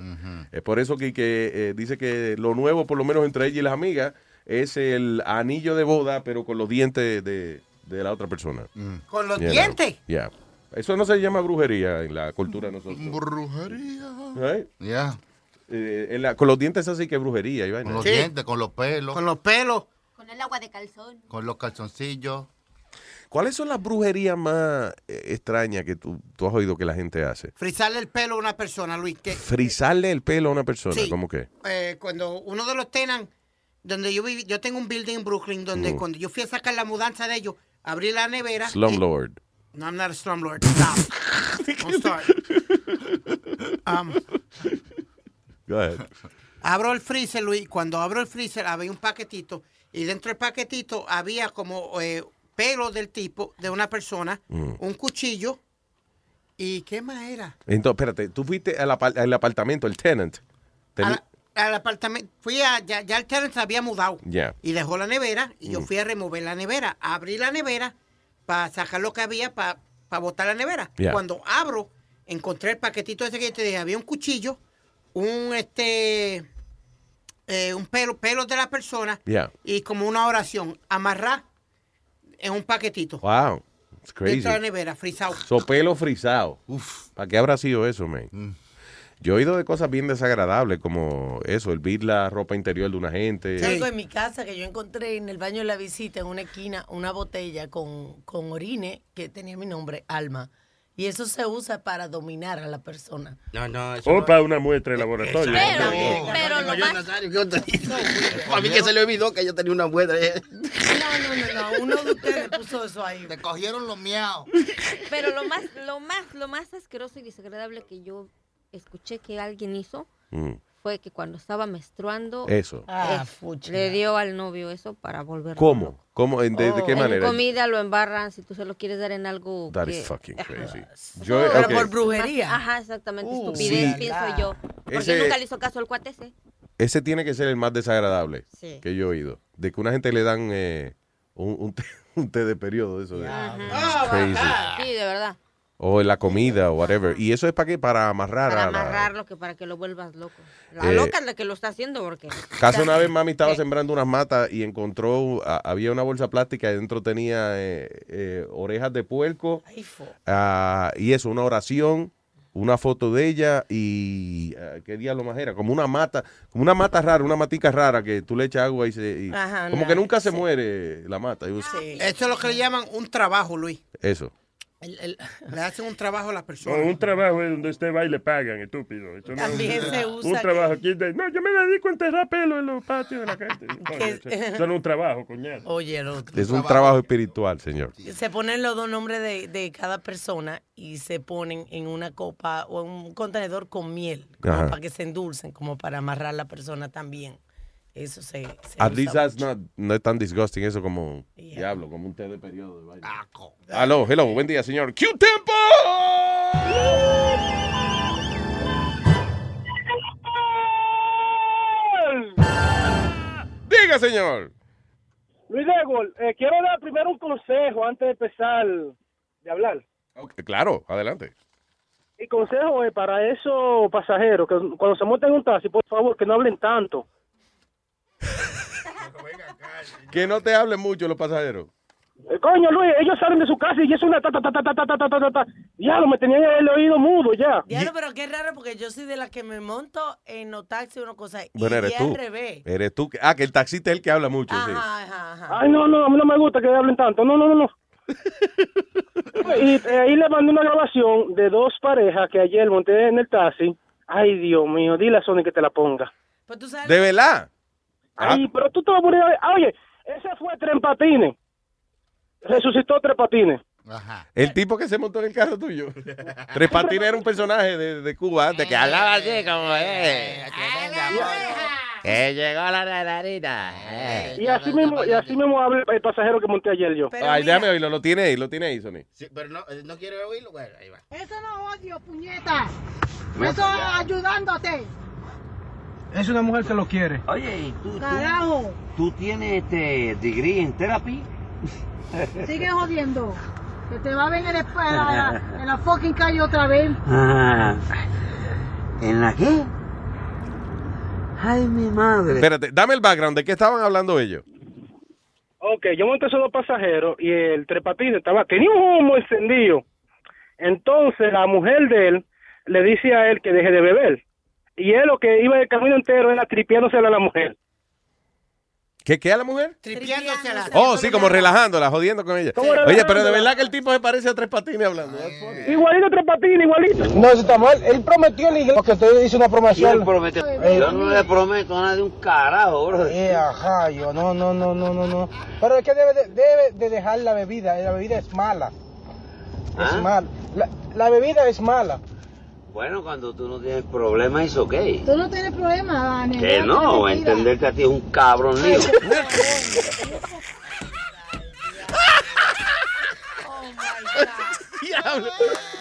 Es por eso que, que, eh, dice que lo nuevo, por lo menos entre ella y las amigas, es el anillo de boda, pero con los dientes de, de la otra persona. Con los You dientes. Yeah. Eso no se llama brujería en la cultura de nosotros. Brujería. Right? Ya. Eh, en la- con los dientes así que brujería. y vaina. Con los dientes, con los pelos. Con los pelos. Con el agua de calzón. Con los calzoncillos. ¿Cuáles son las brujerías más eh, extrañas que tú, tú has oído que la gente hace? Frizarle el pelo a una persona, Luis. Que, Frizarle el pelo a una persona, Sí. ¿cómo que? eh, cuando uno de los tenan, donde yo viví, yo tengo un building en Brooklyn, donde Mm. cuando yo fui a sacar la mudanza de ellos, abrí la nevera. Slumlord. No, I'm not a slumlord. Stop. Don't start. Um, Go ahead. abro el freezer, Luis. Cuando abro el freezer, había un paquetito. Y dentro del paquetito había como eh, pelo del tipo, de una persona, Mm. un cuchillo. ¿Y qué más era? Entonces, espérate, tú fuiste al, apa- al apartamento, el tenant. Teni- Al, al apartamento. Fui a. Ya, ya el tenant se había mudado. Ya. Y dejó la nevera. Y yo Mm. fui a remover la nevera. Abrí la nevera para sacar lo que había para botar la nevera. Ya. Cuando abro, encontré el paquetito ese que te dije. Había un cuchillo, un este. eh, un pelo, pelo de la persona y como una oración. Amarrar en un paquetito. Wow. It's crazy. Dentro de la nevera, frisado. So pelo frisado. ¿Para qué habrá sido eso, man? Mm. Yo he oído de cosas bien desagradables como eso, el vir la ropa interior de una gente. Algo en mi casa que yo encontré en el baño de la visita, en una esquina, una botella con, con orine que tenía mi nombre, Alma. Y eso se usa para dominar a la persona. No, no, O para una muestra de laboratorio. Pero- No, pero no, lo yo, más- Nazario, ¿qué otra? A mí que se le olvidó que yo tenía una muestra. No, no, no, no. Uno de ustedes puso eso ahí. Te cogieron los miaos. Pero lo más, lo más, lo más asqueroso y desagradable que yo escuché que alguien hizo Mm. Fue que cuando estaba menstruando Eso. eh, Ah, fuchi. le dio al novio eso para volverlo ¿Cómo? ¿Cómo? ¿De, de loco. qué en manera? comida lo embarran si tú se lo quieres dar en algo That que- is fucking crazy. Yo, Pero por brujería. Ajá, exactamente, Uh, estupidez, sí. pienso yo. Porque Ese- nunca le hizo caso al cuate ese. Ese tiene que ser el más desagradable Sí. que yo he oído. De que una gente le dan eh, un, un, té, un té de periodo, eso de crazy. Sí, de verdad. O en la comida o whatever. ¿Y eso es para qué? Para amarrar Para a la... amarrarlo, que para que lo vuelvas loco. La Eh, loca es la que lo está haciendo porque... Casi una vez mami estaba sembrando unas matas y encontró, a- había una bolsa plástica y dentro tenía eh, eh, orejas de puerco ah, y eso, una oración, una foto de ella y ah, qué diablo más era, como una mata, como una mata rara, una matica rara que tú le echas agua y se... y- Ajá, como no, que nunca se muere la mata. It was- Eso es lo que le llaman un trabajo, Luis. Eso. Le hacen un trabajo a las No, personas. un trabajo es donde usted va y le pagan, estúpido. Eso no También es- se usa Un que- trabajo aquí de, no, yo me dedico a enterrar pelo en los patios de la gente. Eso, no es un trabajo, coñazo. Oye, otro. Es un trabajo espiritual, señor. Se ponen los dos nombres de, de cada persona y se ponen en una copa o en un contenedor con miel, como para que se endulcen, como para amarrar a la persona también. Eso se, se At least that's mucho. not, no es tan disgusting eso como diablo, como un té de periodo. de vaina. Aló, hello, buen día, señor. ¡Q-Tempo! Diga, señor. Luis Degol, eh, quiero dar primero un consejo antes de empezar de hablar. Claro, adelante. Mi consejo es para esos pasajeros que cuando se monten en un taxi, por favor, que no hablen tanto. Que no te hablen mucho los pasajeros. Eh, coño, Luis, ellos salen de su casa y es una ta ta ta ta ta ta ta ta ta. Ya, lo me tenían el oído mudo ya. Diablo, pero qué raro porque yo soy de las que me monto en los taxis una cosa y, Bueno, eres y tú. al revés. Eres tú. que- Ah, que el taxista es el que habla mucho. sí. Ajá, ajá. Ay, no, no, a mí no me gusta que hablen tanto. No, no, no, no. y eh, ahí le mandé una grabación de dos parejas que ayer monté en el taxi. Ay, Dios mío, dile a Sony que te la ponga. ¿De verdad? Ay, pero tú te vas a poner... ah, Oye, ese fue Tres Patines. Resucitó Tres Patines. El tipo que se montó en el carro tuyo. Tres Patines era un personaje de, de Cuba antes que hablaba así como eh. Que llegó la nanarita. eh. Y así mismo, y así mismo habla el pasajero que monté ayer yo. Ay, déjame oírlo. Lo tiene ahí, lo tiene ahí, Sony. Sí, pero no, eh, no quiere oírlo, bueno, ahí va. Eso no odio, puñeta. Me Eso ayudándote. Es una mujer que lo quiere. Oye, ¿y tú, Carajo. tú tienes este degree en therapy? Sigue jodiendo. Que te va a ver en, el- en la, en la fucking calle otra vez. Ah, ¿En la qué? Ay, mi madre. Espérate, dame el background. ¿De qué estaban hablando ellos? Ok, yo monté esos dos pasajeros y el Tres Patines estaba, tenía un humo encendido. Entonces la mujer de él le dice a él que deje de beber. Y él lo que iba el camino entero era tripiándosela a la mujer. ¿Qué, qué a la mujer? Tripiándosela. Oh, sí, como relajándola, jodiendo con ella. ¿Cómo Oye, pero de verdad que el tipo se parece a Tres Patines hablando. Igualito Tres Patines, igualito. No, eso está mal. Él prometió la iglesia que usted hizo una promoción. ¿Quién prometió? Eh, Yo no le prometo a nadie un carajo, bro. Eh, ajá, yo, no, no, no, no, no, no. Pero es que debe de, debe de dejar la bebida. La bebida es mala. Es ¿Ah? mala. La, la bebida es mala. Bueno, cuando tú no tienes problema, es ok. Tú no tienes problema, Dani. Que no, entenderte a ti es un cabrón lío. Diablo.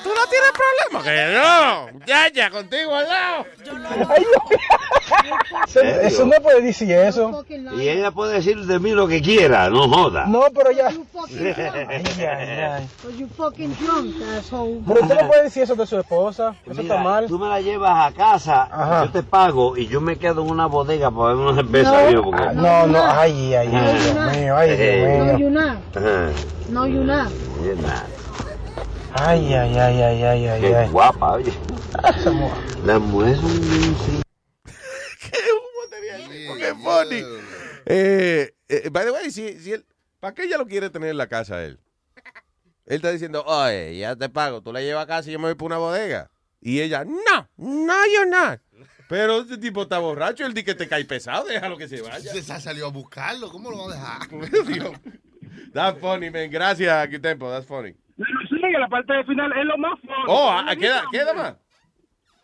¿Tú no tienes problema? Que no. Ya, ya, contigo al lado. Eso, eso no puede decir eso. Y ella puede decir de mí lo que quiera, no joda. No, pero ya. You. Pero usted no puede decir eso de su esposa. Eso Mira, está mal. Tú me la llevas a casa, Ajá. yo te pago y yo me quedo en una bodega para ver una cerveza No. Porque... Ah, no, no, ay, ay, ay, Dios mío, ay, No, Dios you mío. not. Ajá. No, you not. Ay, ay, ay, ay, ay, ay, Qué ay. guapa, oye. Las mujeres son bien sí. Qué funny. Eh, eh, by the way, si, si él, ¿para qué ella lo quiere tener en la casa él? Él está diciendo, oye, ya te pago, tú la llevas a casa y yo me voy para una bodega. Y ella, no, no, you're not. Pero este tipo está borracho, él dice que te cae pesado, déjalo que se vaya. Se salió a buscarlo, ¿cómo lo va a dejar? Dios. That's funny, man. Gracias, Q-Tempo, that's funny. Sí, la parte de final es lo más funny. Oh, ah, queda, queda más.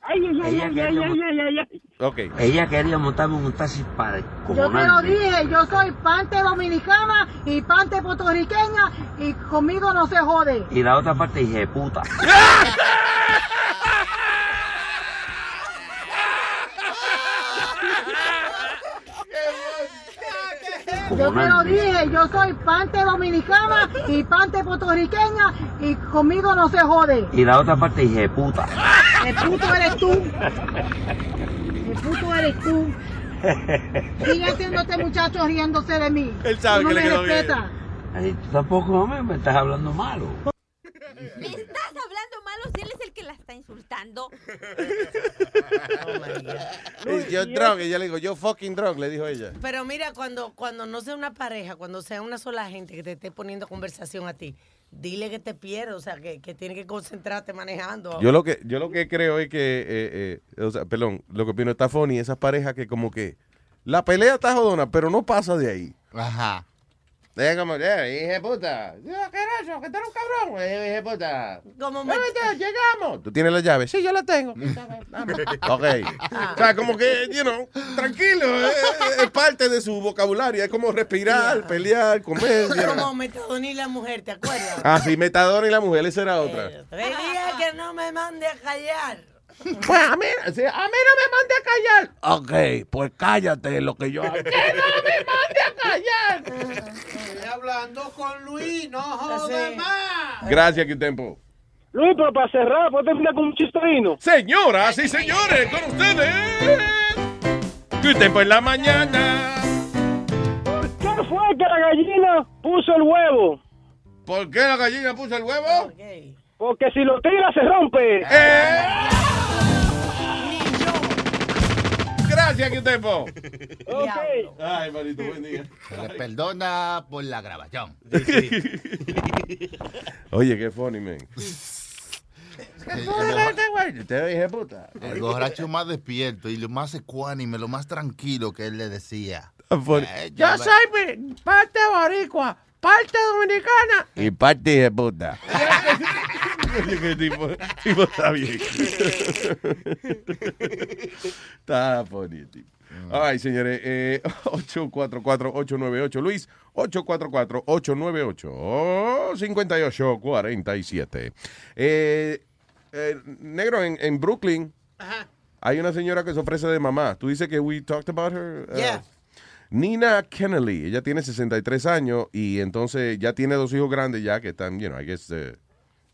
Ay, ay, ay, ay, ay, ay, ay, ay, ay. Ok. Ella quería montarme un taxi para Yo te lo dije, yo soy parte dominicana y parte puertorriqueña y conmigo no se jode. Y la otra parte dije, puta. Yo te lo dije, yo soy parte dominicana y parte puertorriqueña y conmigo no se jode. Y la otra parte dije, puta. El puto eres tú. El puto eres tú. Sigue siendo este muchacho riéndose de mí. Él sabe que no le me quedó bien. respetas. Ay, tú tampoco me, me estás hablando malo. ¿Me estás hablando malo si él es el que la está insultando? Yo drunk, ella le digo, yo fucking drunk, le dijo ella. Pero mira, cuando, cuando no sea una pareja, cuando sea una sola gente que te esté poniendo conversación a ti, dile que te pierdes, o sea, que, que tienes que concentrarte manejando. Yo lo que, yo lo que creo es que, eh, eh, o sea, perdón, lo que opino está funny, esas parejas que como que la pelea está jodona, pero no pasa de ahí. Ajá. Es como, eh, hija de puta. ¿Qué es eso? Que tú eres un cabrón, eh, hija de puta. Como me... llegamos. ¿Tú tienes la llave? Sí, yo la tengo. ok. O sea, como que, you know, tranquilo, eh, es parte de su vocabulario. Es como respirar, pelear, comer. Como Metadona y la mujer, ¿te acuerdas? Ah, sí, Metadona y la mujer, esa era otra. Te dije que no me mande a callar. Pues a mí, sí, a mí no me mande a callar. Ok, pues cállate lo que yo hago. ¡Que no me mande a callar! Estoy hablando con Luis, no jodas más. Gracias, Q-Tempo. Luis, pero para cerrar, ¿puedes terminar con un chistadino? Señoras y señores, con ustedes. Good tiempo en la mañana. ¿Qué fue que la gallina puso el huevo? ¿Por qué la gallina puso el huevo? Porque si lo tira se rompe. Eh. Gracias, ¿qué tiempo? Ay, manito, buen día. Se le perdona por la grabación. Oye, qué funny, man. Te dije puta. El borracho más despierto y lo más ecuánime, lo más tranquilo que él le decía. Eh, Yo soy mi- parte boricua, parte dominicana. Y parte de puta. Oye, qué tipo, tipo está bien. está el tipo. Ay, señores, eh, 844-898, Luis, 844-898-5847. Eh, eh, negro, en, en Brooklyn hay una señora que se ofrece de mamá. Tú dices que we talked about her. uh, Yeah. Nina Kennelly, ella tiene 63 años y entonces ya tiene dos hijos grandes ya que están, you know, I guess, eh,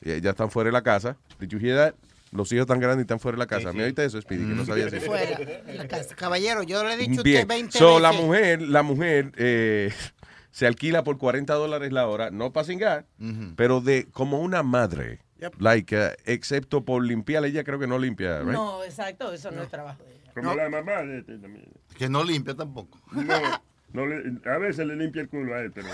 ya ya están fuera de la casa. Did you hear that? Los hijos tan grandes y están fuera de la casa. ¿Me oíste eso, Speedy? Que no sabía si... Fuera de la casa. Caballero, yo le he dicho a usted Bien. 20 So, veces. la mujer, la mujer eh, se alquila por 40 dólares la hora, no para cingar, pero de como una madre. Like, uh, excepto por limpiar, ella creo que no limpia, right? No, exacto, eso no, es trabajo de ella. Como la mamá de este también. Que no limpia tampoco. No, no le- a veces le limpia el culo a él, pero...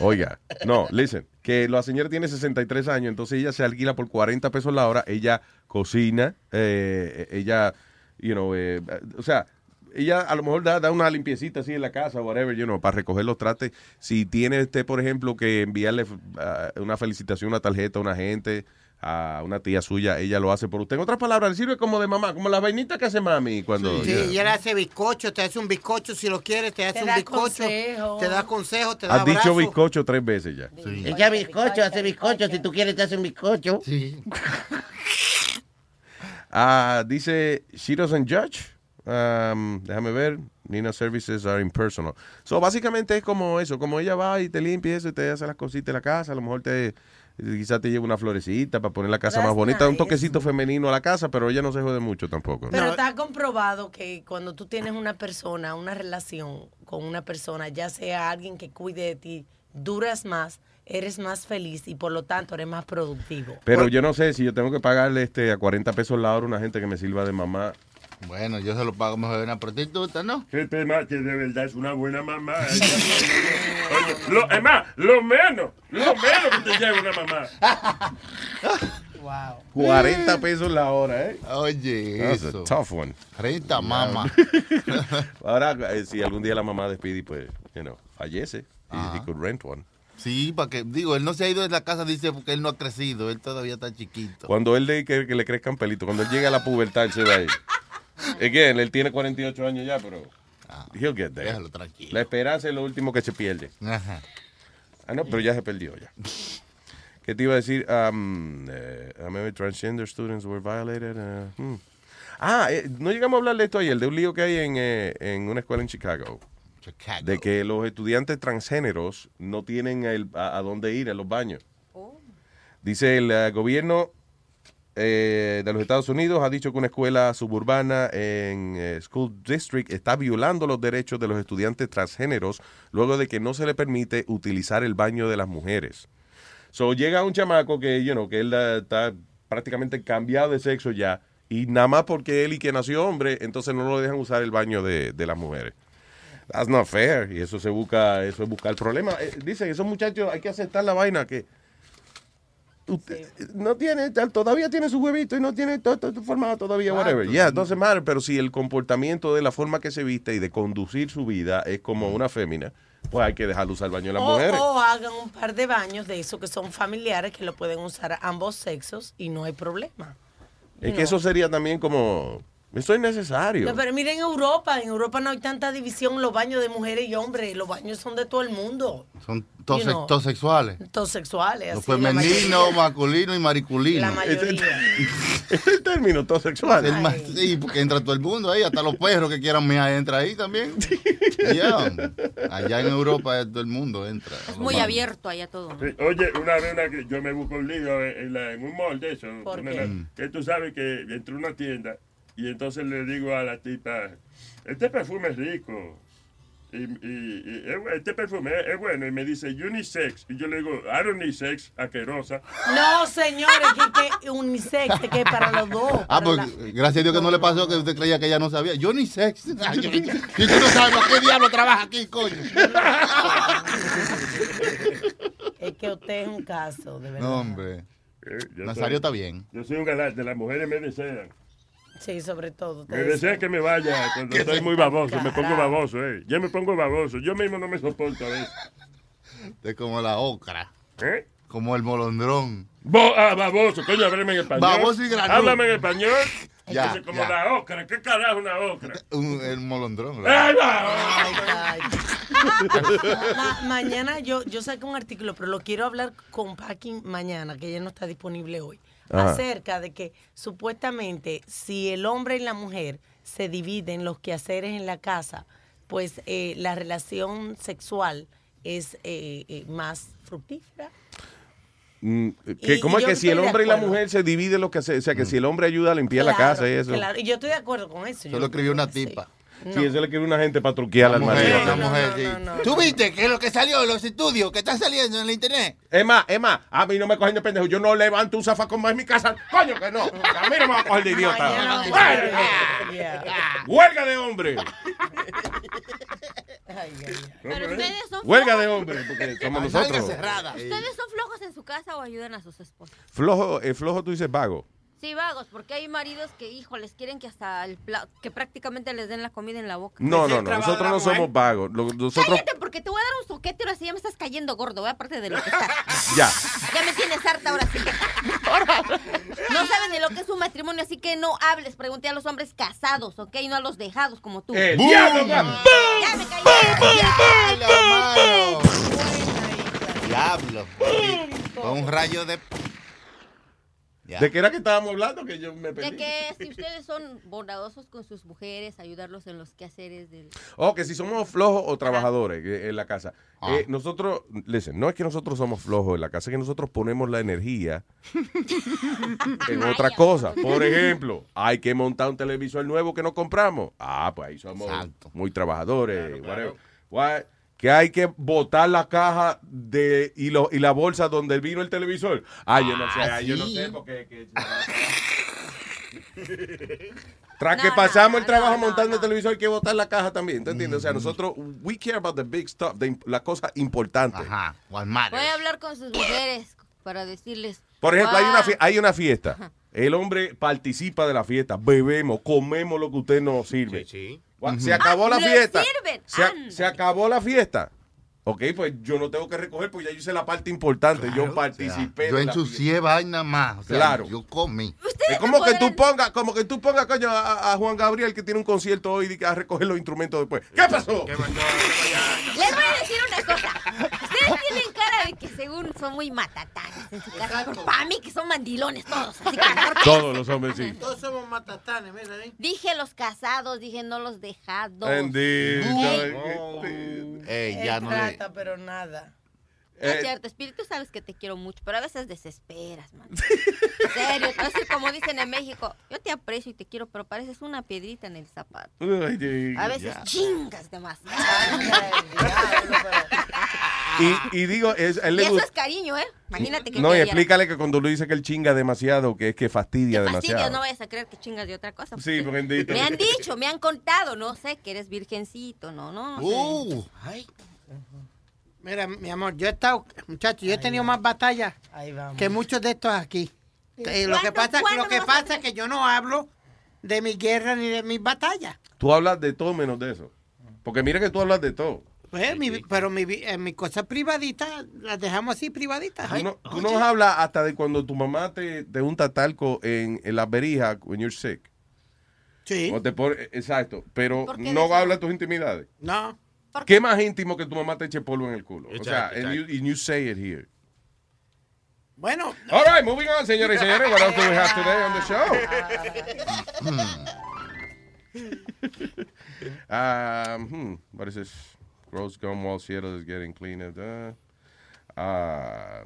Oiga, no, listen, que la señora tiene 63 años, entonces ella se alquila por 40 pesos la hora, ella cocina, eh, ella, you know, eh, o sea, ella a lo mejor da, da una limpiecita así en la casa, whatever, you know, para recoger los trastes. Si tiene usted, por ejemplo, que enviarle ah, una felicitación, una tarjeta a una gente, a una tía suya, ella lo hace por usted. En otras palabras, le sirve como de mamá, como la vainita que hace mami cuando... Sí, yeah. y él hace bizcocho, te hace un bizcocho si lo quieres, te hace Te un bizcocho, consejo. te da consejos, te da Has dicho bizcocho tres veces ya. Ella bizcocho, hace bizcocho. Si tú quieres, te hace un bizcocho. Ah, dice, she doesn't judge. Um, déjame ver. Nina services are impersonal. So, básicamente es como eso, como ella va y te limpia eso y te hace las cositas de la casa, a lo mejor te quizás te lleva una florecita para poner la casa That's más bonita, un toquecito femenino a la casa, pero ella no se jode mucho tampoco. Pero está comprobado que cuando tú tienes una persona, una relación con una persona, ya sea alguien que cuide de ti, duras más, eres más feliz y por lo tanto eres más productivo. Pero yo no sé si yo tengo que pagarle este a 40 pesos la hora a una gente que me sirva de mamá. Bueno, yo se lo pago mejor de una prostituta, ¿no? Que te ma- que de verdad es una buena mamá. Lo, es más, lo menos, lo menos que te lleva una mamá. Wow. 40 pesos la hora, ¿eh? Oye, That's eso. a tough one. Renta, mamá. Ahora, eh, si algún día la mamá de Speedy, pues, you know, fallece, he could rent one. Sí, para que, digo, él no se ha ido de la casa, dice, porque él no ha crecido, él todavía está chiquito. Cuando él le que, que le crezcan pelitos, cuando él llegue a la pubertad, él se va a ir. Again, él tiene 48 años ya, pero he'll get there. déjalo tranquilo. La esperanza es lo último que se pierde. Ajá. Ah, no, pero ya se perdió ya. ¿Qué te iba a decir? Um, eh, transgender students were violated. uh, hmm. Ah, eh, no llegamos a hablar de esto ayer, de un lío que hay en, eh, en una escuela en Chicago. De que los estudiantes transgéneros no tienen el- a, a dónde ir a los baños. Dice el gobierno eh, de los Estados Unidos ha dicho que una escuela suburbana en eh, School District está violando los derechos de los estudiantes transgéneros luego de que no se le permite utilizar el baño de las mujeres. So llega un chamaco que, you que él está prácticamente cambiado de sexo ya y nada más porque él y que nació hombre, entonces no lo dejan usar el baño de, de las mujeres. That's not fair. Y eso se busca, eso es buscar el problema. Eh, dicen, esos muchachos hay que aceptar la vaina que usted no tiene, tal- todavía tiene su huevito y no tiene todo, todo formado todavía, whatever. Yeah, doesn't matter, pero si el comportamiento de la forma que se viste y de conducir su vida es como una fémina, pues hay que dejarlo usar el baño de las O, mujeres. o hagan un par de baños de esos que son familiares que lo pueden usar ambos sexos y no hay problema. Es que eso sería también como, Eso es necesario. No, pero mira en Europa, en Europa no hay tanta división los baños de mujeres y hombres, los baños son de todo el mundo, Son todos You know. todos sexuales. todos sexuales. Femenino, masculino y mariculino. La mayoría. Es el término todo sexual. El ma- sí, porque entra todo el mundo ahí, hasta los perros que quieran mear entra ahí también. Allá en Europa todo el mundo entra. Es muy abierto allá todo. ¿no? Sí, Oye, una vez una que yo me busco un lío en, en la- en un mall de eso. ¿Por una- qué? Que tú sabes que entré a una tienda y entonces le digo a la tipa, este perfume es rico. Y, este perfume es, es bueno. Y me dice unisex. Y yo le digo, I don't need sex, asquerosa. No, señores, que, que unisex, que es para los dos. Ah, pues la- gracias a Dios que no le pasó que usted creía que ella no sabía. Yo ni sex. Ay, yo- Si tú no sabes para qué diablo trabaja aquí, coño. Es que usted es un caso, de verdad. No, hombre. Eh, Nazario soy- está bien. Yo soy un galán, de las mujeres me desean. Sí, sobre todo. Me desean que me vaya cuando estoy muy baboso. Me pongo baboso, eh. Yo me pongo baboso. Yo mismo no me soporto a veces. Es como la ocra. ¿Eh? Como el molondrón. Bo ah, baboso, coño, háblame en español. Baboso y granul. Háblame en español. Ya, Entonces, como ya. la ocra. ¿Qué carajo una ocra? Un, el molondrón. ¡Ay. Ma- mañana yo, yo saco un artículo, pero lo quiero hablar con Packing mañana, que ya no está disponible hoy, Ajá. acerca de que supuestamente si el hombre y la mujer se dividen los quehaceres en la casa, pues eh, la relación sexual es eh, eh, más fructífera. Mm, que, Y- ¿Cómo y es que si el hombre y la mujer se dividen lo que hace? O sea, que si el hombre ayuda a limpiar la casa y eso. Claro, y yo estoy de acuerdo con eso. Eso yo- lo escribió una tipa. Sí, eso le quiere una gente para truquear al mujer, marido. una mujer, sí. ¿Tú viste que es lo que salió en los estudios, que está saliendo en la internet? Es más, es más, a mí no me cogen de pendejo. Yo no levanto un zafacón más en mi casa. Coño que no. A mí no me va a coger de idiota. Huelga de hombre. Pero ustedes son Huelga de flojos. hombre, porque somos. ¿Ustedes son flojos en su casa o ayudan a sus esposas? Flojo, eh, flojo tú dices vago. Sí, vagos, porque hay maridos que, hijo, les quieren que hasta el pla- que prácticamente les den la comida en la boca. No, no, no. Nosotros no somos vagos. Nosotros, Cállate, porque te voy a dar un soquete ahora sí ya me estás cayendo gordo, ¿eh? aparte de lo que estás. ya. Ya me tienes harta ahora sí. No saben de lo que es un matrimonio, así que no hables. Pregunté a los hombres casados, ¿ok? No a los dejados como tú. ¡El diablo, Ya me callé. Diablo. Fue un rayo de. ¿De qué era que estábamos hablando? Que yo me De que si ustedes son bondadosos con sus mujeres, ayudarlos en los quehaceres del... O que si somos flojos o trabajadores en la casa. Ah. Eh, nosotros, listen, no es que nosotros somos flojos en la casa, es que nosotros ponemos la energía en otra cosa. Por ejemplo, hay que montar un televisor nuevo que no compramos. Ah, pues ahí somos muy trabajadores. whatever. What? Que hay que botar la caja de y, lo, y la bolsa donde vino el televisor. Ah, yo no sé, Ah, yo no sí. sé porque... que- Tras que pasamos el trabajo montando el televisor, hay que botar la caja también. ¿Te entiendes? O sea, nosotros, we care about the big stuff, the la cosa importante. Ajá, Voy a hablar con sus mujeres para decirles... Por ejemplo, hay una, "Guau, fie- hay una fiesta. El hombre participa de la fiesta. Bebemos, comemos lo que usted nos sirve. Gua- Se acabó la Ah, le fiesta. Se, acabó la fiesta. Ok, pues yo no tengo que recoger porque ya yo hice la parte importante. yo participé. Yo de la ensucié vaina más. O sea, Claro. Yo comí. Es como que tú pongas, como que tú pongas, coño, a, a Juan Gabriel que tiene un concierto hoy y que a recoger los instrumentos después. ¿Qué pasó? Les voy a decir una cosa. Ustedes tienen cara de que según son muy matatanes en su casa. Para mí que son mandilones todos. Así que mejor Todos los hombres, sí. Todos somos matatanes, mira ahí. Dije los casados, dije no los dejados. Bendito. Ey, Él ya no le. trata, pero nada. No es Eh, cierto, Espíritu, sabes que te quiero mucho, pero a veces desesperas, man. En serio, así como dicen en México, yo te aprecio y te quiero, pero pareces una piedrita en el zapato. Ay, sí, A veces ya. chingas demasiado. Y, y digo, es, a él Y le eso gusta. es cariño, ¿eh? Imagínate que No, y explícale que cuando tú dices que él chinga demasiado, que es que fastidia Fastidios, demasiado. no vayas a creer que chingas de otra cosa. Sí, bendito. Me han dicho, me han contado, no sé, que eres virgencito, no, no. no sé. Uh, ay. Mira, mi amor, yo he estado, muchachos, yo he tenido más batallas que muchos de estos aquí. Eh, lo que ¿Cuándo- pasa, lo que pasa es que yo no hablo de mi guerra ni de mis batallas. Tú hablas de todo menos de eso. Porque mira que tú hablas de todo. Pues, mi- pero mi, vi- eh, mis cosas privaditas las dejamos así privaditas. Tú, no, tú nos hablas hasta de cuando tu mamá te, te unta talco en, en las berijas when you're sick. Sí. O te pone, exacto. Pero ¿Por qué no habla tus intimidades. No. ¿Qué más íntimo que tu mamá te eche polvo en el culo? o sea, Exacto, and you, and you say it here. Bueno. All right, moving on, señores y señores. What else do we have today on the show? um, hmm, what is this? Gross gum wall Seattle is getting cleaner. Uh, ah,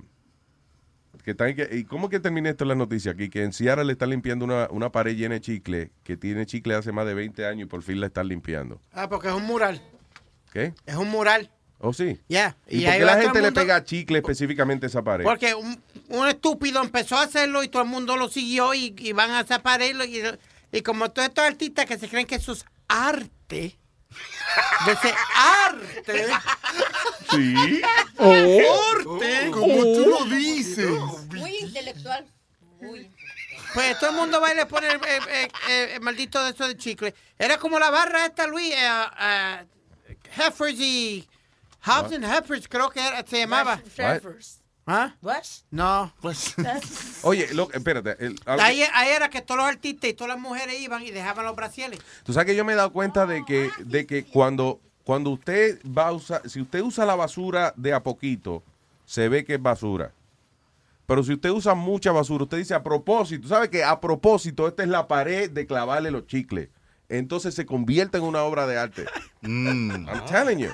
que está en que- ¿Y cómo que terminé esto en la noticia? Aquí que en Seattle le están limpiando una, una pared llena de chicle, que tiene chicle hace más de 20 años y por fin la están limpiando. Ah, porque es un mural. ¿Qué? Es un mural. ¿Oh, sí? Ya. ¿Y, Y por qué la gente le pega chicle específicamente a esa pared? Porque un, un estúpido empezó a hacerlo y todo el mundo lo siguió y, y van a zaparelo y, y como todos estos artistas que se creen que eso es arte, de ese arte, Sí. arte, Como tú lo dices. Muy intelectual. Muy. pues todo el mundo va y le pone el, el- el- el- el maldito de eso de chicle. Era como la barra esta, Luis, eh, eh, Heifers y Hobbs and Heifers creo que era, se llamaba. Heifers. ¿Ah? No. Oye, lo, espérate. el- algo- Ahí, ahí era que todos los artistas y todas las mujeres iban y dejaban los brasieles. Tú sabes que yo me he dado cuenta de que, de que cuando, cuando usted va a usar, si usted usa la basura de a poquito, se ve que es basura. Pero si usted usa mucha basura, usted dice a propósito, ¿sabe que a propósito esta es la pared de clavarle los chicles? Entonces se convierte en una obra de arte. I'm telling you.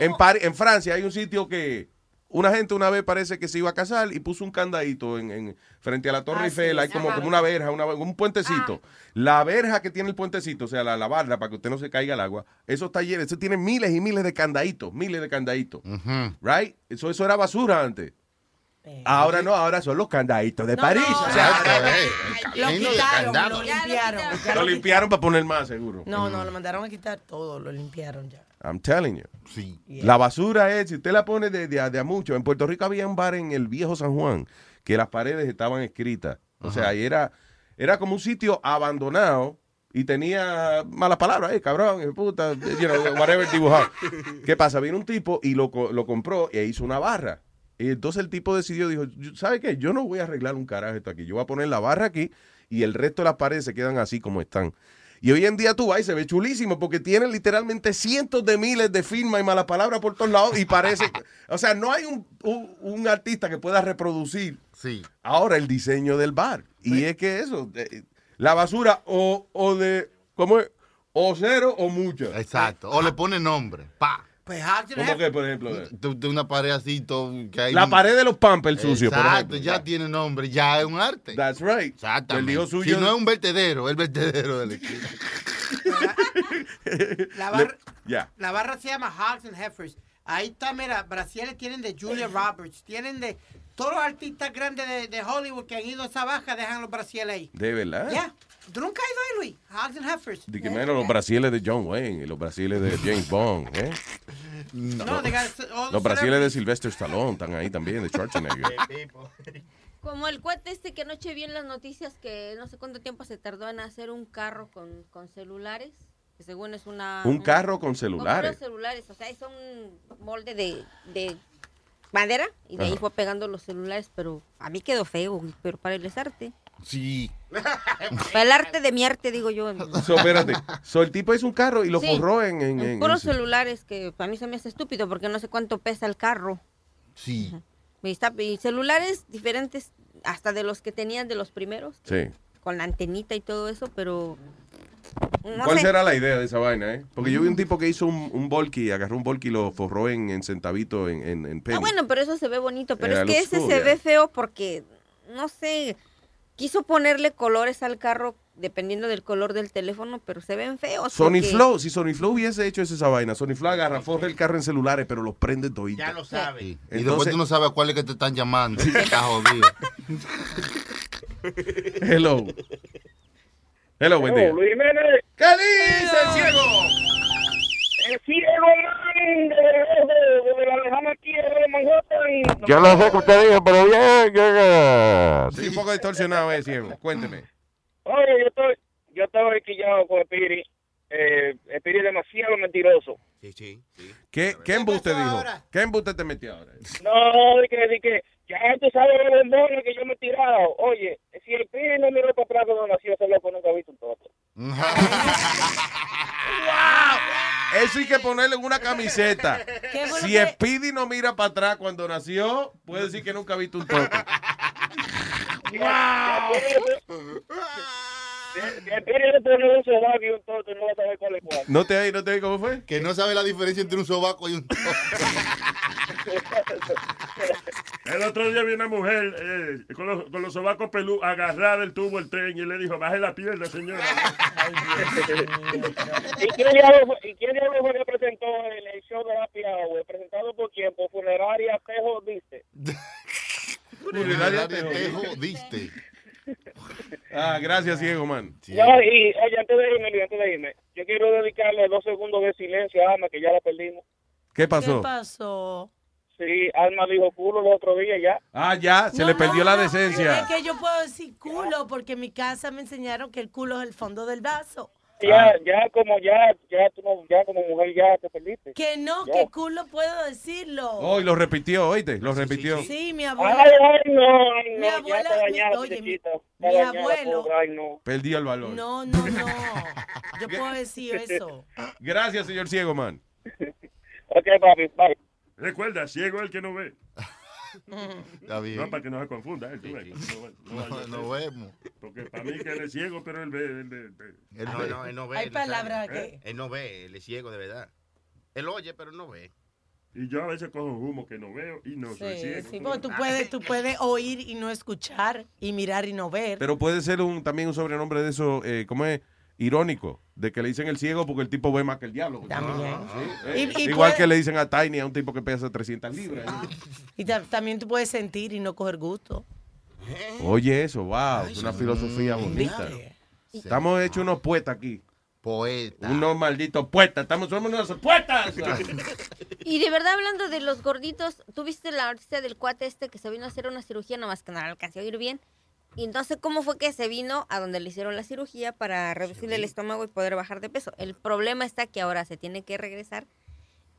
En Francia hay un sitio que una gente una vez parece que se iba a casar y puso un candadito en, en- frente a la Torre Ah, Eiffel, sí, hay como, como una verja, una- un puentecito. La verja que tiene el puentecito, o sea, la, la barra para que usted no se caiga al agua, eso está lleno, eso tiene miles y miles de candaditos, miles de candaditos. Right? Eso, eso era basura antes. Ahora no, ahora son los candaditos de No, París. no, O sea, no, eh, Lo quitaron, lo limpiaron. lo limpiaron para poner más, seguro. No, no, lo mandaron a quitar todo, lo limpiaron ya. I'm telling you. Sí. La basura es, si usted la pone de, de, de a mucho. En Puerto Rico había un bar en el viejo San Juan que las paredes estaban escritas. O sea, ahí era, era como un sitio abandonado y tenía malas palabras, eh, cabrón, puta, you know, whatever dibujado. ¿Qué pasa? Vino un tipo y lo, co- lo compró e hizo una barra. Y entonces el tipo decidió, dijo, ¿sabe qué? Yo no voy a arreglar un carajo esto aquí. Yo voy a poner la barra aquí y el resto de las paredes se quedan así como están. Y hoy en día tú vas y se ve chulísimo porque tiene literalmente cientos de miles de firmas y malas palabras por todos lados y parece... o sea, no hay un, un- un artista que pueda reproducir ahora el diseño del bar. Y es que eso, eh, la basura o, o de... ¿Cómo es? O cero o mucha. Exacto. O le pone nombre. Pa. Pues ¿Cómo que, por ejemplo? De, de una pared así, todo, que hay La un- pared de los Pampers sucios, por Exacto, ejemplo. ya tiene nombre, ya es un arte. That's right. Exactamente. El hijo suyo- Si no es un vertedero, es el vertedero de la esquina. La barra, Ya. la barra se llama Hogs and Heifers. Ahí está, mira, brasieles tienen de Julia Roberts, tienen de todos los artistas grandes de, de Hollywood que han ido a esa baja, dejan los brasieles ahí. De verdad. Ya. ¿Tú nunca has ido ahí, Luis? Hogs and Heifers. De que menos los brasiles de John Wayne y los brasiles de James Bond, ¿eh? No, all the Los brasiles de. Sylvester Stallone están ahí también, de Schwarzenegger. Como el cuate este que anoche vi en las noticias que no sé cuánto tiempo se tardó en hacer un carro con, con celulares, que según es una... Un carro con Con celulares. puros celulares, o sea, es un molde de, de madera y de ahí Ajá. fue pegando los celulares, pero a mí quedó feo, pero para es arte. Sí. Para el arte de mi arte, digo yo. So, espérate. So, el tipo hizo un carro y lo Sí. forró en... en, en- Puros en- celulares que para mí se me hace estúpido porque no sé cuánto pesa el carro. Sí. Y, está- y celulares diferentes, hasta de los que tenían de los primeros, Sí. con la antenita y todo eso, pero... No ¿Cuál sé. será la idea de esa vaina, eh? Porque yo vi un tipo que hizo un, un volky, agarró un volky y lo forró en, en centavito en, en, en penny. Ah, bueno, pero eso se ve bonito, pero es que ese se yeah. ve feo porque, no sé, quiso ponerle colores al carro dependiendo del color del teléfono, pero se ven feos. Sony porque- Flow, si Sony Flow hubiese hecho esa vaina, Sony Flow agarra, forra el carro en celulares, pero los prende todito. Ya lo sabe. Y después tú no sabes a cuál es que te están llamando. Está jodido. Hello. Hello, buen día. Luis Jiménez. ¿Qué dice el ciego? El ciego, man, de, de, de la lejana tierra de Manhattan. Yo no sé qué usted dijo, pero bien. Sí, un poco distorsionado, eh, ciego. Cuénteme. Oye, yo estoy, yo estoy quillado con Espiri. Eh, Espiri es demasiado mentiroso. Sí, sí. ¿Qué, qué embuste dijo? ¿Qué embuste te metió ahora? No, de que, de que Ya tú sabes los bombones que yo me he tirado. Oye, si el pibe no miró para atrás cuando nació, ese loco nunca ha visto un toto. Eso hay que ponerle en una camiseta. ¿Qué fue lo Si que- Speedy no mira para atrás cuando nació, puede decir que nunca ha visto un toque. Si un sobaco y un toto, no va a saber cuál es cuál. ¿No te oí, no te oí cómo fue? Que no sabe la diferencia entre un sobaco y un El otro día vi una mujer eh, con, los, con los sobacos pelú agarrada del tubo el tren y le dijo, baje la pierna, señora. ¿Y quién diablos fue- ¿Y quién diablos fue que presentó el, el show de Happy Hour? ¿Presentado por quién? ¿Por Funeraria Tejo Diste? Funeraria te jodiste. Ah, gracias, ciego, man. No, y oye, antes de irme, antes de irme, yo quiero dedicarle dos segundos de silencio a Alma, que ya la perdimos. ¿Qué pasó? ¿Qué pasó? Sí, Alma dijo culo el otro día ya. Ah, ya, se le perdió la decencia. Es que yo puedo decir culo porque en mi casa me enseñaron que el culo es el fondo del vaso. Ya, ya como ya, ya tú no, ya como mujer ya te perdiste. Que no, Ya. que culo puedo decirlo. Oh, y lo repitió, oíste, lo repitió. Sí, mi abuela. Ay, ay, no, ay, no, Mi ya abuela- oye, muchachita. mi- Está mi dañada, abuelo- pobre, ay, no. Perdió el valor. No, no, no. Yo puedo decir eso. Gracias, señor ciego, man. Ok, papi, bye. Recuerda, ciego es el que no ve. Está bien. No, para que no se confunda. él, tú ves, no, ve- no vemos. Porque para mí que él es ciego, pero él ve. Él ve- ve. Él No, ve. no, él no ve. Hay él no sabe. palabras ¿Eh? que- Él no ve, él es ciego de verdad. Él oye, pero no ve. Y yo a veces cojo humo que no veo y no soy Sí, ciego. sí, porque tú puedes, tú puedes oír y no escuchar y mirar y no ver. Pero puede ser un, también un sobrenombre de eso, eh, ¿cómo es? Irónico, de que le dicen el ciego porque el tipo ve más que el diablo. También. Sí, eh. Y- y Igual puede- que le dicen a Tiny, a un tipo que pesa 300 libras. Y ta- también tú puedes sentir y no coger gusto. Oye, eso, wow, es una filosofía bonita. Estamos hechos unos poetas aquí. Poeta. Unos malditos poetas. Estamos, somos unos poetas. Y de verdad, hablando de los gorditos, ¿tú viste la noticia del cuate este que se vino a hacer una cirugía, nomás que no le alcanzó a ir bien? Y no sé cómo fue que se vino a donde le hicieron la cirugía para reducirle el estómago y poder bajar de peso. El problema está que ahora se tiene que regresar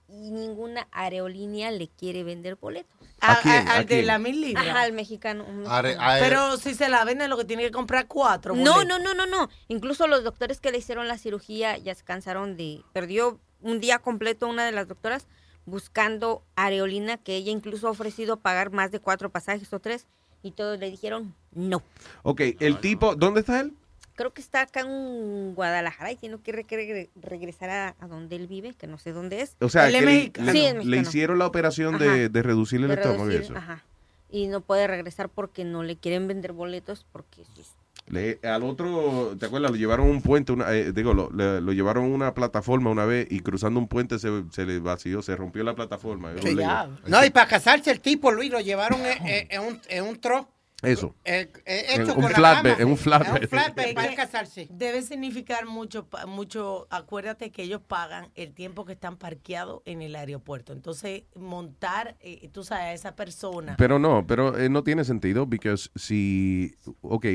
y ninguna aerolínea le quiere vender boletos. A- quién? a- ¿A al de quién? la mil libras. Ajá, al mexicano. Are- Pero si se la venden, lo que tiene que comprar cuatro. No, boletos. no, no, no, no. Incluso los doctores que le hicieron la cirugía ya se cansaron de... Perdió un día completo una de las doctoras buscando aerolínea que ella incluso ha ofrecido pagar más de cuatro pasajes o tres y todos le dijeron no. ok, el tipo, ¿dónde está él? Creo que está acá en Guadalajara y tiene que re- regresar a, a donde él vive, que no sé dónde es. O sea, Él es que le, mexicano. le- Sí, es le mexicano. hicieron la operación Ajá. de, de reducirle el De estómago y reducir, eso. ajá. Y no puede regresar porque no le quieren vender boletos porque sí, Le- al otro, ¿te acuerdas? Lo llevaron a un puente, una, eh, digo, lo, le- lo llevaron a una plataforma una vez y cruzando un puente se, se le vació, se rompió la plataforma. Sí, ya. No, y para casarse el tipo, Luis, lo llevaron en, en- en un, en un tro. Eso. eh, eh, hecho un flatbed, en un flatbed. En un flatbed para casarse. Debe significar mucho, mucho. Acuérdate que ellos pagan el tiempo que están parqueados en el aeropuerto. Entonces, montar, eh, tú sabes, a esa persona. Pero no, pero eh, no tiene sentido, porque si, ok,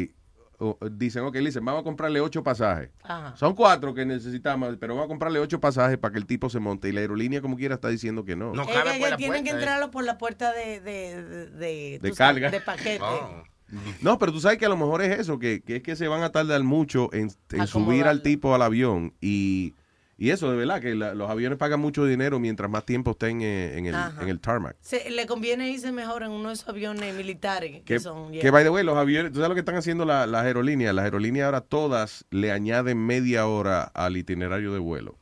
dicen, ok, le dicen, vamos a comprarle ocho pasajes. Ajá. Son cuatro que necesitamos, pero vamos a comprarle ocho pasajes para que el tipo se monte. Y la aerolínea, como quiera, está diciendo que no. No cabe por la tienen que eh. entrarlo por la puerta de, de, de, de- De tú sabes, carga. de paquete. Oh. No, pero tú sabes que a lo mejor es eso, que, que es que se van a tardar mucho en, en subir al tipo al avión. Y, y eso, de verdad, que la- los aviones pagan mucho dinero mientras más tiempo estén eh, en, el, en el tarmac. Se- le conviene irse mejor en uno de esos aviones militares que, Que, son. que, by the way, los aviones, ¿tú sabes lo que están haciendo la- las aerolíneas? Las aerolíneas ahora todas le añaden media hora al itinerario de vuelo.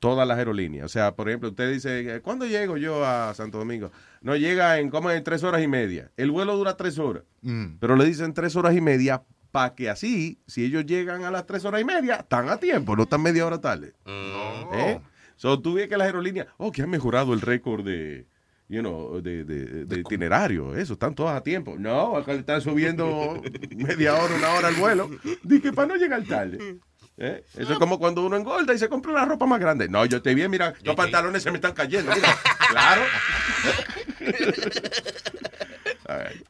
Todas las aerolíneas. O sea, por ejemplo, usted dice, ¿cuándo llego yo a Santo Domingo? No, llega en como en tres horas y media. El vuelo dura tres horas. Mm. Pero le dicen tres horas y media para que así, si ellos llegan a las tres horas y media, están a tiempo, no están media hora tarde. ¿Eh? So, tú ves que las aerolíneas, oh, que han mejorado el récord de, you know, de, de- de itinerario, eso, están todas a tiempo. No, acá le están subiendo media hora, una hora el vuelo. Dije, para no llegar tarde. ¿Eh? Eso es como cuando uno engorda y se compra una ropa más grande. No, yo estoy bien, mira, los pantalones se me están cayendo. mira. claro. All right.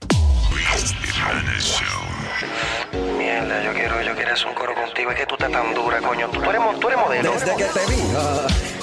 Mierda, yo quiero, yo quiero hacer un coro contigo. Es que tú estás tan dura, coño. Tú, eres, tú eres modelo. Desde que te vi, ah,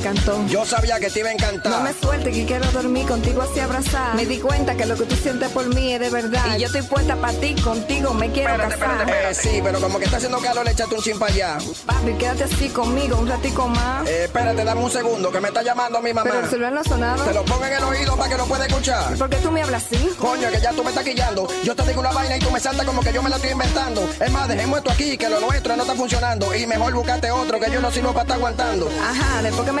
encantó. Yo sabía que te iba a encantar. No me suelte que quiero dormir contigo así abrazada. Me di cuenta que lo que tú sientes por mí es de verdad. Y yo estoy puesta para ti, contigo me quiero Espérate, casar. espérate, espérate. Eh, sí, pero como que está haciendo calor, le echaste un chin para allá. Papi, quédate así conmigo un ratico más. Eh, espérate, dame un segundo, que me está llamando mi mamá. Pero el celular no ha sonado. Te lo pongo en el oído para que lo pueda escuchar. ¿Por qué tú me hablas así? Coño, que ya tú me estás quillando. Yo te digo una vaina y tú me saltas como que yo me la estoy inventando. Es más, dejemos esto aquí, que lo nuestro no está funcionando. Y mejor buscate otro, que yo no sirvo para estar aguantando. Ajá, después que me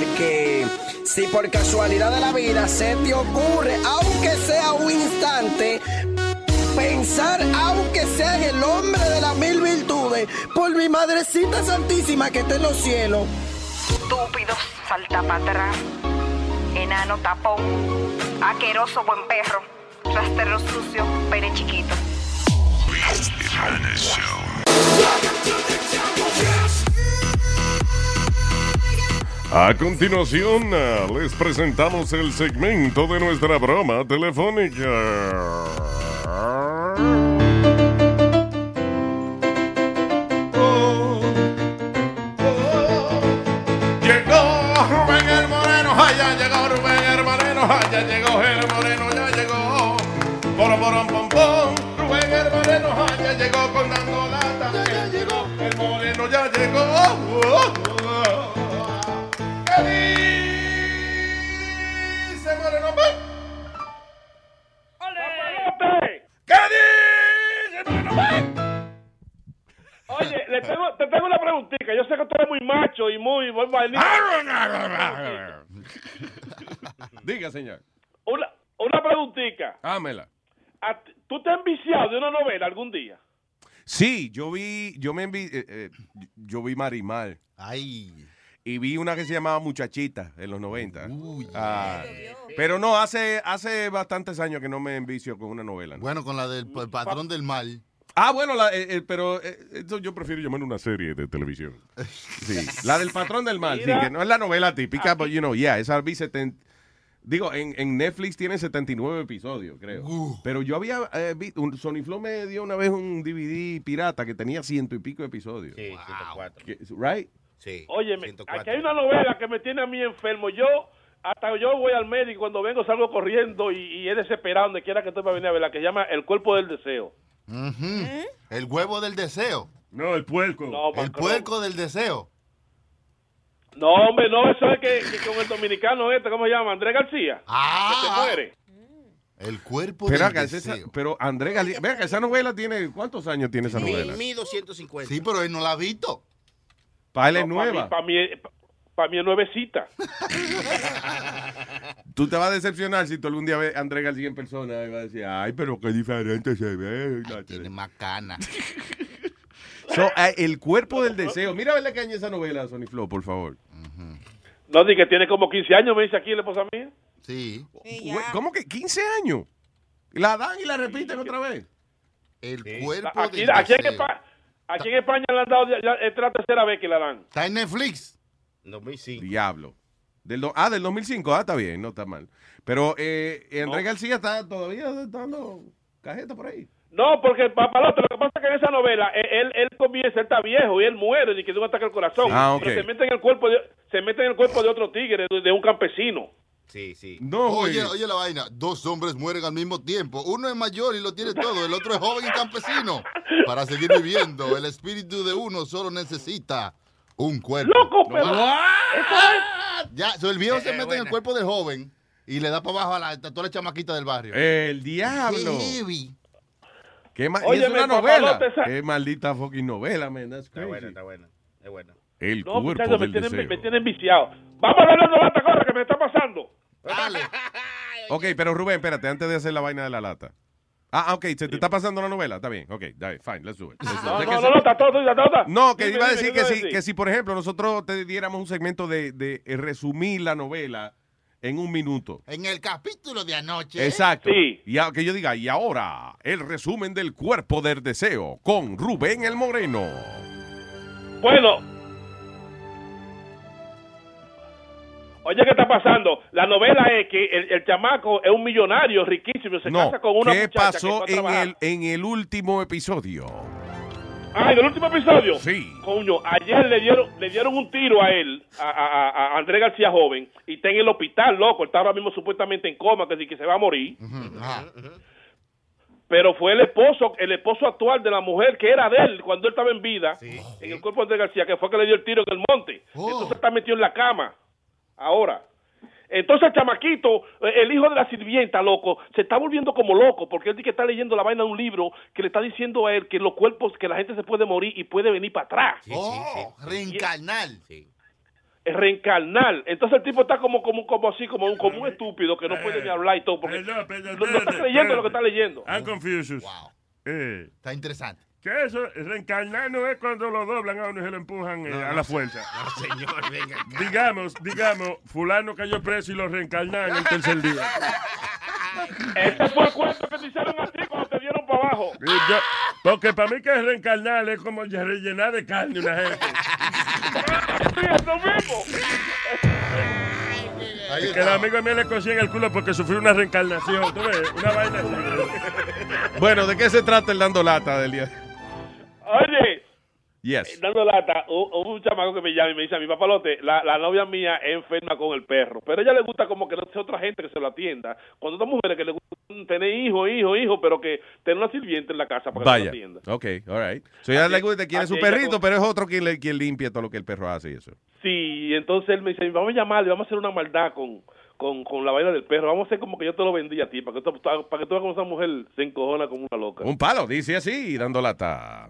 Porque si por casualidad de la vida se te ocurre, aunque sea un instante, pensar, aunque sea en el hombre de las mil virtudes, por mi madrecita santísima que está en los cielos. Estúpido, salta para atrás. Enano tapón. Aqueroso buen perro. Rastero sucio, pene chiquito. A continuación, ah, les presentamos el segmento de nuestra broma telefónica. Llegó Rubén el Moreno, ya llegó Rubén el Moreno, ya llegó el Moreno, ya llegó. Oye, le tengo, te tengo una preguntita. Yo sé que tú eres muy macho y muy... muy. Diga, señor. Una, una preguntita. Hámela. ¿A ti- ¿Tú te has enviciado de una novela algún día? Sí, yo vi, yo me envi- eh, eh, yo vi Marimar. Ay. Y vi una que se llamaba Muchachita en los 90. Ah, pero no, hace, hace bastantes años que no me envicio con una novela. ¿no? Bueno, con la del el patrón del mal. Ah, bueno, la- eh, eh, pero eh, eso yo prefiero llamar una serie de televisión. Sí, la del patrón del mal, sí, que no es la novela típica, pero, you know, yeah, esa vi 70 Digo, en, en Netflix tiene 79 episodios, creo. Pero yo había eh, visto, un- Sony Flow me dio una vez un DVD pirata que tenía ciento y pico episodios. Sí, 104. Que- Right? Sí. Óyeme, 104. aquí hay una novela que me tiene a mí enfermo. Yo, hasta yo voy al médico y cuando vengo salgo corriendo y, y es desesperado donde quiera que estoy para venir a verla, que se llama El cuerpo del deseo. El huevo del deseo. No, el puerco. No, El puerco del deseo. No, hombre, no, eso es que, que con el dominicano este, ¿cómo se llama? Andrés García. Ah. Que se muere. El cuerpo Pero, del acá, es esa- deseo. pero André Gali, vea que esa novela tiene, ¿cuántos años tiene esa novela? 1250. Sí, pero él no la ha visto. Para él es nueva. Para mí, para mí es nuevecita. Tú te vas a decepcionar si tú algún día ves a André García en persona y vas a decir, ay, pero qué diferente se ve. Tiene más cana. So, eh, el cuerpo del deseo. Mira a ver qué año esa novela, Sony Flow, por favor. No, di que tiene como 15 años, me dice aquí la esposa mía. Sí. Güey, ¿Cómo que 15 años? La dan y la repiten otra vez. El cuerpo Aquí, aquí, en España, aquí en España le han dado ya, es la tercera vez que la dan. Está en Netflix. 2005. Diablo. Del do- ah, del 2005. Ah, está bien, no está mal. Pero eh, Andrés García está todavía dando cajeta por ahí. No, porque papalote, lo que pasa es que en esa novela eh, él, él comienza, él está viejo y él muere y que de un ataque al corazón. Ah, ok. Pero se mete en el cuerpo de, se mete en el cuerpo de otro tigre, de, de un campesino. Sí, sí. No, oye, oye la vaina. Dos hombres mueren al mismo tiempo. Uno es mayor y lo tiene todo. El otro es joven y campesino. Para seguir viviendo, el espíritu de uno solo necesita un cuerpo. ¡Loco, pero! Ya, so el viejo Eh, se mete en el cuerpo del joven y le da para abajo a, la, a toda la chamaquita del barrio. El diablo. Qué heavy. Qué ma- y es Óyeme, una novela. papalote, Qué maldita fucking novela, man. That's Está buena, está buena. Es buena. El No, cuerpo muchachos, me del tienen, deseo. me tienen viciado. Vamos a darle una lata, corre, que me está pasando. Ok, pero Rubén, espérate, antes de hacer la vaina de la lata. Ah, ah, ok, se te está pasando la novela, está bien, ok, dale, fine, let's do it. Let's do it. No, ¿De qué no, se- no, no, está todo, está todo. está. No, que Dime, iba a decir ¿qué que si, decir? que si, por ejemplo, nosotros te diéramos un segmento de, de resumir la novela en un minuto. En el capítulo de anoche. Exacto. Y a- que yo diga, y ahora, el resumen del cuerpo del deseo con Rubén el Moreno. Bueno. Oye, ¿qué está pasando? La novela es que el, el chamaco es un millonario riquísimo, se No, casa con una ¿qué muchacha pasó que en el, en el último episodio? Ah, en el último episodio. Sí. Coño, ayer le dieron, le dieron un tiro a él, a, a, a- a Andrés García Joven, y está en el hospital, loco. Está ahora mismo supuestamente en coma, que, que se va a morir. Pero fue el esposo, el esposo actual de la mujer que era de él cuando él estaba en vida, en el cuerpo de Andrés García, que fue que le dio el tiro en el monte. Entonces está metido en la cama. Ahora. Entonces el chamaquito, eh, el hijo de la sirvienta, loco, se está volviendo como loco porque él dice que está leyendo la vaina de un libro que le está diciendo a él que los cuerpos, que la gente se puede morir y puede venir para atrás. oh, reencarnar. Es reencarnar. Entonces el tipo está como como como así, como un, como un estúpido que no puede ni hablar y todo. Porque no, no está creyendo lo que está leyendo. I'm confused. Eh, Está interesante. ¿Qué es eso? Reencarnar no es cuando lo doblan a uno y se lo empujan eh, a la fuerza. No, señor, venga. Digamos, digamos, fulano cayó preso y lo reencarnaron el tercer día. Ese fue el cuento que te hicieron a ti cuando te dieron para abajo. Yo- porque para mí que es reencarnar es como ya rellenar de carne una gente. Sí, eso mismo. Que el amigo mío le cosían el culo porque sufrió una reencarnación. ¿Tú ves? Una vaina así. Bueno, ¿de qué se trata el dando lata del día? Oye, Yes. dando lata, hubo hubo un chamaco que me llama y me dice a mi papalote, la, la novia mía es enferma con el perro, pero a ella le gusta como que no sea otra gente que se lo atienda. Cuando estas mujeres que le gustan tener hijos, hijos, hijos, pero que tener una sirvienta en la casa para que se lo atienda. Ok, all right. So Así- le gusta, quiere su ella perrito, con- pero es otro quien, le, quien limpia todo lo que el perro hace y eso. Sí, entonces él me dice, vamos a llamarle, vamos a hacer una maldad con, con, con la vaina del perro, vamos a hacer como que yo te lo vendí a ti, para que, tú- para que tú veas como esa mujer se encojona como una loca. Un palo, dice así, dando lata.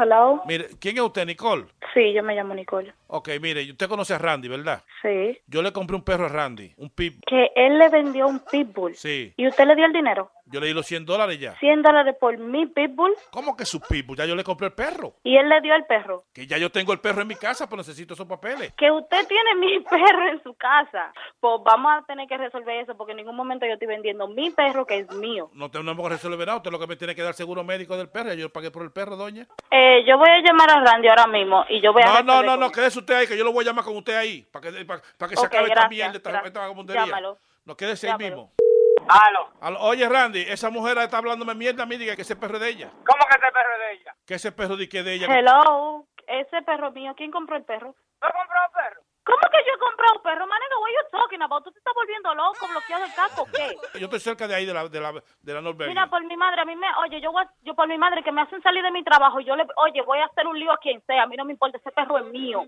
Hello. Mire, ¿quién es usted, Nicole? Sí, yo me llamo Nicole. Ok, mire, usted conoce a Randy, ¿verdad? Sí. Yo le compré un perro a Randy, un pip. Que él le vendió un pitbull. Sí. ¿Y usted le dio el dinero? Yo le di los 100 dólares ya. 100 dólares por mi pitbull. ¿Cómo que su pitbull? Ya yo le compré el perro. Y él le dio el perro. Que ya yo tengo el perro en mi casa, pero necesito esos papeles. Que usted tiene mi perro en su casa. Pues vamos a tener que resolver eso porque en ningún momento yo estoy vendiendo mi perro que es mío. No tengo no resolver nada. Usted lo que me tiene que dar seguro médico del perro. Ya Yo pagué por el perro, doña. Eh, yo voy a llamar a Randy ahora mismo y yo voy a... No, no, no, no, quédese usted ahí, que yo lo voy a llamar con usted ahí. Para que, para, para que se acabe esta gracias, mierda, esta, gracias. esta vagabundería. Llámalo. No, quédese ahí Llámalo. mismo. Aló. Oye, Randy, esa mujer está hablándome mierda a mí, diga que ese perro es de ella. ¿Cómo que ese perro es de ella? Que ese perro di que es de ella. Hello, ese perro mío, ¿quién compró el perro? ¿Tú compró un perro? ¿Cómo que yo compré un perro? Man, what you talking about? ¿Tú te estás volviendo loco, bloqueado el caco o qué? Yo estoy cerca de ahí, de la, de la, de la Norberg. Mira, por mi madre, a mí me, oye, yo, yo por mi madre que me hacen salir de mi trabajo, yo le, oye, voy a hacer un lío a quien sea, a mí no me importa, ese perro es mío.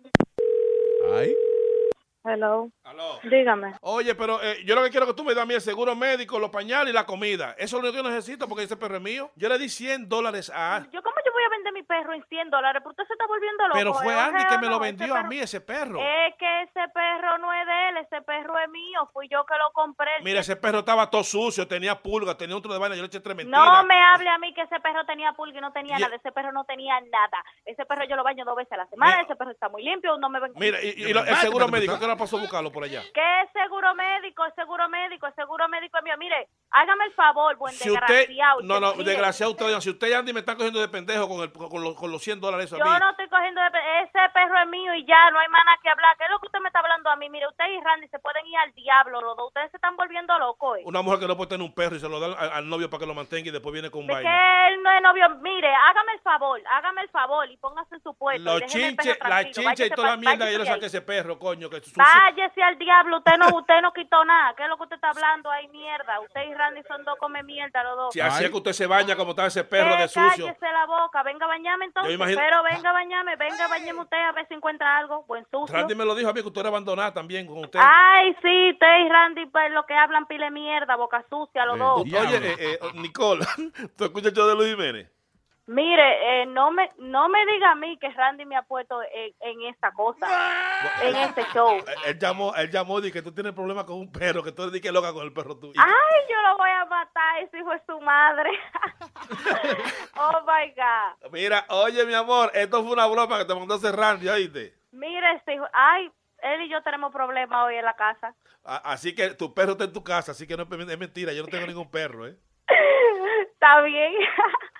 Ay. Hello. Dígame. Oye, pero eh, yo lo que quiero que tú me das a mí el seguro médico, los pañales y la comida. Eso es lo que yo necesito porque ese perro es mío. Yo le di 100 dólares a... Yo, ¿cómo yo voy a vender mi perro en 100 dólares, pero usted se está volviendo loco. Pero fue ¿eh? Andy que me lo vendió a mí, ese perro. Es que ese perro no es de él, ese perro es mío, fui yo que lo compré. Mira, ese perro estaba todo sucio, tenía pulga, tenía otro de vaina, yo le eché tres No me hable a mí que ese perro tenía pulga y no tenía Y- nada. Ese perro no tenía nada. Ese perro yo lo baño dos veces a la semana. ese perro está muy limpio. No me ven. Mira, y, y lo- el seguro médico, ¿qué le pasó a buscarlo por allá? ¿Qué es seguro médico? Es seguro médico. Es seguro médico es mío. Mire, hágame el favor, buen Si usted, desgraciado. no, no, desgraciado usted, si usted Andy me está cogiendo de pendejo con, el, con, los, con los 100 dólares Yo no estoy cogiendo ese perro es mío y ya no hay más nada que hablar. ¿Qué es lo que usted me está hablando a mí? Mire, usted y Randy se pueden ir al diablo, los dos. Ustedes se están volviendo locos. ¿eh? Una mujer que no puede tener un perro y se lo da al, al novio para que lo mantenga y después viene con De vaina. que él no es novio. Mire, hágame el favor, hágame el favor y póngase en su puesto. Los chinches, la chincha y toda la mierda que yo le saqué ese perro, coño, que es sucio. Váyase al diablo, usted no, usted no quitó nada. ¿Qué es lo que usted está hablando ahí, mierda? Usted y Randy son dos come mierda los dos. Si así es que usted se baña como estaba ese perro Eh, de sucio. Cállese la boca, venga a bañarme entonces. imagino- Pero venga a bañarme, venga a bañarme usted a ver si encuentra algo. Buen sucio. Randy me lo dijo a mí que usted era abandonada también con usted. Ay, sí, usted y Randy, pues lo que hablan pile mierda, boca sucia, los dos. Oye, eh, eh, Nicole, ¿tú escuchas show de Luis Jiménez? Mire, eh, no me no me diga a mí que Randy me ha puesto en, en esta cosa, en este show. Él, él llamó, él llamó y que tú tienes problemas con un perro, que tú eres que loca con el perro tuyo. Ay, yo lo voy a matar, ese hijo es su madre. oh my God. Mira, oye, mi amor, esto fue una broma que te mandó ese Randy, ¿oíste? Mire, este hijo, ay, él y yo tenemos problemas hoy en la casa. A- Así que tu perro está en tu casa, así que no es es mentira, yo no tengo ningún perro, ¿eh? Está bien.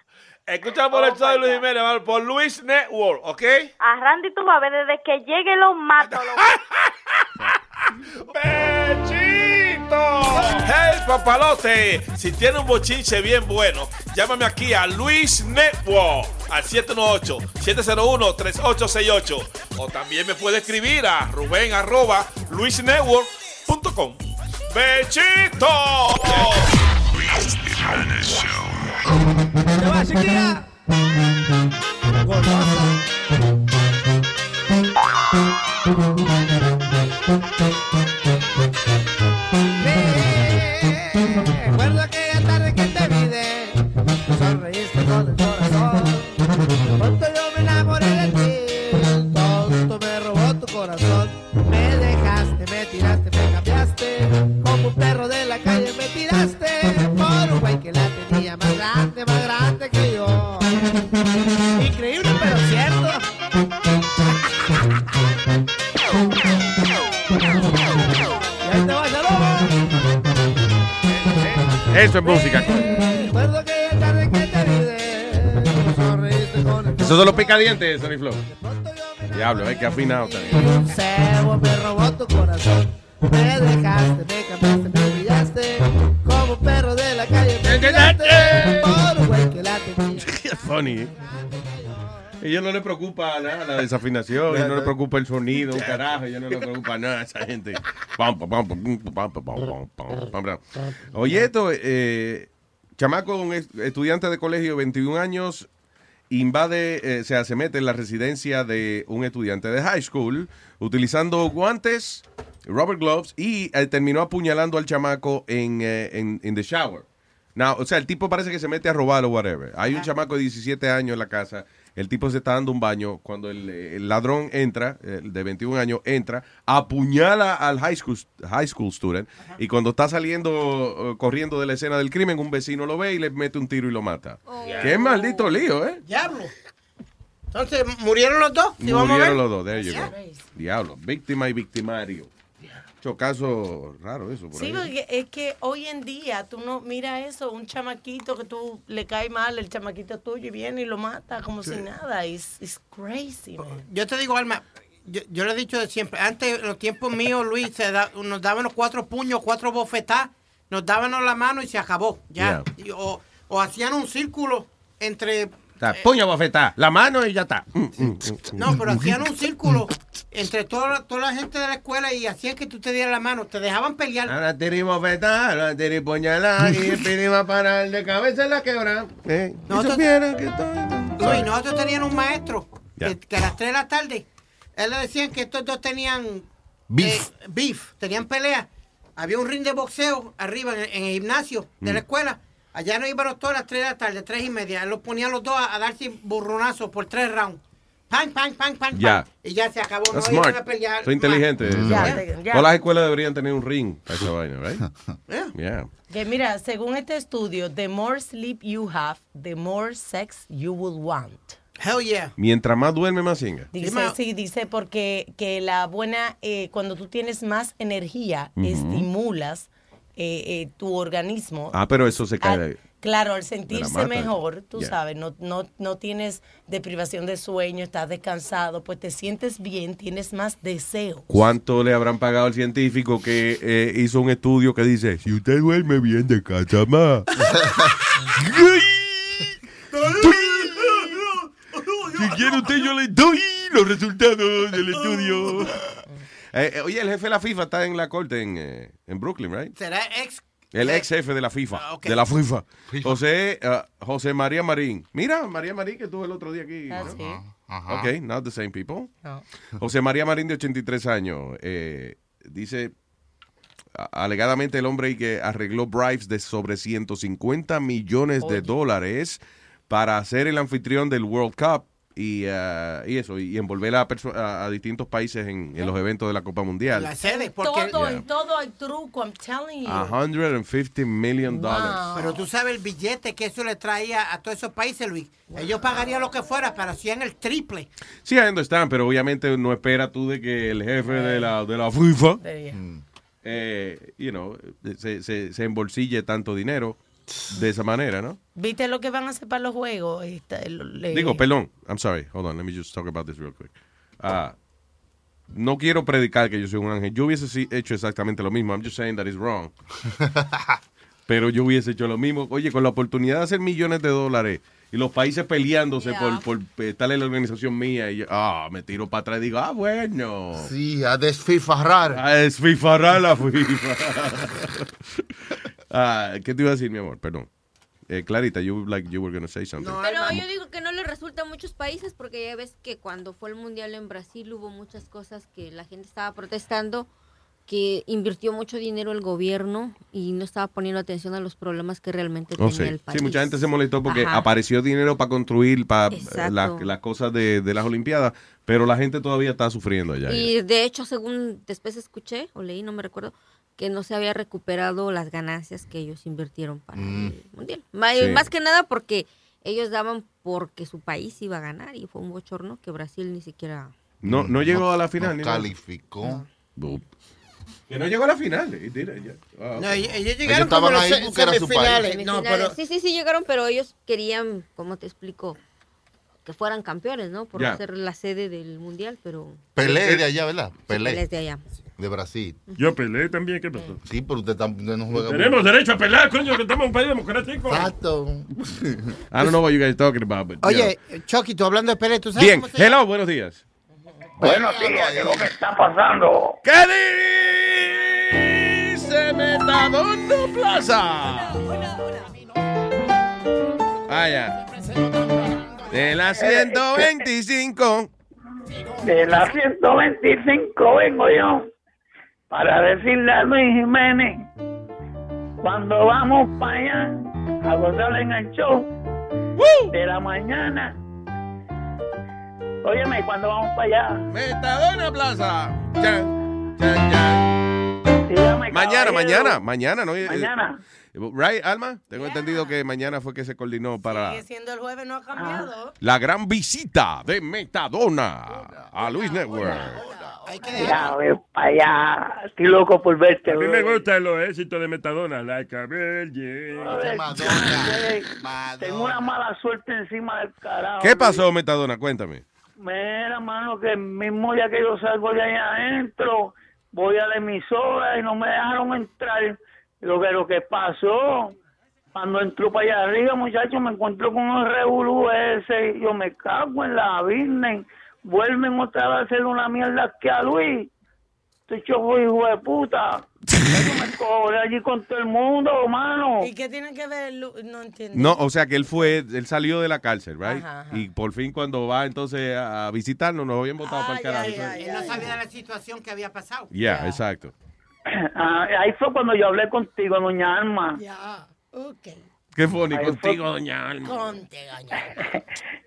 Escucha por el show de Luis Jiménez, por Luis Network, ¿ok? A Randy tú vas a ver, desde que llegue los mato. ¡Bechito! ¡Hey, papalote! Si tiene un bochinche bien bueno, llámame aquí a Luis Network al 718-701-3868. O también me puede escribir a Rubén arroba luisnetwork.com. ¡Bechito! ¡Se va, chiquilla! Gordosa. Eso es música. Esos son los picadientes, Sony Flow. Diablo, eh, es que afinado también. me robó tu corazón. Me dejaste, me cambiaste, me humillaste. Como perro de la calle, me Funny. Eh ellos no les preocupa nada la desafinación, ellos no les preocupa el sonido, un carajo, ellos no les preocupa nada a esa gente. Oye, esto, eh, chamaco, un estudiante de colegio, 21 años, invade, eh, se mete en la residencia de un estudiante de high school utilizando guantes, rubber gloves y eh, terminó apuñalando al chamaco en, eh, en, the shower. Now, o sea, el tipo parece que se mete a robar o whatever. Hay un chamaco de 17 años en la casa el tipo se está dando un baño. Cuando el, el ladrón entra, el de 21 años, entra, apuñala al high school, high school student. Y cuando está saliendo, eh, corriendo de la escena del crimen, un vecino lo ve y le mete un tiro y lo mata. Qué maldito lío, ¿eh? Diablo. Entonces, ¿murieron los dos? Si vamos a ver. Murieron los dos, there you go. Diablo, víctima y victimario. Mucho caso raro eso. Por Sí, ahí. porque es que hoy en día tú no mira eso, un chamaquito que tú le cae mal, el chamaquito tuyo y viene y lo mata como si nada. It's, it's crazy, man. Yo te digo, Alma, yo, yo le he dicho de siempre, antes, en los tiempos míos, Luis, se da- nos daban los cuatro puños, cuatro bofetadas, nos daban la mano y se acabó. Ya. Y- o, o hacían un círculo entre. Sea, puño bofetá, la mano y ya está. Mm, mm, mm, No, pero hacían un círculo entre toda, la- toda la gente de la escuela y hacían que tú te dieras la mano. Te dejaban pelear. Ahora tiri bofetá, ahora tiri puñalá y el va a parar de cabeza en la quebra. Eh, Nosotros- que Luis, nosotros teníamos un maestro que, que a las 3 de la tarde, él le decían que estos dos tenían Beef. eh, beef, tenían pelea. Había un ring de boxeo arriba en, en el gimnasio de la escuela. Allá no iban los dos a las 3 de la tarde, 3 y media. Los ponía a los dos a, a darse burronazos por tres rounds. Pan, pan, pan, pan, Ya. pan. Y ya se acabó. That's no iban smart. a pelear. Soy inteligente. vaina. te- ya. Todas las escuelas deberían tener un ring para esa vaina, right? Yeah. Que mira, según este estudio, the more sleep you have, the more sex you will want. Hell yeah. Mientras más duerme, más singa. Dice, sí, dice porque que la buena, eh, cuando tú tienes más energía, estimulas eh, eh, tu organismo. Ah, pero eso se cae. Al- claro, al sentirse mejor, tú Yeah. sabes, no, no, no tienes deprivación de sueño, estás descansado, pues te sientes bien, tienes más deseo. ¿Cuánto le habrán pagado al científico que eh, hizo un estudio que dice, si usted duerme bien de casa más? si quiere usted, yo le doy los resultados del estudio. Eh, eh, oye, el jefe de la FIFA está en la corte en, eh, en Brooklyn, right? Será ex. El ex jefe de la FIFA, Ah, de la FIFA. José, eh, José María Marín. Mira, María Marín que estuvo el otro día aquí. Ah, ¿no? sí. Ajá. Ok, not the same people. No. José María Marín, de 83 años, eh, dice, alegadamente el hombre que arregló bribes de sobre 150 millones de dólares para ser el anfitrión del World Cup y, ah, y eso, y envolver a, perso- a, a distintos países en, en los eventos de la Copa Mundial. La sede, porque. Todo, Yeah. en todo hay truco, I'm telling you. 150 million dollars. Pero tú sabes el billete que eso le traía a todos esos países, Luis. Ellos pagarían lo que fuera, pero hacían el triple. Sí, ahí donde están, pero obviamente no espera tú de que el jefe de la, de la FIFA, eh, you know, se, se, se embolsille tanto dinero de esa manera, ¿no? ¿Viste lo que van a hacer para los juegos? Le- Digo, perdón, I'm sorry, hold on, let me just talk about this real quick. Ah, no quiero predicar que yo soy un ángel. Yo hubiese hecho exactamente lo mismo. I'm just saying that is wrong. Pero yo hubiese hecho lo mismo. Oye, con la oportunidad de hacer millones de dólares y los países peleándose por, por estar en la organización mía, y yo, ah, me tiro para atrás y digo, ah, bueno. Sí, a desfifarrar. A desfifarrar la FIFA. ah, ¿Qué te iba a decir, mi amor? Perdón. Eh, Clarita, you like you were going to say something. Pero yo digo que no le resulta a muchos países porque ya ves que cuando fue el mundial en Brasil hubo muchas cosas que la gente estaba protestando, que invirtió mucho dinero el gobierno y no estaba poniendo atención a los problemas que realmente Oh, tenía sí. el país. Sí, mucha gente se molestó porque Ajá. apareció dinero para construir para las las cosas de, de las Olimpiadas, pero la gente todavía está sufriendo allá. Y de hecho, según después escuché o leí, no me recuerdo, que no se había recuperado las ganancias que ellos invirtieron para el mundial. Ma- Sí. Más que nada porque ellos daban porque su país iba a ganar y fue un bochorno que Brasil ni siquiera. No, no llegó a la final. no calificó. Que no llegó a la final. eh. Ah, No, ellos, ellos Ellos llegaron estaban como los ahí porque era su país. No, pero Sí, sí, sí llegaron, pero ellos querían, ¿cómo te explico? Que fueran campeones, ¿no? Por Ya. ser la sede del mundial, pero. Pelé de allá, ¿verdad? Pelé Pelé. es de allá. De Brasil. Yo peleé también, ¿qué pasó? Sí, pero usted, tam- usted no juega. Tenemos derecho a pelear, coño, que estamos en un país democrático. Exacto. I don't know what you guys talking about, but, Oye, Chucky, tú hablando de Pelé, ¿tú yeah. sabes Bien, cómo se hello, buenos días. Buenos días, ¿qué es lo que está pasando? ¿Qué dice Metadona Plaza? Ah, ya. De la 125. De la 125 vengo yo para decirle a Luis Jiménez cuando vamos para allá a gozar en el show de la mañana. Óyeme, cuando vamos para allá. Metadona Plaza. Chan, chan, chan. Dígame, Mañana, mañana, mañana, ¿no? Mañana. Right, Alma? Tengo entendido que mañana fue que se coordinó para Sigue siendo el jueves, no ha cambiado. la gran visita de Metadona a Luis Network. Ya, ve para allá. Estoy loco por verte. A mí me gustan los éxitos de Metadona, like a virgin. Joder, Tengo una mala suerte encima del carajo. ¿Qué pasó, Metadona? Cuéntame. Mira, mano, que el mismo día que yo salgo de allá adentro, voy a la emisora y no me dejaron entrar. Lo que lo que pasó, cuando entró para allá arriba, muchachos, me encuentro con un revolú ese. y Yo me cago en la Virgen. Vuelven otra vez a hacer una mierda que a Luis. Este chojo hijo de puta. Yo me cobré allí con todo el mundo, mano. ¿Y qué tiene que ver? Lu- No entiendo. No, o sea que él fue, él salió de la cárcel, right? Ajá, ajá. Y por fin cuando va entonces a a visitarnos, nos habían votado para el carajo. Él no sabía de la situación que había pasado. Ya, exacto. Ah, ahí fue cuando yo hablé contigo, doña Alma. Ya, ok. Qué funny, Ahí contigo, fue- doña Alma.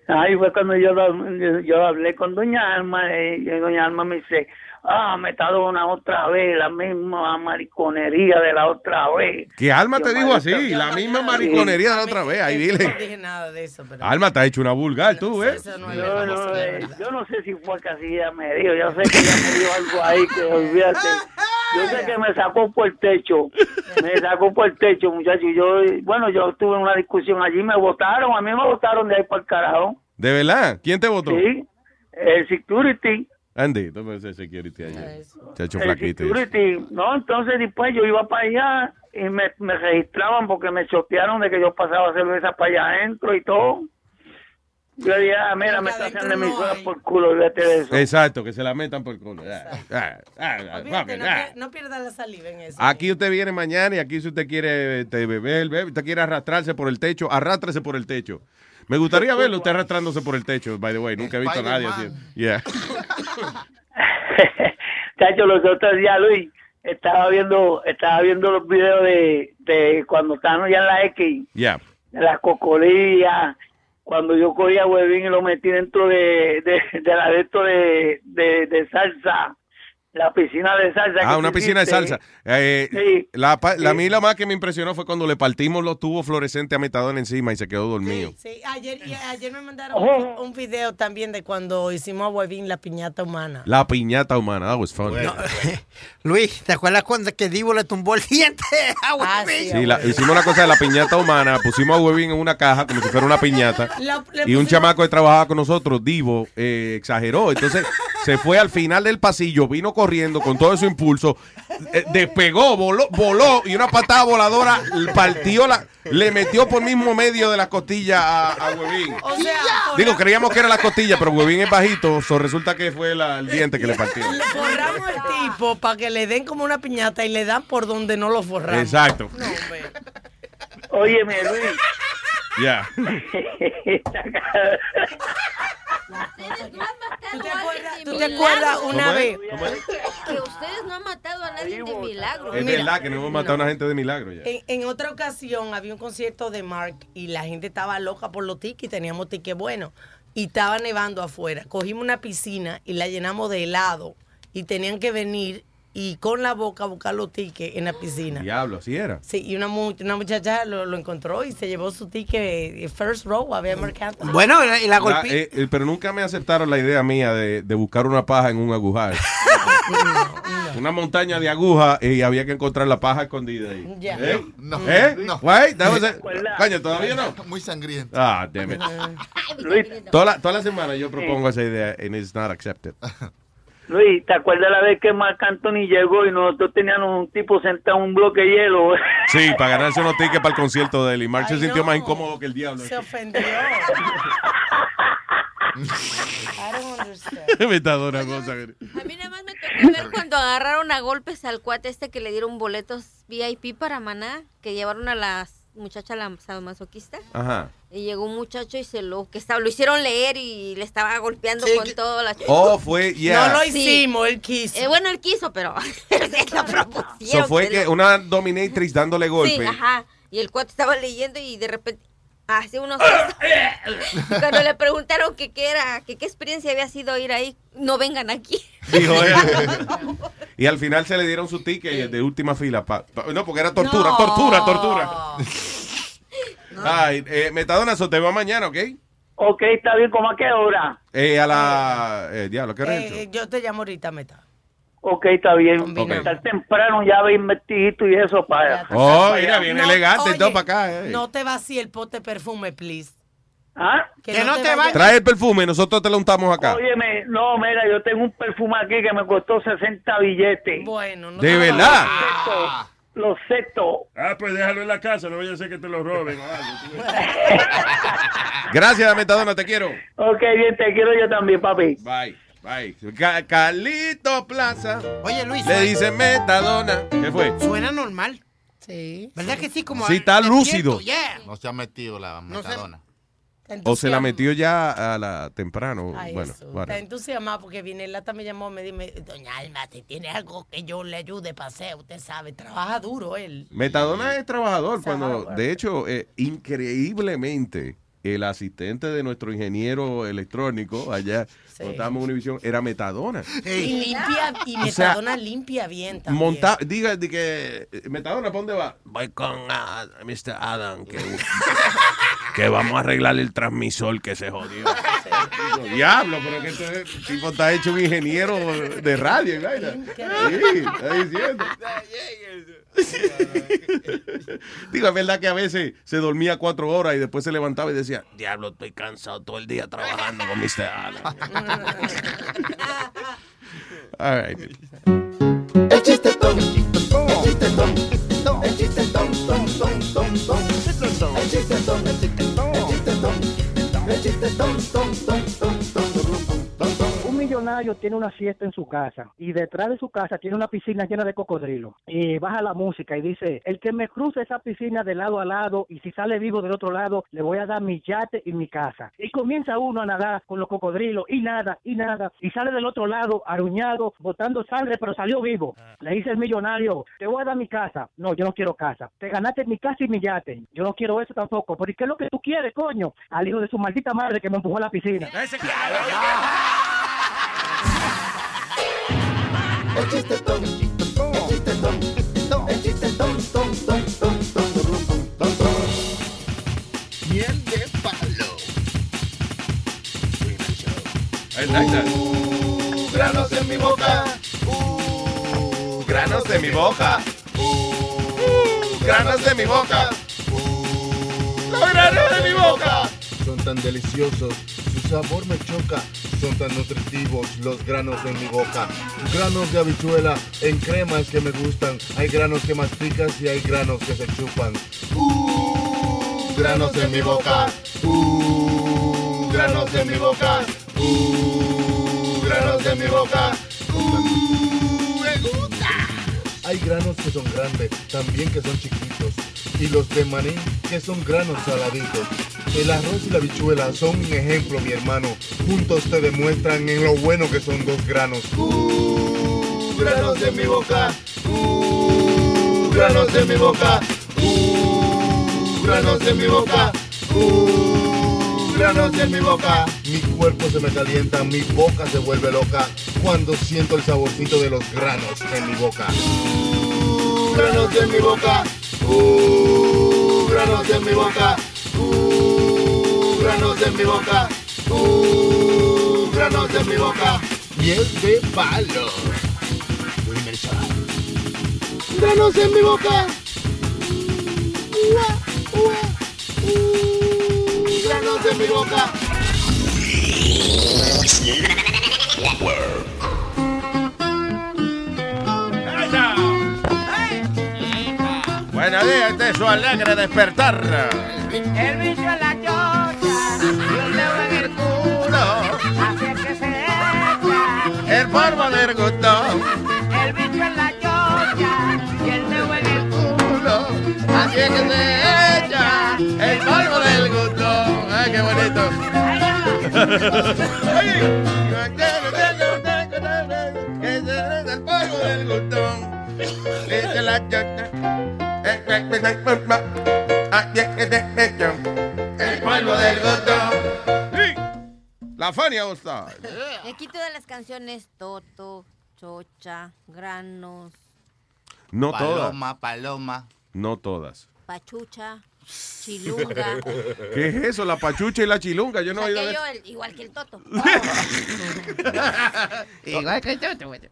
Ahí fue cuando yo, yo, yo hablé con doña Alma eh, y doña Alma me dice, ah, me está dando una otra vez, la misma mariconería de la otra vez. Que Alma Yo, te dijo así, yo la misma mariconería de la otra vez. Ahí No dile. dije nada de eso, pero. Alma te ha hecho una vulgar, tú, ¿eh? Yo no, eh, yo no sé si fue que así ella me dijo, yo sé que ella me dijo algo ahí que olvídate. Yo sé que me sacó por el techo, me sacó por el techo, muchacho. Yo, bueno, yo tuve una discusión allí, me votaron, a mí me votaron de ahí para el carajo. ¿De verdad? ¿Quién te votó? Sí, el security. Andy, toma ese security allá. Chacho El flaquito. security, no, entonces después yo iba para allá y me, me registraban porque me chotearon de que yo pasaba cerveza para allá adentro y todo. Yo dije, ah, mira, me está haciendo emisora por culo, olvídate de eso. Exacto, que se la metan por el culo. Ah, ah, ah, Olvídate, no, ah. pier- no pierdas la saliva en eso. Aquí usted viene mañana y aquí si usted quiere este, beber, bebe, usted quiere arrastrarse por el techo, arrástrese por el techo. Me gustaría verlo usted arrastrándose por el techo, by the way. Nunca he visto a nadie así. Yeah. Chacho, los otros días, Luis, estaba viendo, estaba viendo los videos de, de cuando estaban ya en la X, Yeah. de las cocolías, cuando yo cogía huevín y lo metí dentro de, de, de la de esto de, de, de salsa, la piscina de salsa. que Ah, una piscina de salsa. Eh, Sí. la, pa- la, a Sí. mí lo más que me impresionó fue cuando le partimos los tubos fluorescentes a Metadona encima y se quedó dormido. Sí, ayer, y ayer me mandaron Oh. un, un video también de cuando hicimos a Huevín la piñata humana. La piñata humana, that was fun. Luis, ¿te acuerdas cuando que Divo le tumbó el diente a Huevín? Sí, la- hicimos la cosa de la piñata humana, pusimos a Huevín en una caja como si fuera una piñata. La- Y un pusimos- chamaco que trabajaba con nosotros, Divo, eh, exageró. Entonces se fue al final del pasillo, vino corriendo con todo su impulso, eh, despegó, voló, voló y una patada voladora partió la, le metió por mismo medio de la costilla a, a Huevín. O sea, Digo, creíamos que era la costilla, pero Huevín es bajito, so resulta que fue la- el diente que le partió. le forramos el tipo para que le den como una piñata y le dan por donde no lo forramos. Exacto. Óyeme, Luis. Ya. ¿Tú te acuerdas, tú te acuerdas una vez? Que ustedes no han matado a nadie de milagro. Es verdad que no hemos matado a una gente de milagro ya. En, en otra ocasión había un concierto de Mark y la gente estaba loca por los tickets, teníamos tickets buenos y estaba nevando afuera. Cogimos una piscina y la llenamos de helado y tenían que venir y con la boca buscar los tickets en la piscina. Diablo, así era. Sí, y una, mu- una muchacha lo, lo encontró y se llevó su ticket eh, first row, había Mark Anthony. La- eh, eh, pero nunca me aceptaron la idea mía de, de buscar una paja en un agujar. Una montaña de agujas y había que encontrar la paja escondida ahí. Ya. ¿Eh? No, ¿Eh? no. Wait, that was it. Coño, ¿todavía no? Muy sangriento. Ah, damn it. Toda la, toda la semana yo propongo esa idea and it's not accepted. Luis, ¿te acuerdas la vez que Marc Anthony llegó y nosotros teníamos un tipo sentado en un bloque de hielo? Sí, para ganarse unos tickets para el concierto de él. Y Mark se sintió más incómodo que el diablo. Se ofendió. Me está una cosa. A mí nada más me tocó ver cuando agarraron a golpes al cuate este que le dieron boletos VIP para Maná, que llevaron a la muchacha la sadomasoquista. Ajá. Y llegó un muchacho y se lo que estaba, lo hicieron leer y le estaba golpeando con todo la Oh, fue, yeah. No lo Sí. hicimos, él quiso. Eh, bueno, él quiso, pero lo propusieron. Fue que lo- una dominatrix dándole golpe. Sí, ajá. Y el cuate estaba leyendo y de repente hace unos. Cuando le preguntaron que qué era, que qué experiencia había sido ir ahí, no vengan aquí. Dijo él. Y al final se le dieron su ticket de última fila. pa- pa- no, porque era tortura, No. tortura, tortura. Ay, eh, Metadona, eso te va mañana, ¿ok? ok, está bien, ¿cómo a qué hora? Eh, a la... Eh, diablo, ¿qué hora Eh, eh, yo te llamo ahorita, Meta. Ok, está bien. Ok. Estar temprano ya ve vestidito y eso para... Oh, para mira, allá. bien elegante y todo para acá. eh. No te vacíe el pote de perfume, please. ¿Ah? Que, no, te, vayas. Trae el perfume, nosotros te lo untamos acá. Óyeme, no, mira, yo tengo un perfume aquí que me costó 60 billetes. Bueno, no ¿De te verdad? vayas. Los setos. Ah, pues déjalo en la casa, no vaya a ser que te lo roben. Gracias, Metadona, te quiero. Ok, bien, te quiero yo también, papi. Bye, bye. Ca- Carlito Plaza. Oye, Luis. Le dice Metadona. ¿Qué fue? Suena normal. Sí. ¿Verdad que sí? Como Sí, está lúcido. yeah. No se ha metido la No metadona. O se la metió ya a la temprano. Ay, bueno, eso. whatever. Está entusiasmado porque viene lata me llamó, me dijo, doña Alma, si tiene algo que yo le ayude, paseo, usted sabe, trabaja duro él. Metadona es trabajador cuando, de hecho, eh, increíblemente, el asistente de nuestro ingeniero electrónico allá, cuando estábamos en Univision, era Metadona. Y limpia, y O sea, Metadona limpia bien también. Monta, diga de que eh, Metadona, ¿para dónde va? Voy con ah, Mr. Adam, que, que vamos a arreglar el transmisor que se jodió. Digo, Diablo, pero que este tipo está hecho un ingeniero de radio, y vaina. Sí, está diciendo. Digo, es verdad que a veces se dormía cuatro horas y después se levantaba y decía, diablo, estoy cansado todo el día trabajando con Mr. Adam. All right. El chiste ton, el chiste ton, el chiste ton, ton, ton, ton, ton. El chiste ton, el chiste ton, el chiste ton, el chiste ton, ton, ton, millonario tiene una fiesta en su casa y detrás de su casa tiene una piscina llena de cocodrilos. Y baja la música y dice, el que me cruce esa piscina de lado a lado y si sale vivo del otro lado, le voy a dar mi yate y mi casa. Y comienza uno a nadar con los cocodrilos y nada, y nada. Y sale del otro lado, aruñado, botando sangre, pero salió vivo. Le dice el millonario, te voy a dar mi casa. No, yo no quiero casa. Te ganaste mi casa y mi yate. Yo no quiero eso tampoco. ¿Por qué es lo que tú quieres, coño? Al hijo de su maldita madre que me empujó a la piscina. El chiste ton, el chiste ton, el chiste ton, ton, ton, ton, ton, ton, ton, ton. Miel de palo. Está, ahí está. Uh, granos en mi boca. Uh, granos de mi boca. Uh, granos de mi boca. Los granos de mi boca. Son tan deliciosos, su sabor me choca. Son tan nutritivos los granos en mi boca. Granos de habichuela en crema es que me gustan. Hay granos que masticas y hay granos que se chupan. Uh, granos en mi boca. Uh, granos en mi boca. Uh, granos en mi boca. Uh, me gusta. Hay granos que son grandes, también que son chiquitos. Y los de maní que son granos saladitos. El arroz y la habichuela son un ejemplo, mi hermano. Juntos te demuestran en lo bueno que son dos granos. Uh, granos en mi boca. Uh, granos en mi boca. Uh, granos en mi boca. Uh, granos en mi boca. Mi cuerpo se me calienta, mi boca se vuelve loca cuando siento el saborcito de los granos en mi boca. Uh, granos en mi boca. Granos en mi boca. Granos en mi boca. Granos en mi boca. Miel de palo. Granos en mi boca. Granos en mi boca. Buenos días, este es su alegre despertar. El bicho en la chocha y el dedo en el culo. Así es que se echa. El polvo del gustón. El bicho en la chocha y el dedo en el culo. Así es que se echa el polvo del gustón. Ay, qué bonito. El polvo del gustón. Es de la chocha. El polvo del gustón. La Fania All Star. Y aquí todas las canciones, Toto, Chocha, Granos, No todas. Paloma, paloma. No todas. Pachucha, Chilunga. ¿Qué es eso? La pachucha y la chilunga. Yo no he oído de Aquello, el- igual que el Toto. Igual que yo.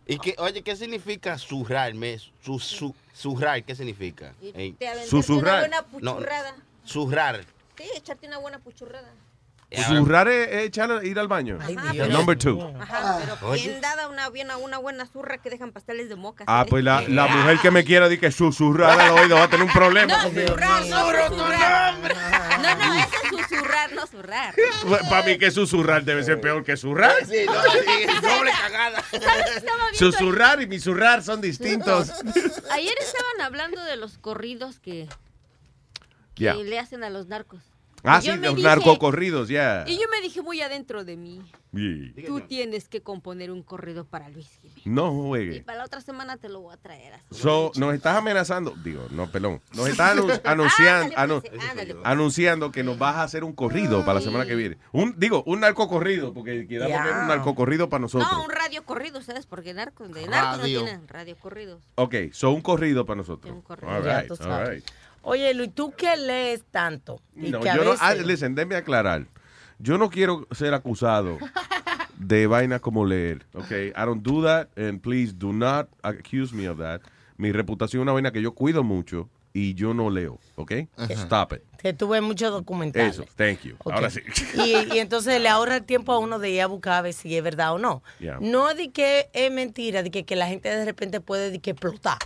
¿Y qué, oye, qué significa zurrarme? Su, su, zurrar, ¿qué significa? Ey. Te aventaste Susurrar. una buena No, puchurrada. zurrar. Sí, echarte una buena puchurrada. Susurrar es, es echar, ir al baño. Pero- Number two. Ajá, pero bien dada una, bien, una buena zurra que dejan pasteles de moca. Ah, ¿sí? pues la, la mujer que me quiera decir que susurrar al oído va a tener un problema. No, zurrar, no susurrar. No, no, ese es susurrar, no zurrar. Para mí que susurrar debe ser peor que zurrar. Sí, no, sí, doble cagada. Susurrar y misurrar son distintos. Ayer estaban hablando de los corridos que, le hacen a los narcos. Ah, Y yo sí, me los dije- narcocorridos, ya. Y yo me dije muy adentro de mí, Sí. tú tienes que componer un corrido para Luis Jiménez. No Y juegue. para la otra semana te lo voy a traer. así. So, nos estás amenazando, digo, no, perdón, nos estás anu- anunciando, anu- Ándale, pues. anunciando que nos vas a hacer un corrido para la semana que viene. Un, digo, un narcocorrido, porque quedamos era un narcocorrido para nosotros. No, un radio corrido, ¿sabes? Porque narcos, de narcos no tienen radio corridos. Ok, so un corrido para nosotros. All right, tú all right. Oye, Luis, ¿tú qué lees tanto? Y No, que a yo no, veces... ah, listen, déjeme aclarar. Yo no quiero ser acusado de vainas como leer. Ok, I don't do that and please do not accuse me of that. Mi reputación es una vaina que yo cuido mucho y yo no leo. Ok, stop it. que tú ves muchos documentales. Eso, thank you. Ahora sí. Y, y entonces le ahorra el tiempo a uno de ir a buscar a ver si es verdad o no. Yeah. No es de que es mentira, de que, que la gente de repente puede de que explotar.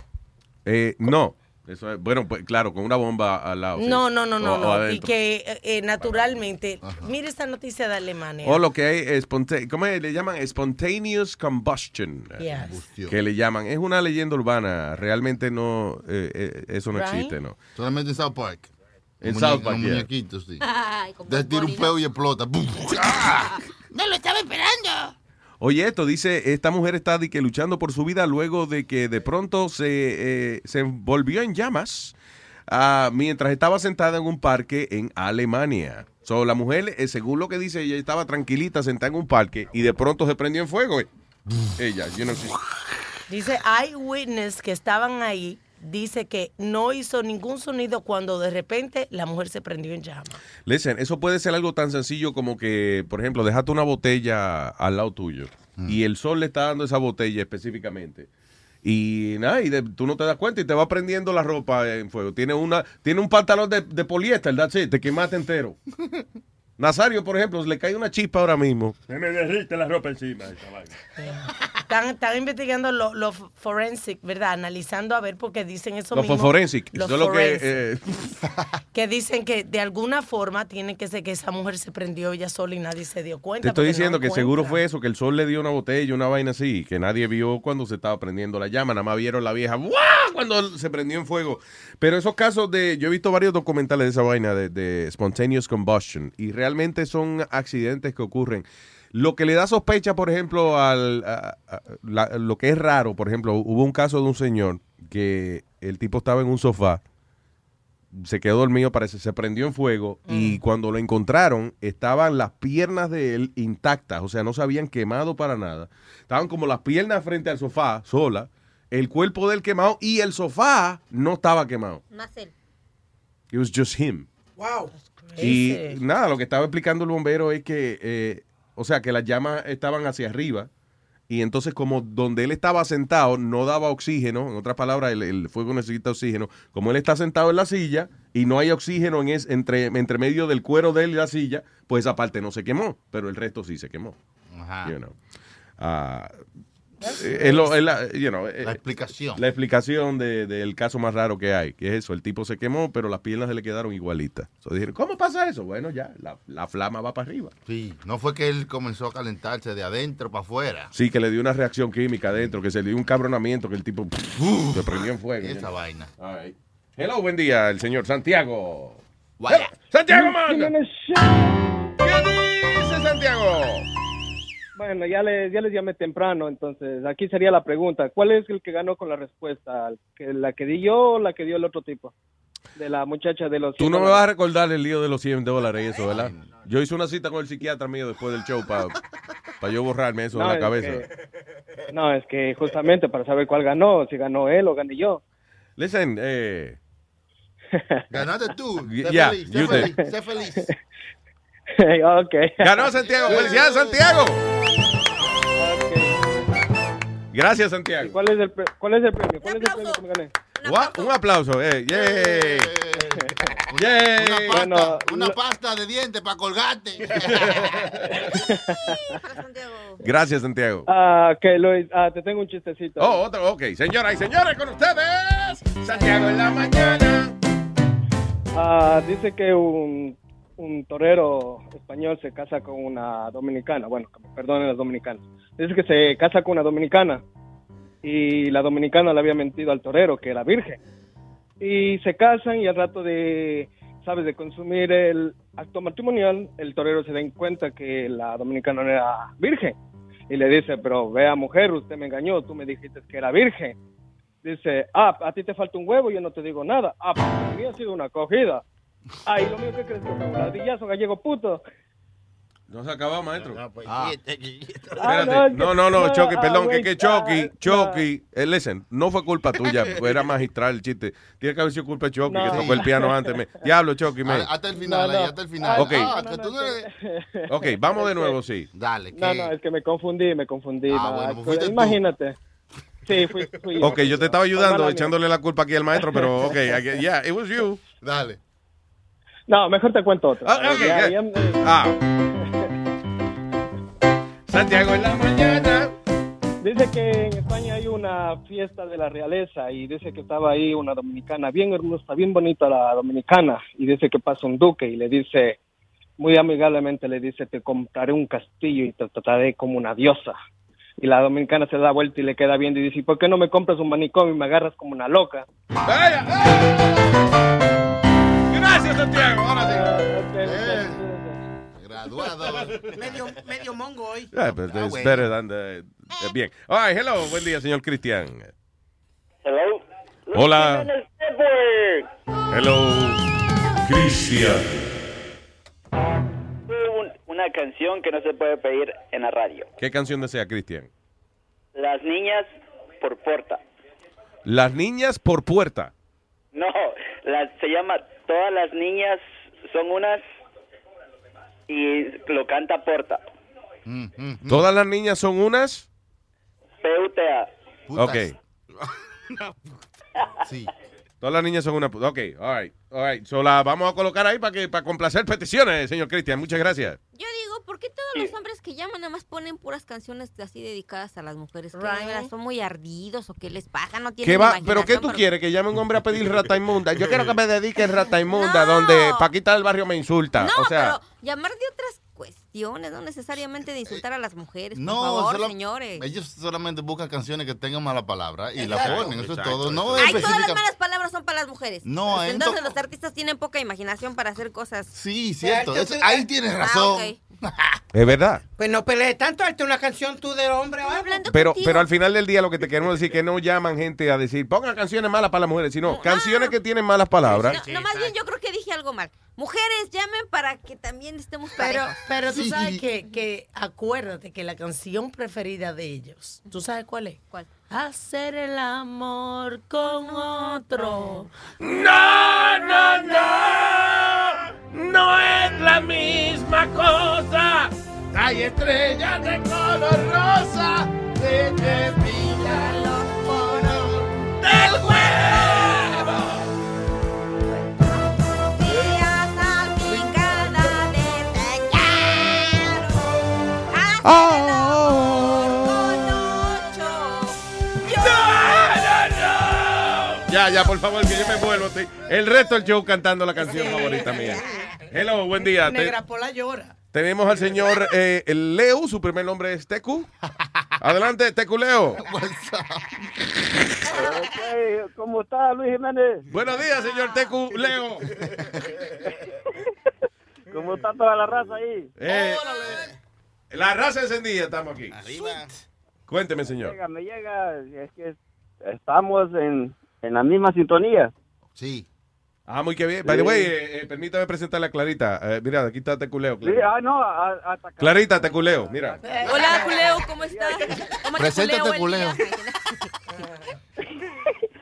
Eh, no, eso es, bueno, pues claro, con una bomba al lado. sí. No, no, no, no, O- o no. Y que eh, eh, naturalmente, mire esta noticia de Alemania. O lo que hay es ¿cómo es? le llaman? Spontaneous combustion. Yes. Que le llaman. Es una leyenda urbana. Realmente no, eh, eh, eso no Right. existe, ¿no? Solamente en South Park. En South Park, yeah. muñequitos, sí. Ay, un peo y explota. ¡Bum! No lo estaba esperando. Oye, esto dice, esta mujer está de que luchando por su vida luego de que de pronto se, eh, se envolvió en llamas ah, mientras estaba sentada en un parque en Alemania. So, la mujer, eh, según lo que dice, ella estaba tranquilita sentada en un parque y de pronto se prendió en fuego. eh. Ella, you know, she- Dice, hay witness que estaban ahí, dice que no hizo ningún sonido cuando de repente la mujer se prendió en llamas. Listen, eso puede ser algo tan sencillo como que, por ejemplo, dejaste una botella al lado tuyo y el sol le está dando esa botella específicamente. Y nada, y de- tú no te das cuenta y te va prendiendo la ropa en fuego. Tiene una, tiene un pantalón de, de poliéster, that's it, te quemaste entero. Nazario, por ejemplo, le cae una chispa ahora mismo. Se me derrite la ropa encima. Están, están investigando los lo forensic, ¿verdad? Analizando a ver porque dicen eso Los mismo. forensic, Los eso es lo que... forensic. eh, que dicen que de alguna forma tiene que ser que esa mujer se prendió ella sola y nadie se dio cuenta. te estoy no diciendo que seguro fue eso, que el sol le dio una botella, una vaina así, que nadie vio cuando se estaba prendiendo la llama, nada más vieron la vieja ¡guau! cuando se prendió en fuego. Pero esos casos de, yo he visto varios documentales de esa vaina de, de spontaneous combustion y realmente son accidentes que ocurren. Lo que le da sospecha, por ejemplo, al a- a- la- lo que es raro, por ejemplo, hubo un caso de un señor que el tipo estaba en un sofá se quedó dormido, parece, se prendió en fuego y cuando lo encontraron estaban las piernas de él intactas, o sea, no se habían quemado para nada. Estaban como las piernas frente al sofá, sola, el cuerpo de él quemado y el sofá no estaba quemado. Más él. It was just him. Wow. Y nada, lo que estaba explicando el bombero es que, eh, o sea, que las llamas estaban hacia arriba y entonces como donde él estaba sentado no daba oxígeno, en otras palabras, el, el fuego necesita oxígeno, como él está sentado en la silla y no hay oxígeno en es, entre, entre medio del cuero de él y la silla, pues esa parte no se quemó, pero el resto sí se quemó. Ajá. You know. Ah, eh, es lo- es la, you know, eh, La explicación. La explicación de- del caso más raro que hay, que es eso, el tipo se quemó, pero las piernas se le quedaron igualitas. So dijeron, ¿cómo pasa eso? Bueno, ya, la, la flama va para arriba. Sí, no fue que él comenzó a calentarse de adentro para afuera. Sí, que le dio una reacción química adentro, que se le dio un cabronamiento, que el tipo se prendió en fuego. Esa vaina. All right. Hello, buen día, el señor Santiago. Hello, Santiago, man. ¿Qué dice Santiago? Bueno, ya les, ya les llamé temprano, entonces aquí sería la pregunta. ¿Cuál es el que ganó con la respuesta? ¿El que- ¿La que di yo o la que dio el otro tipo? De la muchacha de los... Tú no me vas a recordar el lío de los 100 dólares y eso, ¿verdad? Yo hice una cita con el psiquiatra mío después del show para yo borrarme eso No, de la es cabeza. que- no, es que justamente para saber cuál ganó, si ganó él o gané yo. Listen, eh... Ganaste tú. Sé Yeah, feliz, sé feliz, sé feliz. ok. Ganó Santiago. ¡Felicidades, Santiago! Gracias, Santiago. ¿Cuál es el, pre- cuál es el premio? ¿Cuál es el premio que me gané? Un aplauso. Eh, yay. Yay. Una pasta, una pasta de dientes para colgarte. Gracias, Santiago. Ah, ok, Luis, ah, te tengo un chistecito. Oh, otro, ok. Señoras y señores, con ustedes, Santiago en la mañana. Ah, dice que un, un torero español se casa con una dominicana. Bueno, que perdonen los dominicanos. Dice que se casa con una dominicana y la dominicana le había mentido al torero que era virgen. Y se casan y al rato de sabes, de consumir el acto matrimonial, el torero se da en cuenta que la dominicana no era virgen. Y le dice, pero vea mujer, usted me engañó, tú me dijiste que era virgen. Dice, ah, a ti te falta un huevo, yo no te digo nada. Ah, pues ha sido una acogida. Ah, y lo mío que que un ladillazo gallego puto. No se acabó, maestro. Ah, Espérate. No, no, no, no, Chucky, ah, perdón, que güey, que Chucky, ah, Chucky, eh, listen, no fue culpa tuya, era magistral el chiste. Tiene que haber sido culpa de Chucky, No. que tocó el piano antes. me- Diablo, Chucky, me. Hasta el final, No, no. ahí, hasta el final. Ok. Ah, No, que no, tú no, no es eres- Ok, vamos de nuevo, sí. Dale, No, no, es que me confundí, me confundí. Ah, no, bueno, pues pues, fuiste tú. imagínate. Sí, fui, fui Ok, yo te estaba ayudando, echándole la culpa aquí al maestro, pero ok, I get- yeah, it was you. Dale. No, mejor te cuento otra. Ah, ok, Ya- ya. ya- eh, Ah. Santiago en la mañana. Dice que en España hay una fiesta de la realeza y dice que estaba ahí una dominicana, bien hermosa, bien bonita la dominicana, y dice que pasa un duque y le dice, muy amigablemente le dice, te compraré un castillo y te trataré como una diosa. Y la dominicana se da vuelta y le queda viendo y dice, "¿Y ¿por qué no me compras un manicomio y me agarras como una loca? Gracias, Santiago. Ahora Eh, Graduado. medio, medio mongo hoy. Yeah, but it's better than the- eh, bien. All right, hello, buen día, señor Cristian. Hello. Hola. Network. Hello, Cristian. Un- Una canción que no se puede pedir en la radio. ¿Qué canción desea, Cristian? Las niñas por porta. Las niñas por puerta. No, las, se llama Todas las niñas son unas y lo canta Porta. Todas las niñas son unas. P-U-T-A. Ok. Sí. Todas las niñas son una. pu- Ok, all right, all right. So la vamos a colocar ahí para que para complacer peticiones, señor Cristian. Muchas gracias. Yo digo, ¿por qué todos los hombres que llaman nada más ponen puras canciones así dedicadas a las mujeres? Que de Right. veras son muy ardidos o qué les pasa, no tienen ¿Qué va? ¿Pero qué tú quieres? ¿Que llame un hombre a pedir rata inmunda? Yo quiero que me dediquen rata inmunda, donde Paquita del barrio me insulta. No, o sea, pero llamar de otras cuestiones, no necesariamente de insultar a las mujeres, por No, favor, solo- señores. ellos solamente buscan canciones que tengan mala palabra y la Exacto. ponen, eso es todo. No Ay, todas las específica- malas palabras son para las mujeres. No, Pues en entonces to- los artistas tienen poca imaginación para hacer cosas. Sí, cierto. eso- ahí tienes Ah, razón. ok. Es verdad. Pues no pelees tanto, hazte una canción tú del hombre o algo. Pero, pero al final del día lo que te queremos decir que no llaman gente a decir pongan canciones malas para las mujeres, sino canciones que tienen malas palabras. No, no, más bien yo creo que dije algo mal. Mujeres, llamen para que también estemos Pero, parejos. pero tú sabes que, que acuérdate que la canción preferida de ellos, ¿tú sabes cuál es? ¿Cuál? Hacer el amor con otro. No, no, no. No es la misma cosa. Hay estrellas de color rosa que te brillan los poros del huevo. Días Ya, ya, por favor, que yo me vuelvo. te- El resto del show cantando la canción favorita mía. Hello, buen día. Te- Negra Pola llora. tenemos al señor eh, el Leo, su primer nombre es Tecu. Adelante, Tecu Leo. ¿Cómo está Luis Jiménez? Buenos días, señor Tecu Leo. ¿Cómo está toda la raza ahí? Eh, la raza encendida, estamos aquí. Cuénteme, Me señor. llega, me llega, es que estamos en, en la misma sintonía. Sí. Ah, muy que bien. By the way, eh, eh, permítame presentarle a Clarita. Eh, mira, aquí está Teculeo. Sí, Clarita, ah, no, a- hasta acá. Clarita Teculeo, mira. Hola, Culeo, ¿cómo estás? ¿Cómo te Preséntate, culeo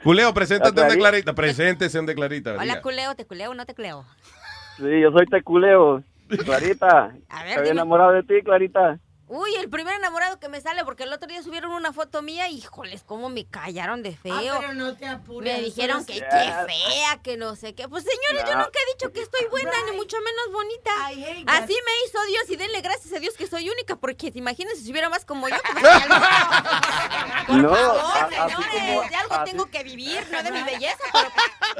Culeo. preséntate donde Clarita. Preséntese donde Clarita. Hola, diga. culeo, te culeo, no te culeo. Sí, yo soy Teculeo. Clarita, A ver, estoy dime. enamorado de ti, Clarita. Uy, el primer enamorado que me sale, porque el otro día subieron una foto mía y, híjoles, cómo me callaron de feo. Ah, pero no te apures. Me dijeron que qué fea, que no sé qué. Pues señores, yo nunca he dicho que estoy buena, ni mucho menos bonita. Así me hizo Dios y denle gracias a Dios que soy única, porque imagínense si hubiera más como yo. pues, Por No, favor, a- señores, como- de algo así- tengo que vivir, no de mi belleza, pero...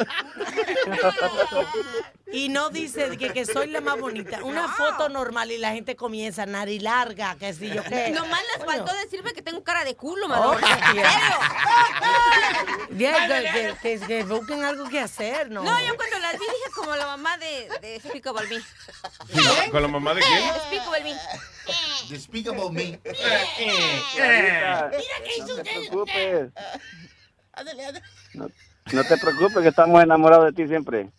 y no dice que, que soy la más bonita. Una foto normal y la gente comienza nariz larga, que si yo qué. Nomás les faltó decirme que tengo cara de culo, Oh, madre. Ya, que, que- que- que busquen algo que hacer, ¿no? No, yo cuando las vi dije como la mamá de, de Despicable Me. ¿Con la mamá de quién? Despicable Me. Despicable Me. Mira que hizo No te preocupes. No, no te preocupes que estamos enamorados de ti siempre.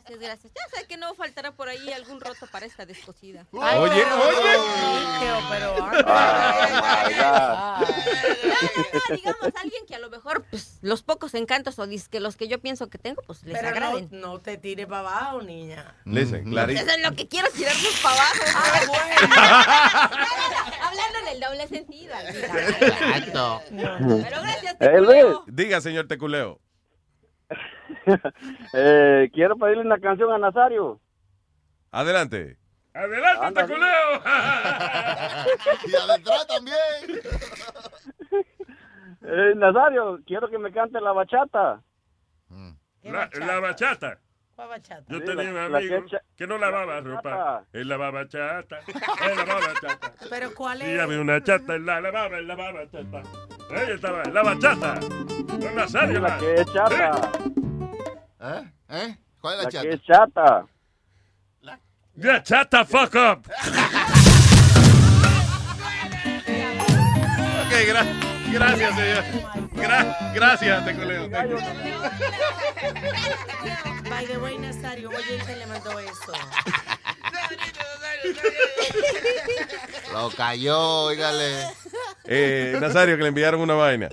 Ah, gracias, gracias. Ya sé que no faltará por ahí algún roto para esta descosida. Ay, Oye, pero- oye. pero No, no, no, digamos alguien que a lo mejor pues, los pocos encantos o que los que yo pienso que tengo, pues les Pero no, agraden. no te tires para abajo, niña. Listen, Clarita. Eso es lo que quiero tirarnos para abajo. Hablando en el doble sentido. Exacto. Pero gracias, Eh, Luis, Diga, señor Teculeo. eh, quiero pedirle una canción a Nazario. Adelante. Adelante. Teculeo. y adentro también. Eh, Nazario, quiero que me cante la bachata. La, la bachata. ¿Cuál bachata? Yo Sí, tenía la- un la amigo que que no lavaba la ropa. Él lavaba chata. Él lavaba chata. Pero ¿cuál Sí, es? había una chata, él la lavaba, él lavaba chata. Ahí estaba, la bachata. Con Nazario. La que es chata. ¿Eh? ¿Eh? ¿Cuál es la, La chata? que es chata. Ya, chata, fuck up. Ok, gra- gracias, señor. Gra- gracias. Thank you. By the way, Nazario, oye, te le mandó eso. Lo cayó, óigale. Eh, Nazario, que le enviaron una vaina.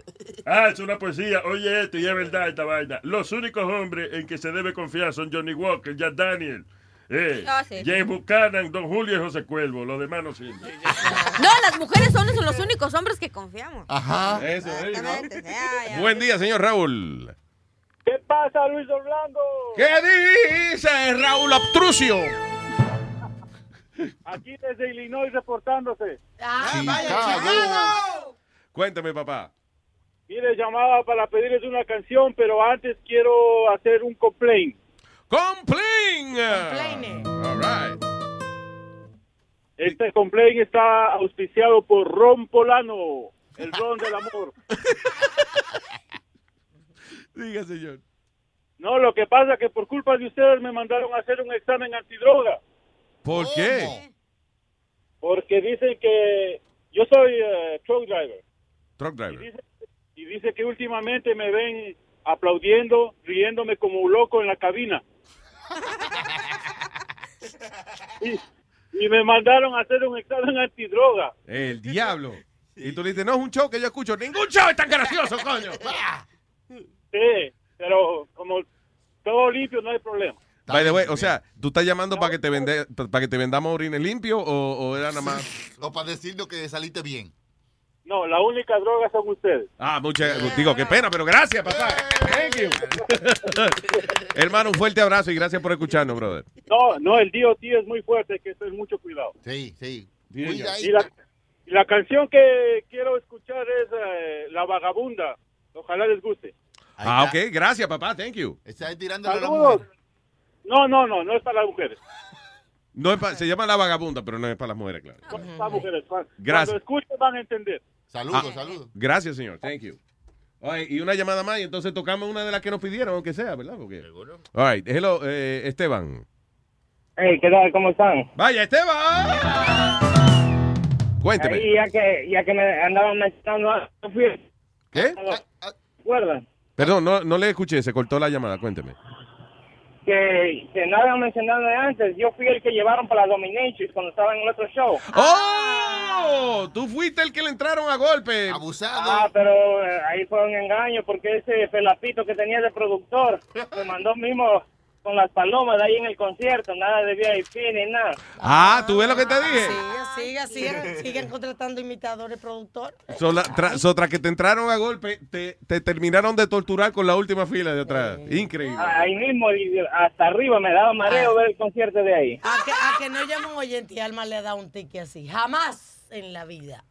Ah, es una poesía. Oye esto, y es verdad esta vaina. Los únicos hombres en que se debe confiar son Johnny Walker, Jack Daniel, eh, Ah, sí. James Buchanan, Don Julio y José Cuervo. Los demás no sirven. No, las mujeres son los únicos hombres que confiamos. Ajá. Eso, eh, ¿no? Exactamente, ya, ya. Buen día, señor Raúl. ¿Qué pasa, Luis Orlando? ¿Qué dice Raúl Obtrucio? Aquí desde Illinois reportándose. Chicago. Cuéntame, papá. Mire, llamaba para pedirles una canción, pero antes quiero hacer un complaint. ¡Complain! All right. Este complaint está auspiciado por Ron Polano, el ron del amor. Diga, señor. No, lo que pasa es que por culpa de ustedes me mandaron a hacer un examen antidroga. ¿Por qué? Porque dicen que yo soy eh, truck driver. Truck driver. Dice- y dice que últimamente me ven aplaudiendo, riéndome como un loco en la cabina. y, y me mandaron a hacer un examen antidroga. El diablo. Y tú le dices, no es un show que yo escucho. Ningún show es tan gracioso, coño. Sí, pero como todo limpio no hay problema. By the way, o sea, ¿tú estás llamando para que te vende, para que te vendamos orines limpios o, o era nada más? O para decirnos que saliste bien. No, la única droga son ustedes. Ah, muchas, digo, qué pena, pero gracias, papá. Thank you. Hermano, un fuerte abrazo y gracias por escucharnos, brother. No, no, el DOT es muy fuerte, hay que tener mucho cuidado. Sí, sí. Y la, y la canción que quiero escuchar es eh, La Vagabunda. Ojalá les guste. Ah, ok, gracias, papá, thank you. Está tirándole a la Saludos. mujer. No, no, no, no es para las mujeres. No es pa- se llama la vagabunda, pero no es para las mujeres, claro. No es para mujeres. Gracias. Cuando escuchen van a entender. Saludos, Ah, saludos. Gracias, señor. Thank you. Oye, y una llamada más y entonces tocamos una de las que nos pidieron, aunque sea, ¿verdad? Porque... Seguro. All right. Hello, eh, Esteban. Hey, ¿qué tal? ¿Cómo están? Vaya, Esteban. Cuénteme. Ahí, ya que, ya que me andaban mencionando, ¿Qué? ¿Recuerdan? Perdón, no, no le escuché, se cortó la llamada, cuénteme. Que, que no habían mencionado antes, yo fui el que llevaron para la Dominatrix cuando estaba en el otro show. ¡Oh! Tú fuiste el que le entraron a golpe. Abusado. Ah, pero eh, ahí fue un engaño porque ese felapito que tenía de productor me mandó mismo con las palomas de ahí en el concierto, nada de VIP ni nada. Ah, ¿tú ves lo que te dije? Sigan, sigan, sigan contratando imitadores, productor. So, la- tra- so, tras que te entraron a golpe, te, te terminaron de torturar con la última fila de atrás. Increíble. Ahí mismo, hasta arriba, me daba mareo ver el concierto de ahí. A que, a que no llama un oyente y Alma le da un tique así. Jamás en la vida.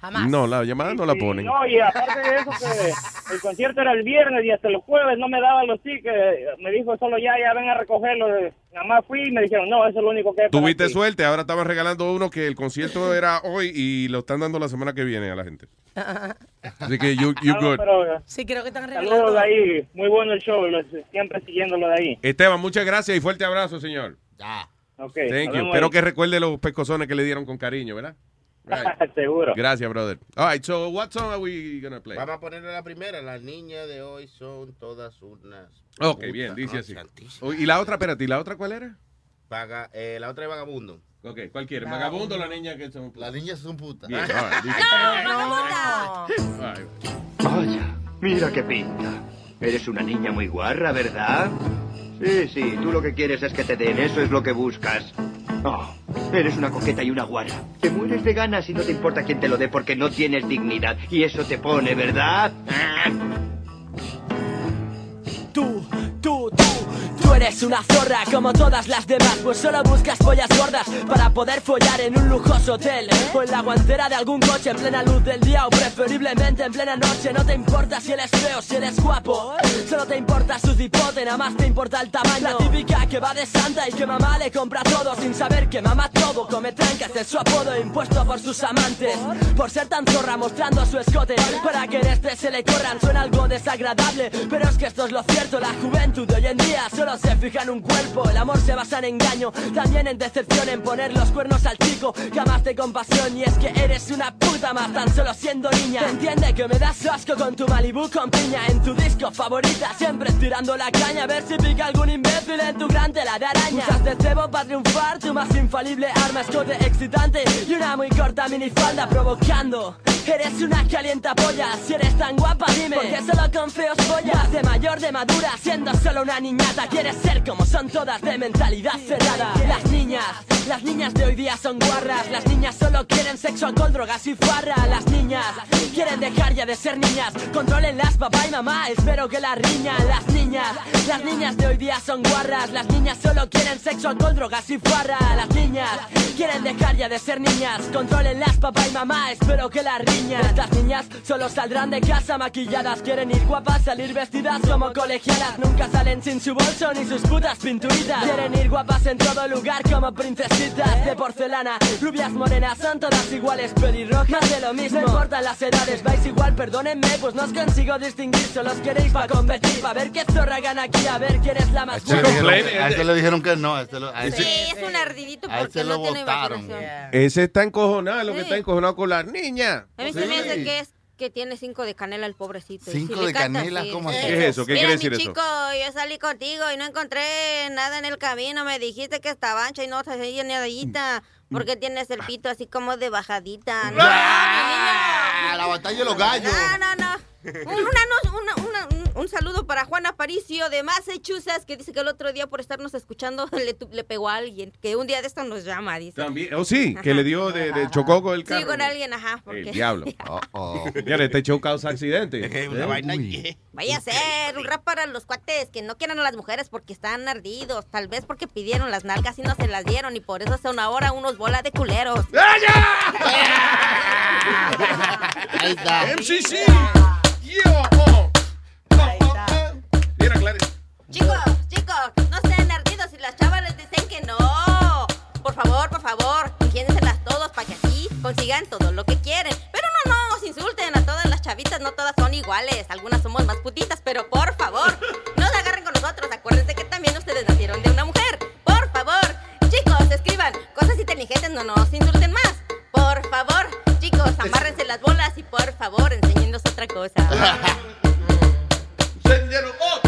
Jamás. No, la llamada no la ponen. No, y aparte de eso, que el concierto era el viernes y hasta los jueves no me daban los tickets. Me dijo solo ya, ya ven a recogerlo. Nada más fui y me dijeron, no, eso es lo único que Tuviste ti". suerte, ahora estaban regalando uno que el concierto era hoy y lo están dando la semana que viene a la gente. Así que you, you good. pero, Sí, creo que están saludos regalando. de ahí. Muy bueno el show. siempre siguiéndolo de ahí. Esteban, muchas gracias y fuerte abrazo, señor. Ya. Ok. Thank you. Espero ahí. que recuerde los pescozones que le dieron con cariño, ¿verdad? Right. Seguro. Gracias, brother. All right, so what song are we gonna play? Vamos a ponerle la primera. Las niñas de hoy son todas unas. Ok, putas. bien, dice así. Oh, ¿Y la otra, espérate, ¿y la otra cuál era? Vaga- eh, la otra es vagabundo. Ok, ¿cuál quiere? ¿Vagabundo o la niña que son Las niñas son putas. Bien, all right, dice- all right. Vaya, mira qué pinta. Eres una niña muy guarra, ¿verdad? Sí, sí, tú lo que quieres es que te den, eso es lo que buscas. Oh, eres una coqueta y una guarra. Te mueres de ganas y no te importa quién te lo dé porque no tienes dignidad. Y eso te pone, ¿verdad? Eres una zorra como todas las demás, pues solo buscas pollas gordas para poder follar en un lujoso hotel o en la guantera de algún coche en plena luz del día o preferiblemente en plena noche. No te importa si eres feo, si eres guapo, solo te importa su cipote, nada más te importa el tamaño. La típica que va de santa y que mamá le compra todo sin saber que mamá todo come trancas es su apodo impuesto por sus amantes. Por ser tan zorra mostrando su escote para que en este se le corran suena algo desagradable, pero es que esto es lo cierto. La juventud de hoy en día solo se fija en un cuerpo. El amor se basa en engaño, también en decepción, en poner los cuernos al chico. Jamás de compasión y es que eres una puta más tan solo siendo niña. Entiende que me das asco con tu Malibu con piña en tu disco favorita, siempre estirando la caña a ver si pica algún imbécil en tu gran tela de araña. Usas de cebo para triunfar, tu más infalible arma escote excitante y una muy corta minifalda provocando. Eres una calienta polla, si eres tan guapa dime Porque solo con feos follas De mayor, de madura, siendo solo una niñata Quieres ser como son todas de mentalidad cerrada. Las niñas, las niñas de hoy día son guarras. Las niñas solo quieren sexo, alcohol, drogas y farra. Las niñas quieren dejar ya de ser niñas. Controlenlas papá y mamá, espero que las riñan Las niñas, las niñas de hoy día son guarras. Las niñas solo quieren sexo, alcohol, drogas y farra. Las niñas quieren dejar ya de ser niñas. Controlenlas papá y mamá, espero que las riñan Estas niñas solo saldrán de casa maquilladas. Quieren ir guapas, salir vestidas como colegialas. Nunca salen sin su bolso ni sus putas pinturitas Quieren ir guapas en todo lugar como princesitas De porcelana, rubias morenas son todas iguales Pelirrojas más de lo mismo, no importan las edades Vais igual, perdónenme, pues no os consigo distinguir Solo os queréis para competir, para ver qué zorra gana aquí A ver quién es la más A este dijeron- a este le dijeron que no. A este lo, a este- Sí, es un ardidito a porque este no lo tiene votaron. imaginación. Ese está encojonado, lo que Sí. está encojonado con las niñas. A mí se me hace que es que tiene cinco de canela el pobrecito. ¿Cinco si de canta canela? ¿Cómo? ¿Qué es eso? ¿Qué Mira, quiere mi decir eso? chico, yo salí contigo y no encontré nada en el camino. Me dijiste que estaba ancha y no te ni nadita. ¿Por qué tienes el pito así como de bajadita? No, ¡Ah! La batalla de los gallos. no, no. no. Un, una- una- una- un- saludo para Juan Aparicio de Massachusetts que dice que el otro día por estarnos escuchando le, le pegó a alguien. Que un día de esto nos llama, dice. También, oh sí, que le dio de, de chocó con el carro. Sí, con alguien, ajá. Porque... El diablo. Mira, este show causa accidente. Una vaina Vaya a ser un rap para los cuates que no quieran a las mujeres porque están ardidos. Tal vez porque pidieron las nalgas y no se las dieron y por eso son ahora unos bola de culeros. Ahí está. MCC. Yo, Chicos, chicos, no sean ardidos y las chavas les dicen que no. Por favor, por favor, ingénselas todos para que así consigan todo lo que quieren. Pero no, no, se insulten a todas las chavitas, no todas son iguales. Algunas somos más putitas, pero por favor, no se agarren con nosotros. Acuérdense que también ustedes nacieron de una mujer. Por favor, chicos, escriban cosas inteligentes, no nos insulten más. Por favor, chicos, amárrense las bolas y por favor, enséñenos otra cosa. otra cosa.